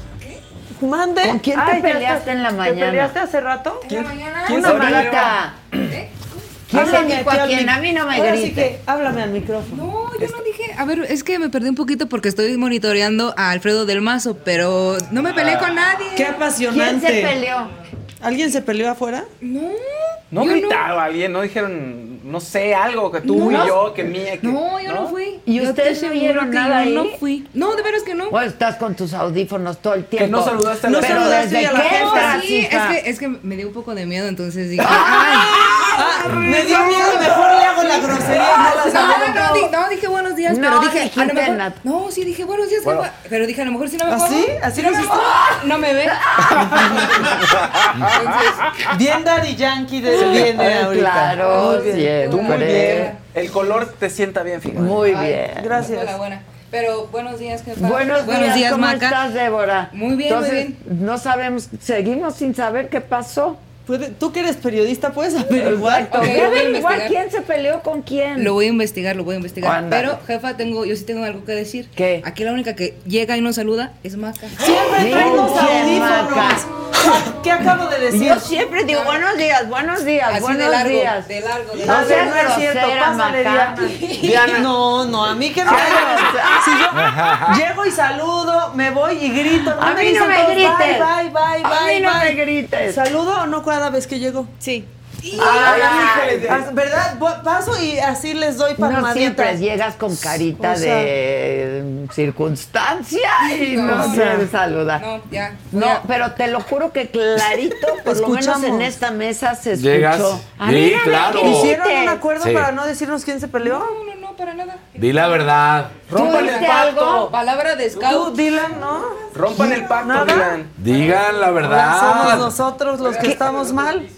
mande. ¿Con quién te Ay, peleaste en la ¿Te mañana? peleaste hace rato? ¿Quién Una se malita. ¿Quién Háblame dijo a quién? A mí no me grite. que háblame al micrófono. No, yo no dije. A ver, es que me perdí un poquito porque estoy monitoreando a Alfredo del Mazo, pero no me peleé con nadie. Qué ¿Quién apasionante. se peleó? ¿Alguien se peleó afuera? No. No gritaba alguien, no dijeron, no sé, algo que tú No. y yo, que mía, que. No, yo no, fui. ¿Y ustedes te no que nada ahí? No fui. No, de veras que no. Pues estás con tus audífonos todo el tiempo. no saludaste a la Pero desde Sí, a la que gente. entras, sí, es que, es que me dio un poco de miedo, entonces dije. Ah, me dio miedo, mejor le hago la grosería no la No, saludo. no, di- no, dije buenos días, No, pero dije, a lo mejor, no, sí dije buenos días, Bueno. pero dije a lo mejor si no me ¿Así? pongo, ¿Así si lo no, me- no me ve. Bien Daddy Yankee de viene Ay, ahorita. claro, Muy bien. siempre. Tú muy bien. El color te sienta bien, fíjate. Muy Ay, bien. Gracias. Buena, buena. Pero buenos días, jefa. Buenos, días, ¿cómo Maca. estás, Débora? Muy bien, muy Entonces, no sabemos, seguimos sin saber qué pasó. Puede- Tú que eres periodista puedes averiguar. Quién se peleó con quién. Lo voy a investigar, lo voy a investigar. Pero, jefa, tengo, yo sí tengo algo que decir. ¿Qué? Aquí la única que llega y nos saluda es Maca. Siempre trae los audífonos. Maca. ¿Qué acabo de decir? Yo siempre digo buenos días, buenos días, Así buenos de largo, días. de largo, de No largo. seas no es cierto, pásale. Diana. Diana. No, no, a mí que me Si yo llego y saludo, me voy y grito. A mí no me grites. Bye, bye, bye, A bye, mí no bye. me grites. ¿Saludo o no cada vez que llego? Sí. Ay, ¿Verdad? Paso y así les doy No palmaditas. siempre llegas con carita O sea- de circunstancia y no, No, se saluda. No, ya. No, pero te lo juro que clarito, por lo menos en esta mesa se escuchó. Llegas. Sí, no claro. ¿Hicieron un acuerdo Sí. para no decirnos quién se peleó? No, no, no, para nada. Di la verdad. Rompan el ¿Tuviste pacto. algo? Palabra de Tú, scout. Dylan, ¿no? Rompan el pacto, Nada. Dylan. Digan la Ahora verdad. somos nosotros los que estamos mal.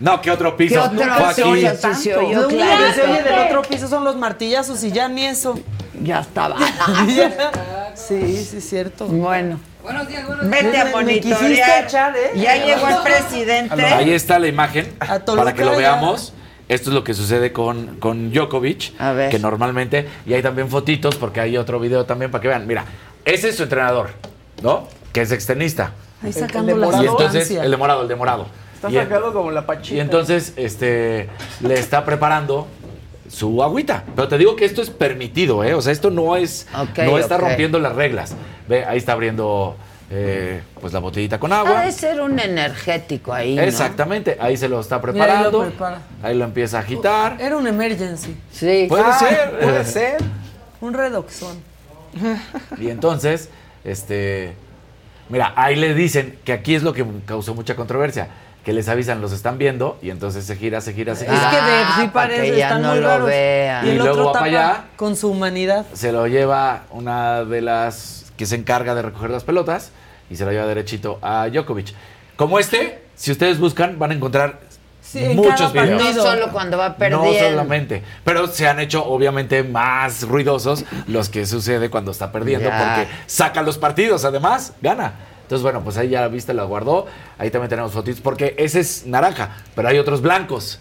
No, ¿qué otro piso? ¿Qué otro piso? aquí. Ya se- oye del otro piso son los martillazos y ya ni eso. Ya estaba. sí, sí, es cierto. Bueno, Buenos días, buenos días. vete a me monitorear. echar, ¿eh? Ya llegó el presidente. Ahí está la imagen para que lo ya. veamos. Esto es lo que sucede con, con Djokovic, A ver. que normalmente, y hay también fotitos, porque hay otro video también para que vean. Mira, ese es su entrenador, ¿no? Que es extenista. Ahí El- sacando el la morado. Y entonces, el de morado, el de morado. Está Y en- sacado como la pachita. Y entonces, este, le está preparando su agüita. Pero te digo que esto es permitido, ¿eh? O sea, esto no es, no está rompiendo las reglas. Ve, ahí está abriendo, eh, pues la botellita con Ha agua. de ser un energético ahí, ¿no? Exactamente, ahí se lo está ahí preparando. lo prepara. ahí lo empieza a agitar. Era un emergency, Sí. Puede Ah, ser. Puede ser. un redoxón. Y entonces, este, mira, ahí le dicen que aquí es lo que causó mucha controversia, que les avisan, los están viendo y entonces se gira, se gira, se Es gira. que de, Ah, sí pa' parece, que ya están no muy lo raros. vean. Y el Y otro luego va para allá. con su humanidad. Se lo lleva una de las que se encarga de recoger las pelotas y se lo lleva derechito a Djokovic. Como este, si ustedes buscan, van a encontrar Sí, muchos videos. No solo cuando va perdiendo. No solamente, pero se han hecho obviamente más ruidosos los que sucede cuando está perdiendo Ya. porque saca los partidos, además gana. Entonces, bueno, pues ahí ya viste, la guardó. Ahí también tenemos fotitos porque ese es naranja, pero hay otros blancos.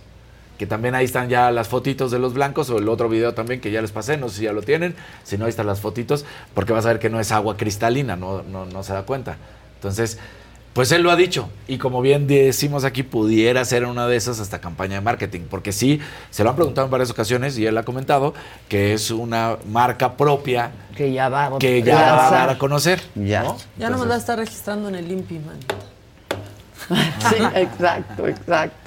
Que también ahí están ya las fotitos de los blancos o el otro video también que ya les pasé, no sé si ya lo tienen, si no ahí están las fotitos, porque vas a ver que no es agua cristalina, no, no, no se da cuenta. Entonces, Pues él lo ha dicho. Y como bien decimos aquí, pudiera ser una de esas hasta campaña de marketing. Porque sí, se lo han preguntado en varias ocasiones y él ha comentado que es una marca propia que ya va, que ya va a dar a conocer. Ya. ¿no? Ya no me va a estar registrando en el INPI, man. Sí, exacto, exacto.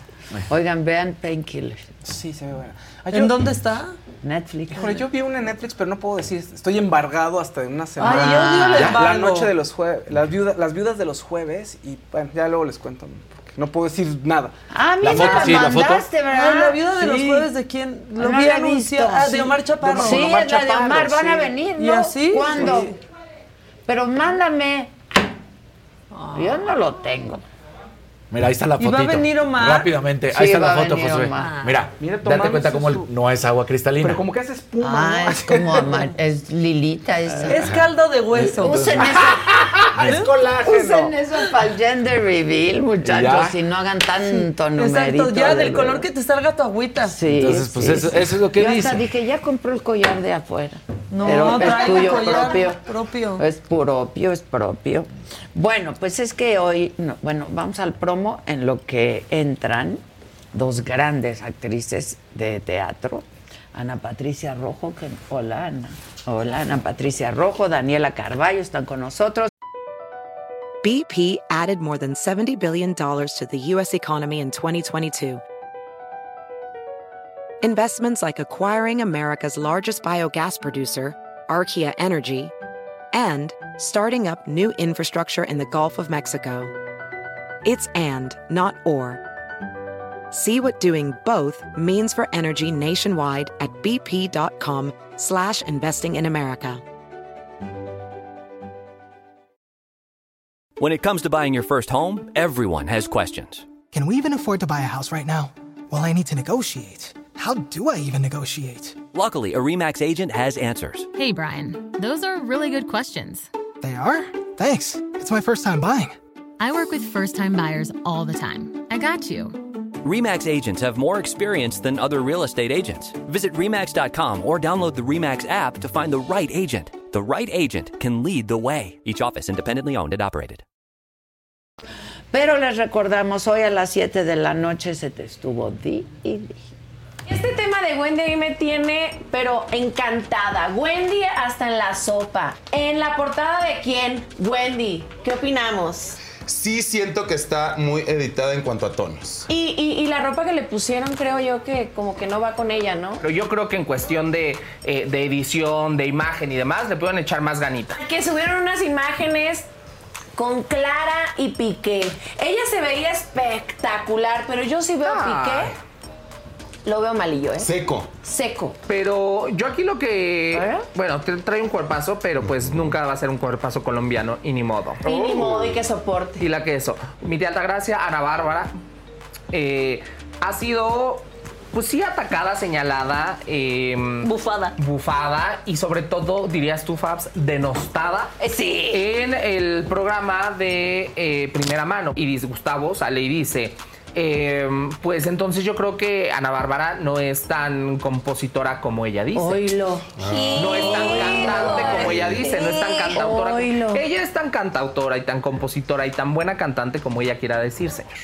Oigan, vean Painkiller. Sí, se ve buena. ¿En dónde está? Netflix. Híjole, yo vi una en Netflix, pero no puedo decir. Estoy embargado hasta de una semana. Ay, yo Ya, La noche de los jueves. Las viudas, las viudas de los jueves. Y bueno, ya luego les cuento. porque no puedo decir nada. Ah, a mí La me foto, la sí, la foto. mandaste, ¿verdad? Ay, la viuda de los jueves de quién? Lo No vi la anunciado. Ah, de Omar Chaparro. Sí, Omar la de Omar, van a venir, ¿Y ¿no? así? ¿Cuándo? Sí. Pero mándame. Yo no lo tengo. Mira, ahí está la ¿Y va a fotito. venir Omar? Rápidamente, Sí, ahí está la foto, Josué. Omar. Mira, Mira, date cuenta cómo el- no es agua cristalina. Pero como que hace espuma. Ah, ¿no? es como ama- es Lilita esa. Es caldo de hueso. Usen eso, es colágeno. usen eso para el gender reveal, muchachos, y no hagan tanto numerito. Exacto, ya de del color que te salga tu agüita. Sí, Entonces, pues sí, eso- sí. eso es lo que Yo dice. hasta dije, ya compró el collar de afuera. No, Pero es trae tuyo collar propio. propio. Es propio, es propio. Bueno, pues es que hoy, no, bueno, vamos al en lo que entran dos grandes actrices de teatro. Ana Patricia Rojo, que, hola Ana. Hola Ana Patricia Rojo, Daniela Carballo están con nosotros. BP added more than $70 billion to the U.S. economy in 2022. Investments like acquiring America's largest biogas producer, Archaea Energy, and starting up new infrastructure in the Gulf of Mexico. It's and, not or. See what doing both means for energy nationwide at bp.com slash investing in America. When it comes to buying your first home, everyone has questions. Can we even afford to buy a house right now? Well, I need to negotiate. How do I even negotiate? Luckily, a REMAX agent has answers. Hey, Brian, those are really good questions. They are? Thanks. It's my first time buying. I work with first time buyers all the time. I got you. REMAX agents have more experience than other real estate agents. Visit REMAX.com or download the REMAX app to find the right agent. The right agent can lead the way. Each office independently owned and operated. Pero les recordamos, hoy a las 7 de la noche se te estuvo di y di. Este tema de Wendy a mí me tiene, pero encantada. Wendy hasta en la sopa. ¿En la portada de quién? Wendy. ¿Qué opinamos? Sí siento que está muy editada en cuanto a tonos. Y, y- y la ropa que le pusieron, creo yo que como que no va con ella, ¿no? Pero yo creo que en cuestión de, eh, de edición, de imagen y demás, le pueden echar más ganita. Que subieron unas imágenes con Clara y Piqué. Ella se veía espectacular, pero yo sí veo a Piqué. Lo veo malillo, ¿eh? Seco. Seco. Pero yo aquí lo que. Bueno, te- trae un cuerpazo, pero pues nunca va a ser un cuerpazo colombiano y ni modo. Y ni modo, y que soporte. Y la que eso. Mi tía Altagracia, Ana Bárbara, eh, ha sido, pues sí, atacada, señalada. bufada. Bufada y sobre todo, dirías tú, Fabs, denostada. Sí. En el programa de eh, Primera Mano. Y dice, Gustavo sale y dice... eh, pues entonces yo creo que Ana Bárbara no es tan compositora como ella dice. Oílo. No es tan cantante como ella dice, no es tan cantautora. Oílo. Ella es tan cantautora y tan compositora y tan buena cantante como ella quiera decir, señor.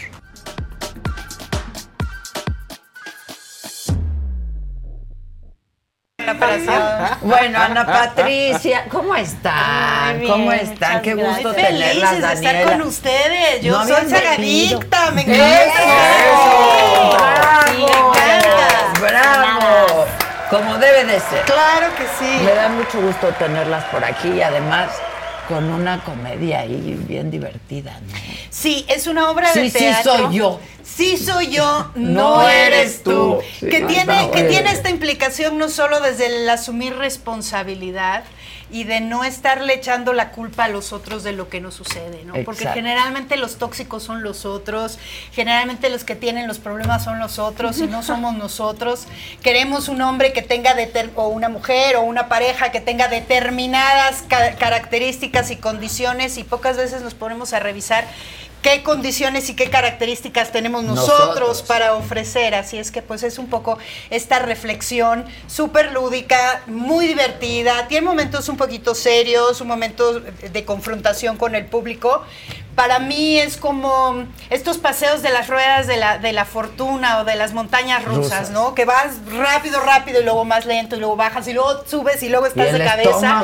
Bueno, Ana Patricia, ¿cómo están? Bien, ¿Cómo están? Qué gusto tenerlas, Felices de estar Daniela. con ustedes. Yo No soy sagadicta, me encanta. ¡Eso! Sí, me encanta. ¡Bravo! Como debe de ser. Claro que sí. Me da mucho gusto tenerlas por aquí y además con una comedia ahí bien divertida. ¿no? Sí, es una obra de Sí, sí teatro. soy yo. Sí soy yo, No no, eres tú. Que tiene que tiene esta implicación no solo desde el asumir responsabilidad y de no estarle echando la culpa a los otros de lo que nos sucede, ¿no? Porque generalmente los tóxicos son los otros, generalmente los que tienen los problemas son los otros y no somos nosotros. Queremos un hombre que tenga deter- o una mujer o una pareja que tenga determinadas ca- características y condiciones y pocas veces nos ponemos a revisar qué condiciones y qué características tenemos nosotros, Nosotros. para ofrecer. Así es que pues es un poco esta reflexión súper lúdica, muy divertida. Tiene momentos un poquito serios, un momento de confrontación con el público, para mí es como estos paseos de las ruedas de la, de la fortuna o de las montañas rusas, Rusas. ¿no? Que vas rápido, rápido y luego más lento y luego bajas y luego subes y luego estás Y el de cabeza.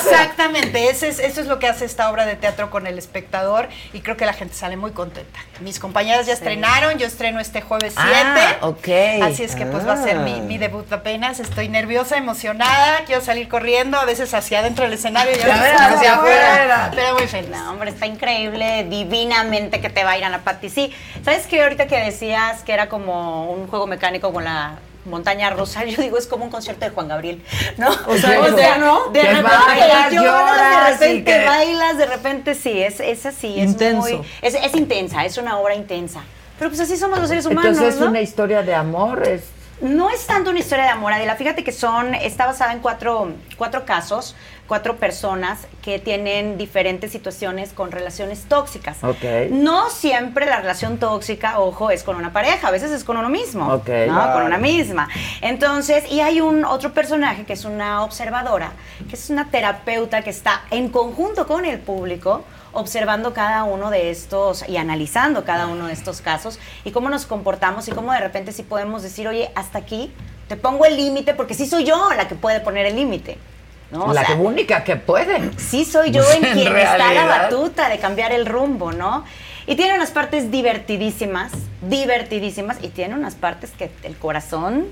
se. Exactamente, ese es, eso es lo que hace esta obra de teatro con el espectador y creo que la gente sale muy contenta. Mis compañeras ya estrenaron, yo estreno este jueves 7. Ah, ok. Así es que pues va a ser mi, Ah. mi debut apenas. Estoy nerviosa, emocionada, quiero salir corriendo, a veces hacia adentro del escenario y a veces hacia afuera. Pero muy feliz. No, hombre, está increíble, divinamente que te va a Patti. Sí, ¿sabes qué? Ahorita que decías que era como un juego mecánico con la montaña rusa, yo digo, es como un concierto de Juan Gabriel, ¿no? O sea, o sea, ¿no? De repente bailas, lloras, de repente que- bailas, de repente sí, es, es así, es Intenso. muy... Es, es intensa, es una obra intensa. Pero pues así somos los seres humanos, Entonces es ¿no? una historia de amor, es No es tanto una historia de amor, Adela. Fíjate que son, está basada en cuatro, cuatro casos, cuatro personas que tienen diferentes situaciones con relaciones tóxicas. Ok. No siempre la relación tóxica, ojo, es con una pareja, a veces es con uno mismo. Ok. ¿no? Claro. Con una misma. Entonces, y hay un otro personaje que es una observadora, que es una terapeuta que está en conjunto con el público observando cada uno de estos y analizando cada uno de estos casos y cómo nos comportamos y cómo de repente sí podemos decir, oye, hasta aquí te pongo el límite porque sí soy yo la que puede poner el límite. ¿No? O la sea, única que puede. Sí, soy yo en En quien está la realidad. batuta de cambiar el rumbo, ¿no? Y tiene unas partes divertidísimas, divertidísimas, y tiene unas partes que el corazón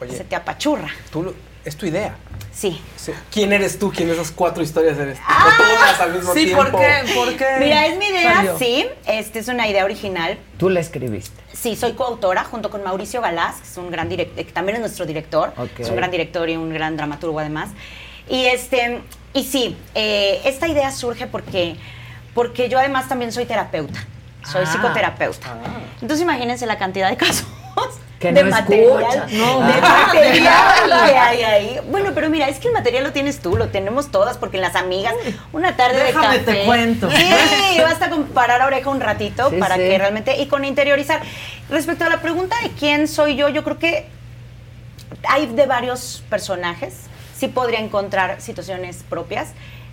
Oye. se te apachurra. Tú lo- es tu idea. Sí. Sí. ¿Quién eres tú? ¿Quién esas cuatro historias eres tú? Todas al mismo Sí, tiempo. ¿por qué? ¿Por qué? Mira, es mi idea, salió? sí. Este es una idea original. Tú la escribiste. Sí, soy coautora junto con Mauricio Galás, que es un gran director, que también es nuestro director. Ok. Es un gran director y un gran dramaturgo además. Y este, y sí, eh, esta idea surge porque, porque yo además también soy terapeuta. Soy Ah. psicoterapeuta. Entonces imagínense la cantidad de casos Que de no material, no, Ah. de material que hay ahí. Bueno, pero mira, es que el material lo tienes tú, lo tenemos todas, porque en las amigas, una tarde Déjame de te cuento. Sí, basta con parar la oreja un ratito Sí, para sí. que realmente, y con interiorizar. Respecto a la pregunta de quién soy yo, yo creo que hay de varios personajes. Sí podría encontrar situaciones propias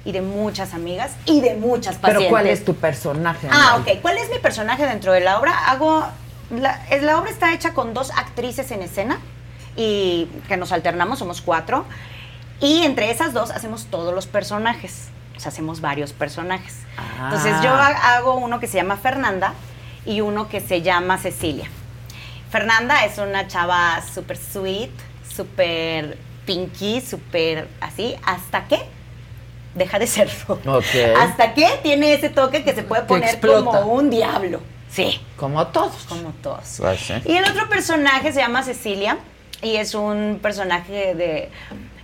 y de muchas amigas y de muchas pacientes. Pero ¿cuál es tu personaje? Ah, ok. ¿Cuál es mi personaje dentro de la obra? Hago. La, la obra está hecha con dos actrices en escena y que nos alternamos, somos cuatro. Y entre esas dos hacemos todos los personajes. O sea, hacemos varios personajes. Entonces yo Ah. ha- hago uno que se llama Fernanda y uno que se llama Cecilia. Fernanda es una chava súper sweet, súper pinky, súper así, hasta que deja de serlo. Ok. Hasta que tiene ese toque que se puede poner como un diablo. Sí. Como todos. Como todos. Pues sí. Y el otro personaje se llama Cecilia y es un personaje de...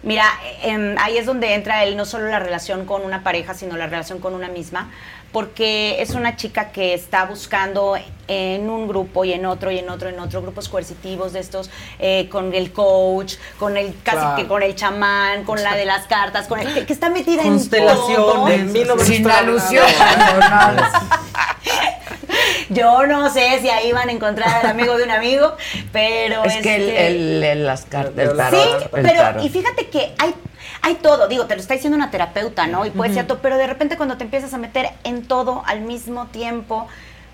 Mira, em, ahí es donde entra él no solo la relación con una pareja, sino la relación con una misma, porque es una chica que está buscando en un grupo y en otro y en otro, en otro, grupos coercitivos de estos, eh, con el coach, con el casi Claro. que con el chamán, con la de las cartas, con el, que, que está metida en. Constelaciones. Sin alusiones. Yo no sé si ahí van a encontrar al amigo de un amigo, pero Es que el, este- el- el- las cartas, el Sí, tarot. pero tarot. y fíjate que hay hay todo, digo, te lo está diciendo una terapeuta, ¿no? Y puede ser Ujú. todo, pero de repente cuando te empiezas a meter en todo al mismo tiempo,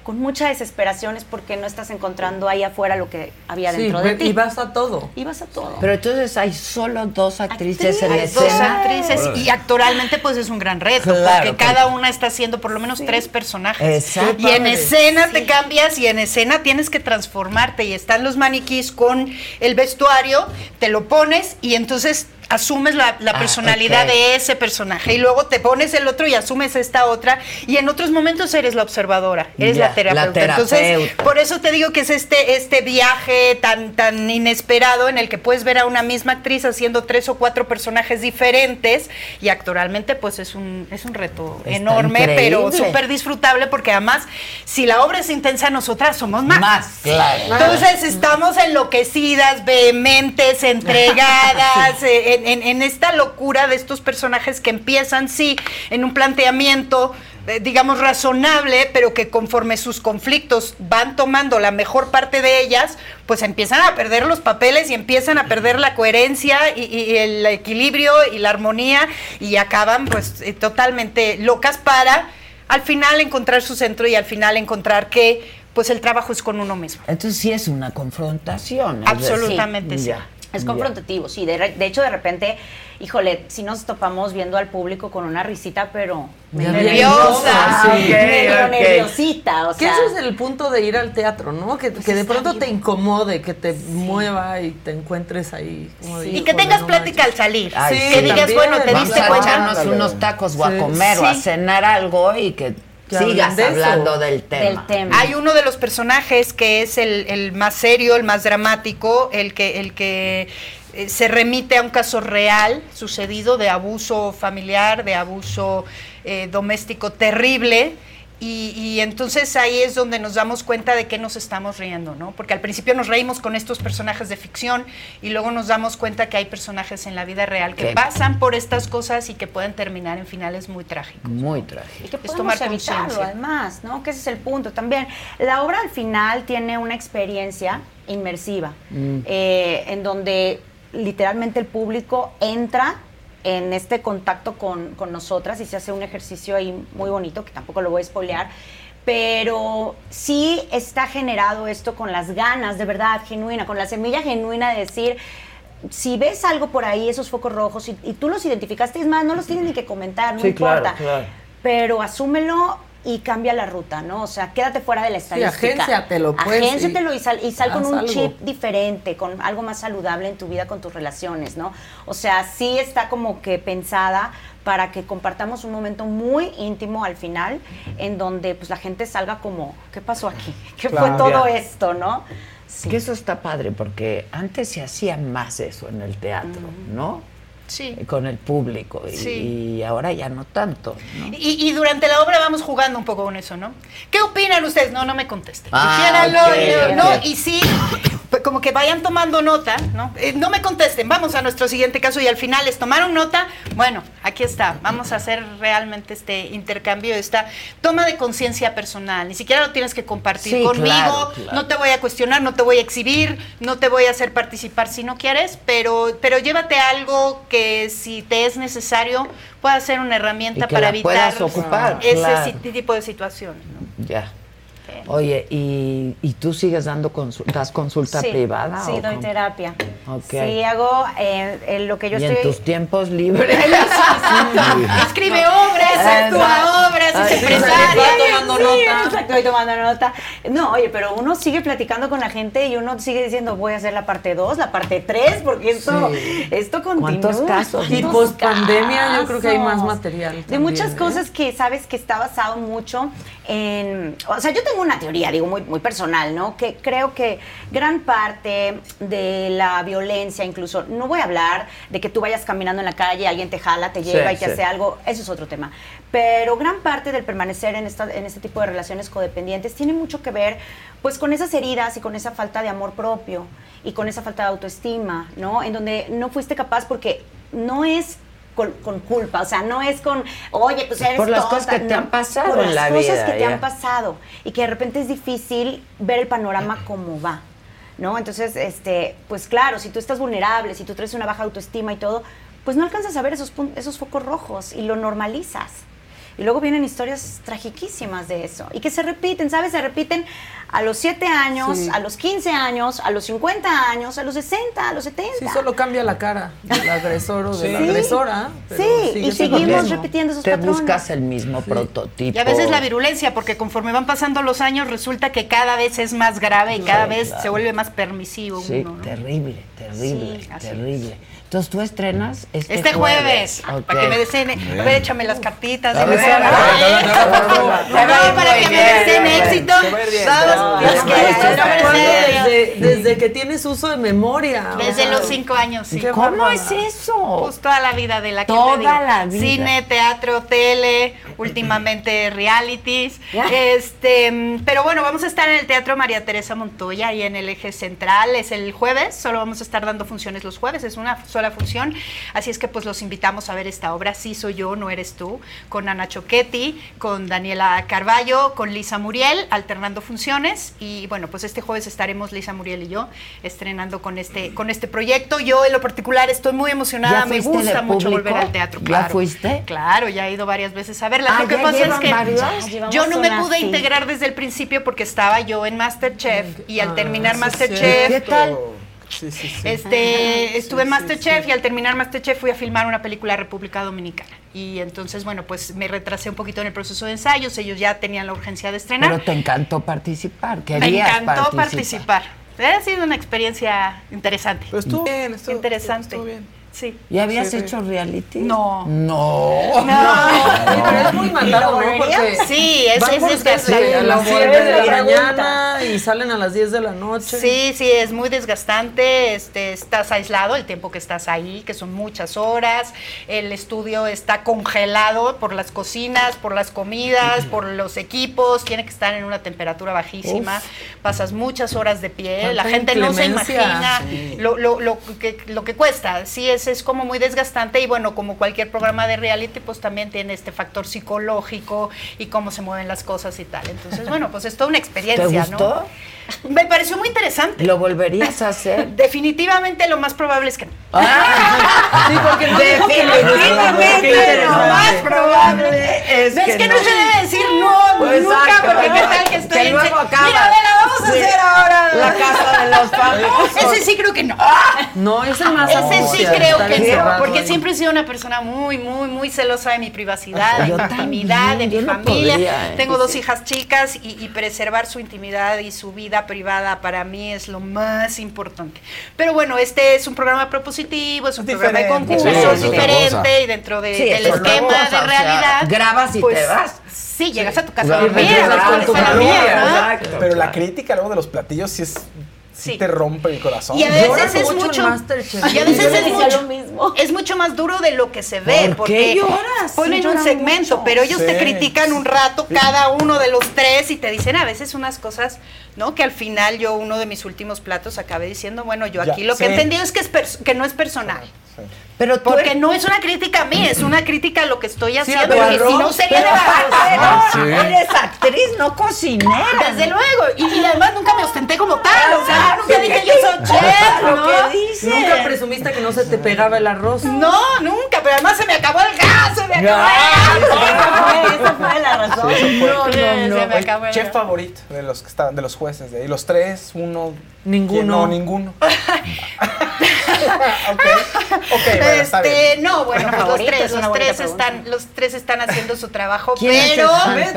con mucha desesperación es porque no estás encontrando ahí afuera lo que había Sí, dentro de ti. y vas a todo. Y vas a todo. Pero entonces hay solo dos actrices en Hay dos escena. actrices y actualmente pues es un gran reto Claro, porque cada una está haciendo por lo menos tres personajes. Exacto. Y en escena te cambias y en escena tienes que transformarte y están los maniquís con el vestuario, te lo pones y entonces asumes la, la Ah, personalidad de ese personaje y luego te pones el otro y asumes esta otra y en otros momentos eres la observadora, eres la terapeuta. la terapeuta. Entonces, por eso te digo que es este, este viaje tan, tan inesperado en el que puedes ver a una misma actriz haciendo tres o cuatro personajes diferentes y actoralmente pues es un, es un reto Está enorme, pero súper disfrutable porque además si la obra es intensa, nosotras somos más. Más, claro. Entonces estamos enloquecidas, vehementes, entregadas, eh, en, en- en esta locura de estos personajes que empiezan, sí, en un planteamiento, eh, digamos, razonable, pero que conforme sus conflictos van tomando la mejor parte de ellas, pues empiezan a perder los papeles y empiezan a perder la coherencia y, y el equilibrio y la armonía y acaban pues eh, totalmente locas para al final encontrar su centro y al final encontrar que pues el trabajo es con uno mismo. Entonces sí es una confrontación. Absolutamente decir, sí. ya, Es confrontativo, sí. De, hecho, de repente, híjole, si nos topamos viendo al público con una risita, pero medio Nerviosa, sí. ok. nerviosita, o Que sea. eso es el punto de ir al teatro, ¿no? Que, que de pronto te incomode, que te mueva y te encuentres ahí. como de, Y que "Híjole, tengas no plática al salir. Ay, que digas, también. bueno, te Vamos diste a cuenta. echarnos unos tacos o a Sí. comer o a cenar algo y que, Que sigas hablen de eso. hablando del tema. Hay uno de los personajes que es el, el más serio, el más dramático, el que, el que eh, se remite a un caso real sucedido de abuso familiar, de abuso eh, doméstico terrible. Y, y entonces ahí es donde nos damos cuenta de que nos estamos riendo, ¿no? Porque al principio nos reímos con estos personajes de ficción y luego nos damos cuenta que hay personajes en la vida real que ¿Qué? pasan por estas cosas y que pueden terminar en finales muy trágicos. Muy trágico. Y que Es podemos tomar evitarlo, conciencia. además, ¿no? Que ese es el punto también. La obra al final tiene una experiencia inmersiva, Mm. eh, en donde literalmente el público entra en este contacto con, con nosotras y se hace un ejercicio ahí muy bonito, que tampoco lo voy a spoilear, pero sí está generado esto con las ganas de verdad genuina, con la semilla genuina de decir, si ves algo por ahí, esos focos rojos, y, y tú los identificaste, es más, no los tienes ni que comentar, no Sí, claro, importa claro. pero asúmelo y cambia la ruta, ¿no? O sea, quédate fuera de la estadística. agénciatelo, pues, Agénciatelo y sal, y sal con un algo. chip diferente, con algo más saludable en tu vida, con tus relaciones, ¿no? O sea, sí está como que pensada para que compartamos un momento muy íntimo al final, en donde pues la gente salga como, ¿qué pasó aquí? ¿Qué fue todo esto, no? Que eso está padre, porque antes se hacía más eso en el teatro, ¿no? Sí. Con el público. Y, Sí. y ahora ya no tanto. ¿no? Y, y durante la obra vamos jugando un poco con eso, ¿no? ¿Qué opinan ustedes? No, no me contesten. Ah, Dijéranlo, ok, y- ¿no? Y sí, como que vayan tomando nota, ¿no? Eh, no me contesten, vamos a nuestro siguiente caso y al final les tomaron nota. Bueno, aquí está, vamos a hacer realmente este intercambio, esta toma de conciencia personal. Ni siquiera lo tienes que compartir Sí, conmigo, claro, claro. no te voy a cuestionar, no te voy a exhibir, no te voy a hacer participar si no quieres, pero, pero llévate algo que si te es necesario pueda ser una herramienta para evitar ocupar, ese claro. tipo de situaciones. ¿no? Ya. Oye, ¿y, y tú sigues dando consulta, das consulta Sí, privada? Sí, o doy cómo? terapia. Ok. Sí, hago eh, lo que yo y estoy... en tus tiempos libres. Escribe obras, actúa obras, es empresaria. sí, tomando sí, nota. exacto, estoy tomando nota. No, oye, pero uno sigue platicando con la gente y uno sigue diciendo, voy a hacer la parte 2, la parte 3, porque esto, Sí. esto continúa. ¿Cuántos casos? Y ¿Cuántos post-pandemia yo creo que hay más material De también, muchas ¿eh? cosas que sabes que está basado mucho en... O sea, yo tengo una teoría, digo, muy, muy personal, ¿no? Que creo que gran parte de la violencia, incluso, no voy a hablar de que tú vayas caminando en la calle, alguien te jala, te Sí, lleva y te sí. hace algo, eso es otro tema. Pero gran parte del permanecer en, esta, en este tipo de relaciones codependientes tiene mucho que ver pues con esas heridas y con esa falta de amor propio y con esa falta de autoestima, ¿no? En donde no fuiste capaz porque no es con, con culpa, o sea, no es con, oye, pues eres Por las tonta", cosas que te no, han pasado por en las la cosas vida, que te ya. han pasado y que de repente es difícil ver el panorama como va. ¿No? Entonces, este, pues claro, si tú estás vulnerable, si tú traes una baja autoestima y todo, pues no alcanzas a ver esos, esos focos rojos y lo normalizas. Y luego vienen historias tragiquísimas de eso y que se repiten, ¿sabes? Se repiten a los 7 años, Sí. a los 15 años, a los 50 años, a los 60, a los 70. Sí, solo cambia la cara del agresor o de la agresora. pero Sí, y seguimos repitiendo esos Te patrones. buscas el mismo prototipo. Y a veces la virulencia, porque conforme van pasando los años resulta que cada vez es más grave y cada Sí, vez claro. se vuelve más permisivo Sí, uno. ¿no? terrible, terrible, terrible. Entonces tú estrenas este, Este jueves, para que me desene. Bien. A ver, échame las cartitas. No, para que me deseen éxito. Desde, que tienes uso de memoria. Desde los cinco años, sí. ¿Cómo es eso? Pues toda la vida de la que Toda la vida. Cine, teatro, tele, últimamente realities. Este, mm, pero bueno, vamos a estar en el Teatro María Teresa Montoya y en el eje central. Es el jueves, solo vamos a estar dando funciones los jueves, es una sola función. Así es que pues los invitamos a ver esta obra, Sí soy yo, no eres tú, con Ana Choquetti, con Daniela Carballo, con Lisa Muriel, alternando funciones. Y bueno, pues este jueves estaremos Lisa Muriel y yo estrenando, con este, con este proyecto. Yo en lo particular estoy muy emocionada, ¿Ya me gusta mucho público? volver al teatro. ¿Ya Claro. fuiste? Claro, ya he ido varias veces a verla. Ah, lo que ¿ya pasa es que yo no me pude integrar desde el principio porque estaba yo en Masterchef y al Ah, terminar sí, Masterchef. ¿Qué tal? Sí, sí, sí. este, estuve en Masterchef y al terminar Masterchef fui a filmar una película República Dominicana. Y entonces, bueno, pues me retrasé un poquito en el proceso de ensayos, ellos ya tenían la urgencia de estrenar. Pero te encantó participar. me querías encantó participar. participar. Ha sido una experiencia interesante. estuvo bien, estuvo interesante. Sí. ¿Y habías Sí, sí. hecho reality? No. No. No. Pero es muy mandado, ¿no? Porque Sí, es, van es desgastante. a las Lo 7 de la mañana y salen a las 10 de la noche. Sí, sí, es muy desgastante. Este, estás aislado el tiempo que estás ahí, que son muchas horas. El estudio está congelado por las cocinas, por las comidas, por los equipos. Tiene que estar en una temperatura bajísima. Pasas muchas horas de pie. La gente no se imagina Sí. lo, lo, lo que, lo que cuesta. Sí, es, es como muy desgastante. Y bueno, como cualquier programa de reality, pues también tiene este factor psicológico y cómo se mueven las cosas y tal. Entonces, bueno, pues es toda una experiencia, ¿Te gustó? ¿no? Me pareció muy interesante. ¿Lo volverías a hacer? Definitivamente lo más probable es que no. Sí, porque no Definitivamente lo más probable es, que que no. no se debe decir no Pues nunca, exacto, porque ¿no? qué tal que estoy Que en luego acaba. Mira, Adela, vamos a hacer ahora La casa de los famosos. Ese sí creo que no. No, ese más Ese sí creo que no, porque ahí. siempre he sido una persona muy, muy, muy celosa de mi privacidad, de mi intimidad, de mi familia. ¿eh? Tengo dos hijas chicas y preservar su intimidad y su vida privada para mí es lo más importante. Pero bueno, este es un programa propositivo, es un programa de Diferente. concurso, Sí, diferente y dentro de- Sí, del esquema cosa, de o sea, realidad. grabas y pues, te vas. Sí, llegas a tu casa Claro, a tu exacto. Pero la crítica luego de los platillos sí es. Sí, te rompe el corazón. Y a veces es mucho y a veces es mucho, es mucho más duro de lo que se ve, ¿Por porque qué lloras? ponen Sí, un segmento, mucho. pero ellos te Sí. critican un rato cada uno de los tres y te dicen a veces unas cosas, ¿no? Que al final yo uno de mis últimos platos acabé diciendo, bueno, yo Ya, aquí lo que sí. he entendido es que es que no es personal. Pero Porque eres- no es una crítica a mí, es una crítica a lo que estoy Sí, haciendo, porque si no sería de la aparte, Eres actriz, no cocinera. Desde luego, y, y además nunca me ostenté como tal, o sea, nunca Sí, dije yo soy chef, lo ¿no? que. Nunca presumiste que no se te pegaba el arroz. No, nunca, pero además se me acabó el gas, se me acabó Ah, el gas. Esa fue la razón. Sí, eso fue. No, no, no. Se me acabó el Chef favorito de los que estaban, de los jueces de ahí. Los tres, uno. Ninguno. ¿quién? No, ninguno. ok. Ok, bueno, está bien. Este, no, bueno, pues los tres, los tres pregunta. están, los tres están haciendo su trabajo, ¿Quién es pero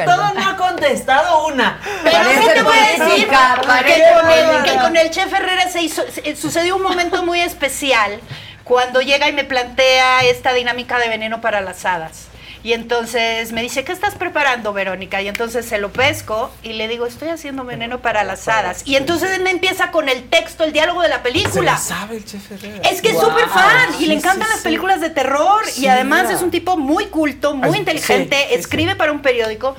todo no ha contestado una. Pero sí Parece te voy a decir que con, el, política. que con el chef Herrera se hizo, se- sucedió un momento muy especial cuando llega y me plantea esta dinámica de veneno para las hadas. Y entonces me dice, ¿qué estás preparando, Verónica? Y entonces se lo pesco y le digo, estoy haciendo veneno para las hadas. Y entonces él me empieza con el texto, el diálogo de la Se película. la sabe el chef Herrera. Es que es súper fan y le encantan sí, las sí. películas de terror y además mira. es un tipo muy culto, muy Ay, inteligente, escribe para un periódico.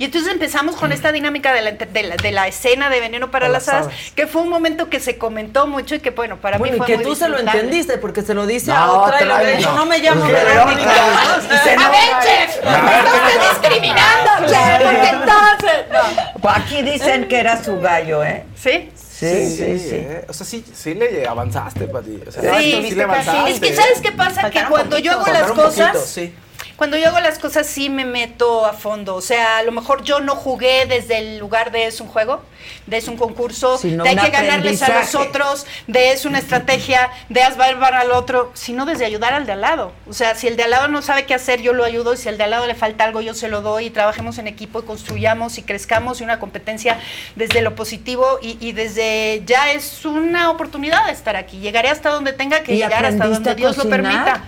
Y entonces empezamos con esta dinámica de la, de la, de la escena de Veneno para las las hadas, hadas. que fue un momento que se comentó mucho y que bueno, para Bueno, mí y fue que muy tú se lo entendiste porque se lo dice No, a otra y otra hubiera dicho, no. no me llamo Porque Verónica. Y A ver, chef, me estás discriminando, chef, porque entonces... No. Pues Aquí dicen que era su gallo, ¿eh? ¿Sí? Sí, sí, sí. eh. O sea, sí, sí le avanzaste, Pati. O sea, Sí, sí le avanzaste. es que ¿sabes qué pasa? Que cuando yo hago las cosas... poquito, sí. Cuando yo hago las cosas sí me meto a fondo, o sea, a lo mejor yo no jugué desde el lugar de es un juego, de es un concurso, Sino de hay que ganarles a los otros, de es una estrategia, de haz barbar al otro, sino desde ayudar al de al lado. O sea, si el de al lado no sabe qué hacer, yo lo ayudo, y si al de al lado le falta algo, yo se lo doy, y trabajemos en equipo y construyamos y crezcamos y una competencia desde lo positivo y, y desde ya es una oportunidad de estar aquí. Llegaré hasta donde tenga que ¿Y llegar, hasta donde Dios lo permita.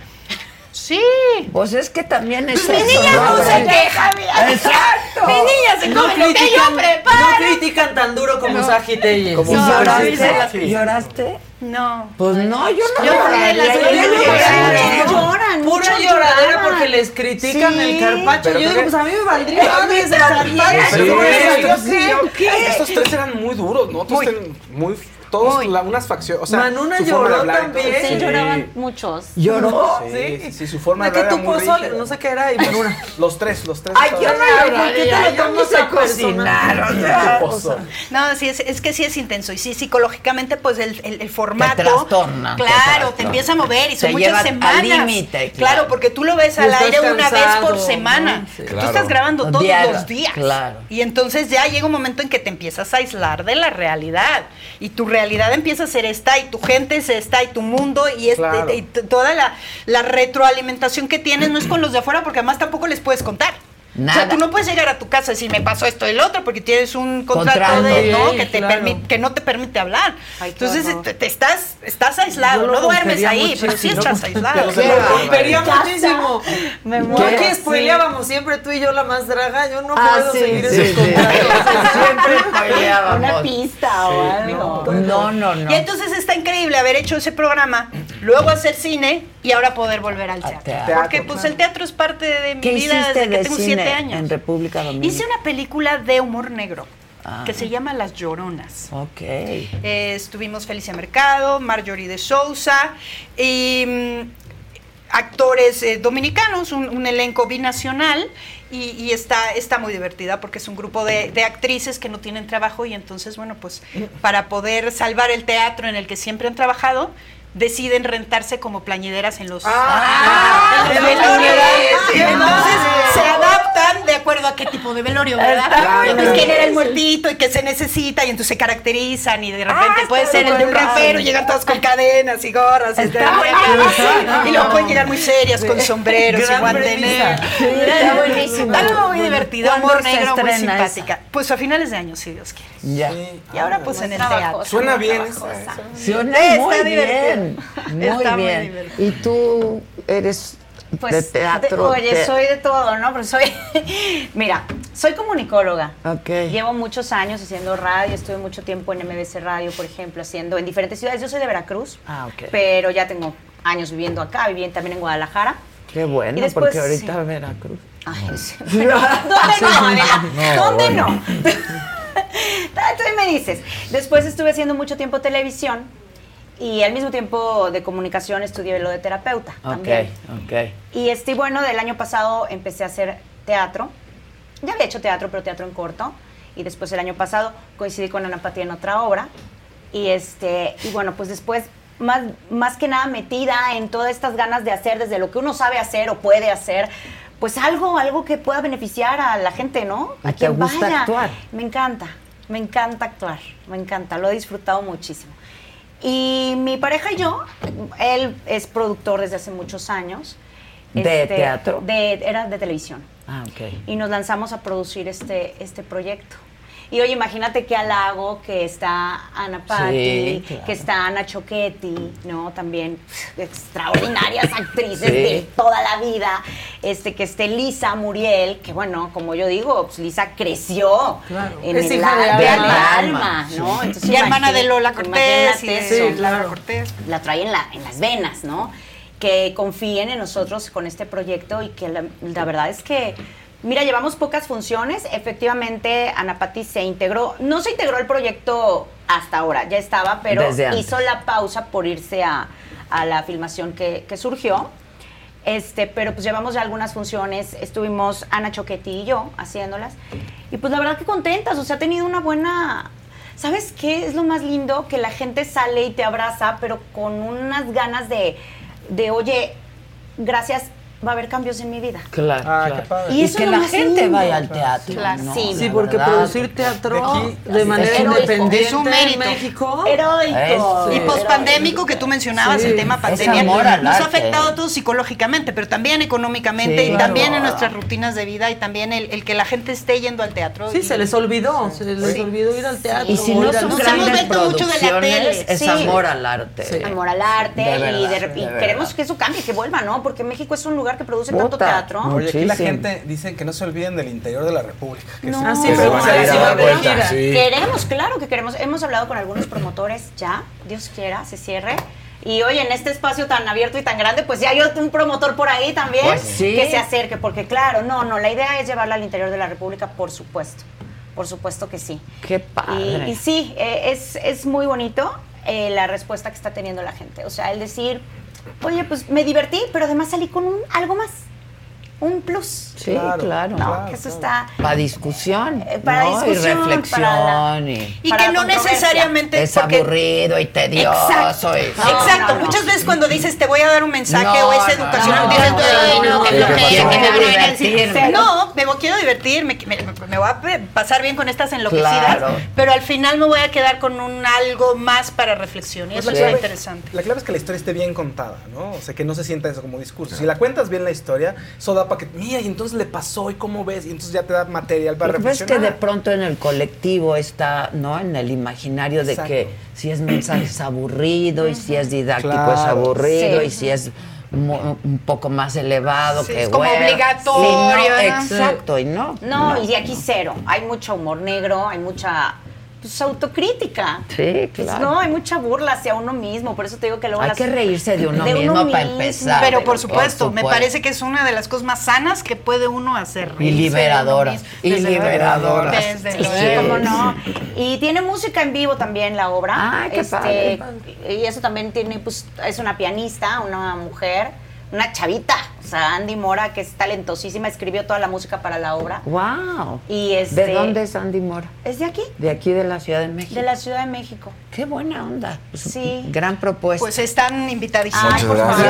Sí. Pues es que también es Mi eso, niña no se Aprende- queja, mira. Exacto. Mi niña se No come lo que yo critican, preparo. no critican tan duro como No. Saji Telles. Como ¿Y No, lloraste? ¿Lloraste? No. Pues no, yo no Yo las- yo no lloré. Lloran, Pura lloradera porque les critican Sí. el carpacho. Yo digo, pues a mí me valdría madre ese carpacho. Pero Sí, ¿cómo es? ¿yo Estos- tres eran muy duros, ¿no? Muy. Todos la- unas facciones. O sea, Manuna su forma de lloró hablar también. Sí, Sí. lloraban muchos. ¿Lloró? Sí, sí, sí, su forma ¿De hablar tú era muy rígida. No sé qué era y Manuna. Los tres, los tres. Ay, yo estaban- no lloré. ¿Por qué te lo a personal? cocinar, o sea. Pozole. No, sí, es, es que sí es intenso. Y sí, psicológicamente, pues el, el, el formato. trastorna, te Claro, trastorna. te empieza a mover y son Te muchas lleva al semanas. límite, claro. claro. porque tú lo ves Y al estás aire una vez por semana. ¿no? Sí. Tú Claro. estás grabando todos Diario, los días. claro. Y entonces ya llega un momento en que te empiezas a aislar de la realidad. Y tu realidad empieza a ser esta, y tu gente es esta, y tu mundo, y, este, Claro. y toda la, la retroalimentación que tienes no es con los de afuera, porque además tampoco les puedes contar. O sea, tú no puedes llegar a tu casa y decir, me pasó esto y el otro, porque tienes un contrato Contrato. de, ¿no? Sí, que, te claro. que no te permite hablar. Ay, Entonces horror. te, te estás, estás aislado, lo no duermes ahí, pero sí estás aislado. Lo rompería muchísimo. Me Yo muero. que spoileábamos siempre tú y yo la más draga, yo no Ah, puedo sí, seguir sí, esos sí. contratos. Siempre Una spoileábamos. pista o algo. No, no, no. Y entonces está increíble haber hecho ese programa, luego hacer cine y ahora poder volver al teatro. teatro, Porque pues el teatro es parte de mi ¿Qué vida desde que tengo cine siete años. en República Dominicana? Hice una película de humor negro Ah. que se llama Las Lloronas. Ok. Eh, estuvimos Felicia Mercado, Marjorie de Sousa y mm, actores eh, dominicanos, un, un elenco binacional y, y está, está muy divertida porque es un grupo de, de actrices que no tienen trabajo y entonces, bueno, pues para poder salvar el teatro en el que siempre han trabajado, deciden rentarse como plañideras en los, Ah, en los velorios. entonces se adaptan de acuerdo a qué tipo de velorio, ¿verdad? Entonces bien. quién era el muertito y qué se necesita y entonces se caracterizan y de repente Ah, puede ser el de un rapero y llegan todos con cadenas y gorras. y luego pueden llegar muy serias con sombreros y Gran. Sí, está buenísimo. Algo muy divertido, ¿Cuándo humor negro, muy simpática. Pues a finales de año, si Dios quiere. Ya. Y ahora pues en el teatro. Suena bien. trabajosa. Suena Está muy divertido. bien. Muy Está muy bien. divertido. ¿Y tú eres Pues, de teatro? de- oye, te- soy de todo, ¿no? Pero soy, mira, soy comunicóloga. Ok. Llevo muchos años haciendo radio, estuve mucho tiempo en MBC Radio, por ejemplo, haciendo en diferentes ciudades. Yo soy de Veracruz, Ah, ok. pero ya tengo años viviendo acá, viví también en Guadalajara. Qué bueno, Y después, porque ahorita sí. Veracruz. Ay, sí. ¿Dónde no, Adela? ¿Dónde bueno. no? Tú me dices. Después estuve haciendo mucho tiempo televisión y al mismo tiempo de comunicación estudié lo de terapeuta también. Ok, ok. Y este, bueno, del año pasado empecé a hacer teatro. Ya había hecho teatro, pero teatro en corto. Y después el año pasado coincidí con Ana Pati en otra obra. Y este, y bueno, pues después, más, más que nada metida en todas estas ganas de hacer, desde lo que uno sabe hacer o puede hacer, pues algo, algo que pueda beneficiar a la gente, ¿no? ¿Y A quien gusta vaya. actuar? Me encanta, me encanta actuar, me encanta, lo he disfrutado muchísimo. Y mi pareja y yo, él es productor desde hace muchos años. ¿De teatro? De, era de televisión. Ah, ok. Y nos lanzamos a producir este, este proyecto. Y oye, imagínate qué halago que está Ana Patti, claro. que está Ana Choquetti, ¿no? También extraordinarias actrices Sí. de toda la vida. Este, que esté Lisa Muriel, que bueno, como yo digo, pues Lisa creció Claro. en Es el, hija de al- Alma. alma, ¿no? Entonces, Y hermana de Lola Cortés y de Cortés. La trae en, la, en las venas, ¿no? Que confíen en nosotros con este proyecto y que la, la verdad es que, mira, llevamos pocas funciones. Efectivamente, Ana Pati se integró, no se integró al proyecto hasta ahora, ya estaba, pero hizo la pausa por irse a, a la filmación que, que surgió. Este, pero pues llevamos ya algunas funciones, estuvimos Ana Choquetti y yo haciéndolas. Y pues la verdad que contentas, o sea, ha tenido una buena... ¿Sabes qué es lo más lindo? Que la gente sale y te abraza, pero con unas ganas de, de oye, gracias, va a haber cambios en mi vida. Claro, Ah, claro. qué padre. Y, Y eso que la gente lindo. vaya al teatro. Claro, ¿no? sí. Porque verdad. producir teatro De aquí, de manera heroico. independiente Es un en mérito. México. Heroico. Y pospandémico que tú mencionabas, Sí, el tema pandemia, amor al nos ha afectado a todos psicológicamente, pero también económicamente Sí, y también en nuestras rutinas de vida y también el, el que la gente esté yendo al teatro. Sí, y- se les olvidó, se les olvidó ir al teatro. Y si no son Nos hemos vuelto mucho de la tele. es amor al arte. Amor al arte y, queremos que eso cambie, que vuelva, ¿no? Porque México es un lugar que produce tanto teatro. Oye, aquí la Muchísimo. gente dice que no se olviden del interior de la República. Que No. sí. Sí, a a. Queremos, claro que queremos. Hemos hablado con algunos promotores ya, Dios quiera, se cierre. Y oye, en este espacio tan abierto y tan grande, pues ya hay un promotor por ahí también Pues sí. que se acerque, porque claro, no, no, la idea es llevarla al interior de la República, por supuesto. Por supuesto que sí. Qué padre. Y, y sí, eh, es, es muy bonito eh, la respuesta que está teniendo la gente. O sea, el decir, oye, pues me divertí, pero además salí con un, algo más. Un plus. Sí, claro. No, que eso está. Para discusión. para ¿no? discusión, Y reflexión. para la- y, Y Para que no necesariamente es porque- aburrido y tedioso. Exacto, y- exacto. Muchas veces cuando dices te voy a dar un mensaje No, o es no, educacional, no, no, "Ay, no, no, no, no, no, me vayan a decir". divertirme. No, quiero divertir, me, me- me voy a pasar bien con estas enloquecidas, Claro. pero al final me voy a quedar con un algo más para reflexión y Pues eso es clave- interesante. La clave es que la historia esté bien contada, ¿no? O sea, que no se sienta eso como discurso. Si la cuentas bien la historia, eso da para que, mira, y entonces le pasó, y cómo ves, y entonces ya te da material para Lo que pasa es que reflexionar. de pronto en el colectivo está, ¿no? En el imaginario de que si es mensaje es aburrido y si es didáctico es aburrido Sí. y si es un poco más elevado Sí, que es como obligatorio, Sí, no, ¿no? exacto, y no. No, y de aquí cero. Hay mucho humor negro, hay mucha pues, autocrítica. Sí, Pues, claro. no, hay mucha burla hacia uno mismo. Por eso te digo que luego Hay las- que reírse de uno de mismo uno para empezar. Pero por Por supuesto, me parece que es una de las cosas más sanas que puede uno hacer. Y reírse de uno liberadora. mismo. Y Desde luego. liberadora. Desde Sí, luego. cómo no. Y tiene música en vivo también la obra. Ay, qué padre. Y eso también tiene, pues, es una pianista, una mujer, una chavita. Sea, Andy Mora, que es talentosísima, escribió toda la música para la obra. Wow. Y este, ¿De dónde es Andy Mora? Es de aquí, De aquí de la Ciudad de México. de la Ciudad de México. Qué buena onda. Sí. Gran propuesta. Pues están invitadísimos. Ay, por favor.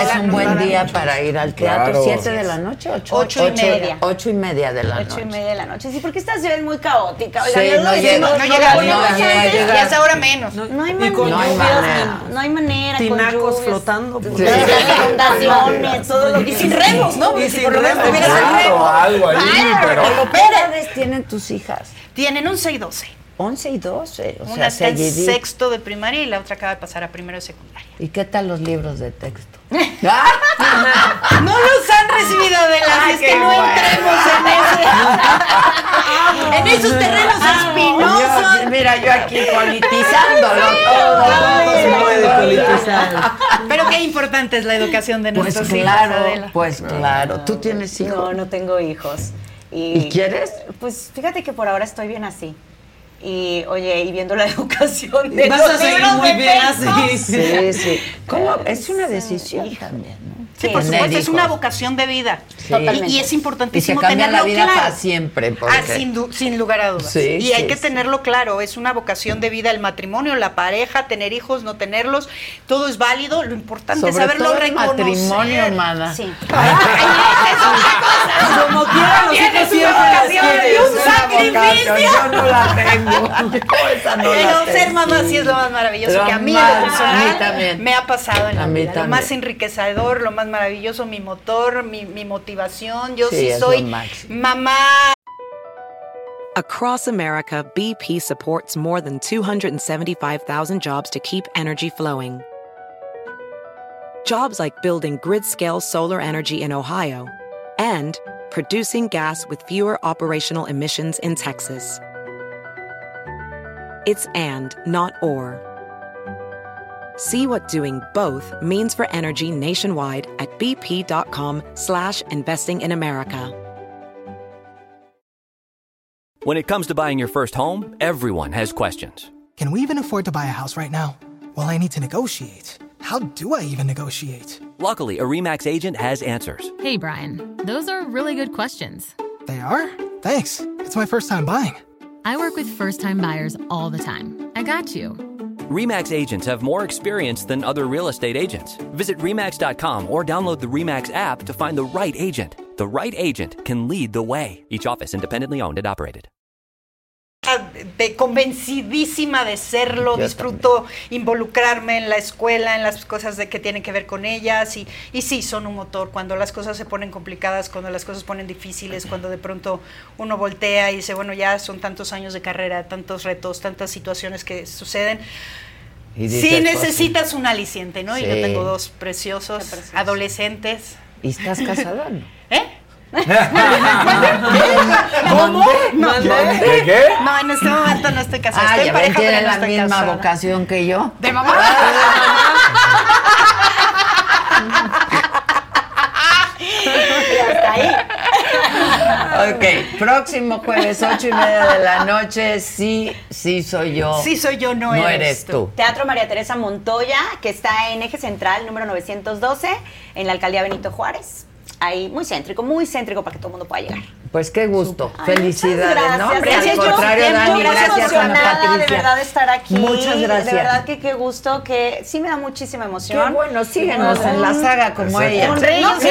es un buen a día para ir al teatro. Claro. ¿Siete de la noche? Ocho, Ocho y media. Ocho y media de la Ocho noche. y media de la noche. Sí, porque esta ciudad es muy caótica. Oiga, Sí, no llega- No lo llega, no llega. Y es ahora menos. No hay manera. No hay manera. No hay manera. con tinacos flotando. Inundaciones, todo lo que Y sin remos, ¿no? Y Si sin por lo menos remos. el Claro, algo ahí, pero. ¿Qué edades tienen tus hijas? Tienen 11 y 12. 11 y 12. O Una sea, está en sexto de primaria y la otra acaba de pasar a primero de secundaria. ¿Y qué tal los libros de texto? No los han recibido de las, Ay, es que no bueno. entremos en ese. en esos terrenos espinosos. Yo- mira, yo aquí politizándolo todo. Todo se puede politizar. Pero qué importante es la educación de Pues nuestros hijos, claro, Adela. pues claro. ¿Tú tienes hijos? No, no tengo hijos. Y, ¿Y quieres? Pues fíjate que por ahora estoy bien así. Y oye, y viendo la educación de Vas los a seguir muy bien así. Sí, sí. ¿Cómo? Es una decisión también, ¿no? Sí, por supuesto, es una vocación de vida. Sí. Y, y es Y se importantísimo tenerlo la vida claro. para siempre. Porque... Ah, sin, sin lugar a dudas. Sí, y hay sí, que sí. tenerlo claro, es una vocación de vida el matrimonio, la pareja, tener hijos, no tenerlos, todo es válido, lo importante es saberlo todo el reconocer. matrimonio, mana. Sí. Como quiera, los hijos siempre quieren. un sacrificio. vocación, Yo no la tengo. Esa no Pero ser mamá sí es lo más maravilloso Lo que a mí, en más, a mí también. me ha pasado en A la mí vida. Lo más enriquecedor, lo más maravilloso, mi motor, mi, mi motivación. Yo Sí, sí soy mamá Across America, BP supports more than 275,000 jobs to keep energy flowing. Jobs like building grid scale solar energy in Ohio and producing gas with fewer operational emissions in Texas. It's and, not or. See what doing both means for energy nationwide at bp.com slash investing in America. When it comes to buying your first home, everyone has questions. Can we even afford to buy a house right now? Well, I need to negotiate. How do I even negotiate? Luckily, a REMAX agent has answers. Hey, Brian, those are really good questions. They are? Thanks. It's my first time buying. I work with first time buyers all the time. I got you. REMAX agents have more experience than other real estate agents. Visit REMAX.com or download the REMAX app to find the right agent. The right agent can lead the way. Each office independently owned and operated. De convencidísima de serlo, disfruto involucrarme en la escuela, en las cosas de que tienen que ver con ellas y, y sí, son un motor. Cuando las cosas se ponen complicadas, cuando las cosas se ponen difíciles, cuando de pronto uno voltea y dice, bueno, ya son tantos años de carrera, tantos retos, tantas situaciones que suceden. Y dices, Sí, pues, necesitas un aliciente, ¿no? Y yo tengo dos preciosos adolescentes. ¿Y estás casada? no? ¿Eh? ¿Cómo? ¿De qué? No, en este momento no estoy casada. Ah, estoy ya ven, pareja, tiene pero no la estoy misma casada. vocación que yo. ¿De mamá? Y hasta ahí. ok, próximo jueves, ocho y media de la noche, sí, sí soy yo. Sí soy yo, no, No eres eres tú. Teatro María Teresa Montoya, que está en Eje Central, número 912, en la alcaldía Benito Juárez. Ahí, muy céntrico, muy céntrico para que todo el mundo pueda llegar. Pues qué gusto. Ay, Felicidades, muchas ¿no? gracias. Hombre, Gracias, al yo contrario, siempre Dani, gracias, Ana emocionada Patricia. de verdad de estar aquí. Muchas gracias. De verdad que qué gusto, que sí me da muchísima emoción. Qué bueno, síguenos en la saga como ella. Con. No, sí.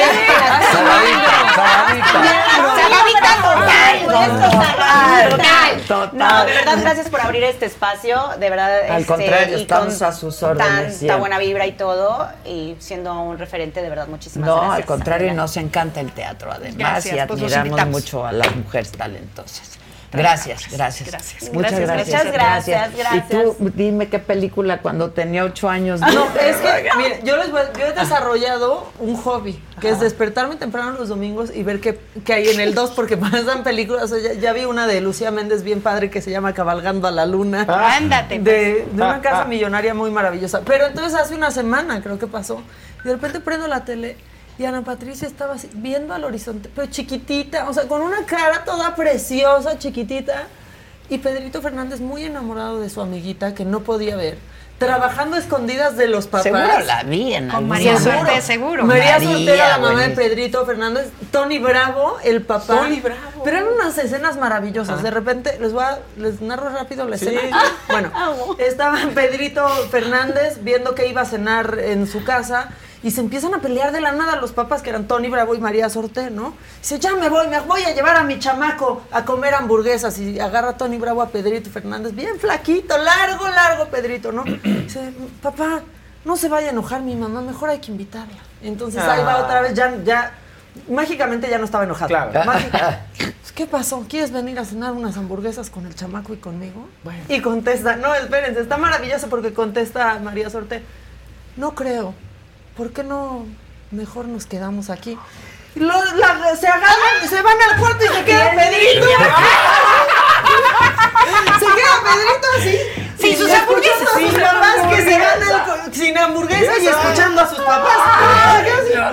Sabadita total, Total, total. No, de verdad, gracias por abrir este espacio. De verdad, Al este, contrario, estamos a sus órdenes Tanta buena vibra y todo, y siendo un referente, de verdad, muchísimas No, gracias. al contrario, nos encanta el teatro, además, Gracias, y pues admiramos invitamos. mucho a las mujeres talentosas. Gracias, gracias. Gracias. Muchas Gracias, gracias. muchas gracias, Y tú, dime qué película cuando tenía ocho años. Ah, no, es que, mire, yo, les voy- yo he desarrollado un hobby, que es despertarme temprano los domingos y ver qué, qué hay en el 2, porque pasan películas. O sea, ya, ya vi una de Lucía Méndez bien padre que se llama Cabalgando a la Luna. Ándate, De, pues. de una Ah, casa ah. millonaria muy maravillosa. Pero entonces hace una semana creo que pasó. Y de repente prendo la tele y Ana Patricia estaba así, viendo al horizonte, pero chiquitita, o sea, con una cara toda preciosa, chiquitita. Y Pedrito Fernández muy enamorado de su amiguita que no podía ver. Trabajando a escondidas de los papás. Seguro la vi en Con María. Suerte, seguro. María, María, Soltero, la mamá de. Pedrito Fernández, Tony Bravo, el papá. Tony Bravo. Pero eran unas escenas maravillosas. De repente, les voy a, les narro rápido la Sí. escena. Bueno, estaba Pedrito Fernández viendo que iba a cenar en su casa y se empiezan a pelear de la nada los papás que eran Tony Bravo y María Sorté, ¿no? Dice, ya me voy, me voy a llevar a mi chamaco a comer hamburguesas y agarra a Tony Bravo a Pedrito Fernández, bien flaquito, largo, largo Pedrito, ¿no? Dice, papá, no se vaya a enojar mi mamá, mejor hay que invitarla. Entonces ahí va Ah. otra vez, ya, ya, mágicamente ya no estaba enojado. Claro. ¿Qué pasó? ¿Quieres venir a cenar unas hamburguesas con el chamaco y conmigo? Y contesta, no, espérense, está maravilloso porque contesta María Sorte, no creo, ¿por qué no mejor nos quedamos aquí? La- se agarran, se van al cuarto y se queda Pedrito. se queda Pedrito así. Sin y sus hamburguesas. Sin papás que se al- sin hamburguesas y escuchando a sus papás.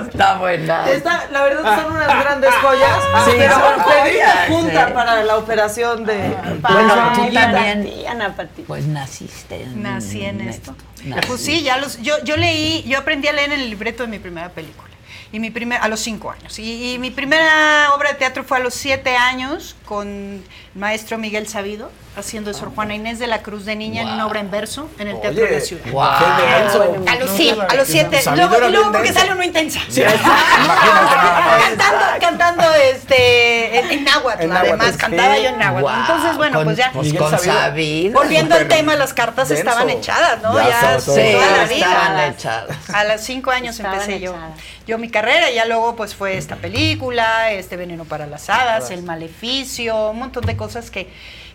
Está buena. Está, la verdad son unas grandes joyas. Sí, pero joyas, junta sí. para la operación de. Bueno, para tú también. Ana Pati. Pues naciste. en- Nací en esto. Nací. Pues sí, ya los, yo, yo leí, yo aprendí a leer en el libreto de mi primera película. Y mi primer, a los cinco años. Y, y mi primera obra de teatro fue a los siete años con el maestro Miguel Sabido, haciendo de Sor Juana Inés de la Cruz de Niña en una obra en verso en el Teatro de la Ciudad. Denso. A los, sí, a los siete. Luego, y porque denso. sale uno intensa. Sí, cantando, cantando este, en, en náhuatl, En náhuatl, además, sí. cantaba yo en náhuatl. Entonces, bueno, con- pues ya. pues con Sabido. Volviendo al tema, las cartas denso. estaban echadas, ¿no? Ya Ya, toda Sí, la estaban vida. echadas. A los cinco años Estaban empecé yo, echadas. yo mi carrera, y ya luego pues fue esta película, este Veneno para las Hadas, El Maleficio, un montón de cosas que,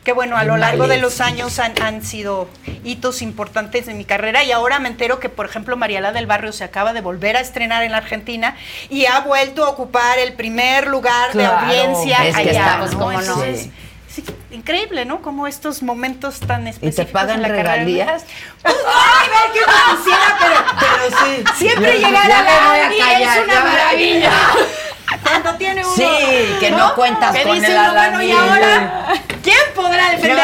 que bueno, a lo largo de los años han, han sido hitos importantes en mi carrera y ahora me entero que, por ejemplo, Mariela del Barrio se acaba de volver a estrenar en la Argentina y ha vuelto a ocupar el primer lugar Claro, de audiencia es que allá. estamos ¿no? como. Entonces, sí, increíble, ¿no? Como estos momentos tan ¿Y específicos te pagan en la carrera. regalías? Ay, ver qué me quisiera, pero, Pero sí. siempre llegar a me voy a Gaby callar, es una ya maravilla. Cuando tiene uno. Sí, que no cuentas que con dice el uno, bueno, y ahora, ¿quién podrá defender.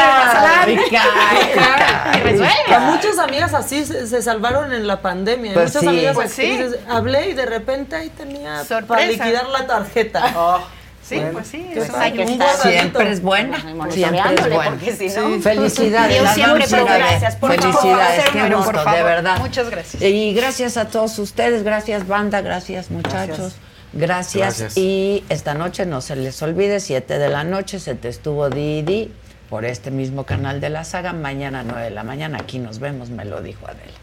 Y resuelve. Que muchas amigas así se, se salvaron en la pandemia. Pues muchas sí. amigas Pues sí. Hablé y de repente ahí tenía para Sorpresa. liquidar la tarjeta. Sí, pues sí, Qué eso padre. ayuda. Un guardadito. Siempre es buena. Siempre es buena. porque si no- Sí. Felicidades. Dios siempre, a a pero gracias, por favor, Felicidades, qué gusto, de verdad. Muchas gracias. Y gracias a todos ustedes, gracias banda, gracias muchachos. Gracias. Gracias. Y esta noche no se les olvide, 7 de la noche se te estuvo Didi por este mismo canal de la saga. Mañana 9 de la mañana aquí nos vemos, me lo dijo Adela.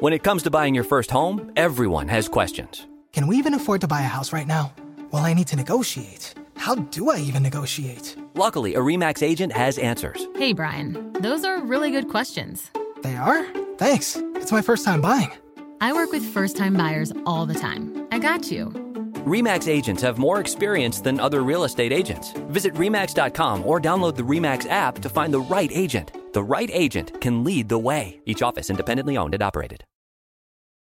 When it comes to buying your first home, everyone has questions. Can we even afford to buy a house right now? Well, I need to negotiate. How do I even negotiate? Luckily, a REMAX agent has answers. Hey, Brian, those are really good questions. They are? Thanks. It's my first time buying. I work with first time buyers all the time. I got you. REMAX agents have more experience than other real estate agents. Visit REMAX.com or download the REMAX app to find the right agent. The right agent can lead the way. Each office independently owned and operated.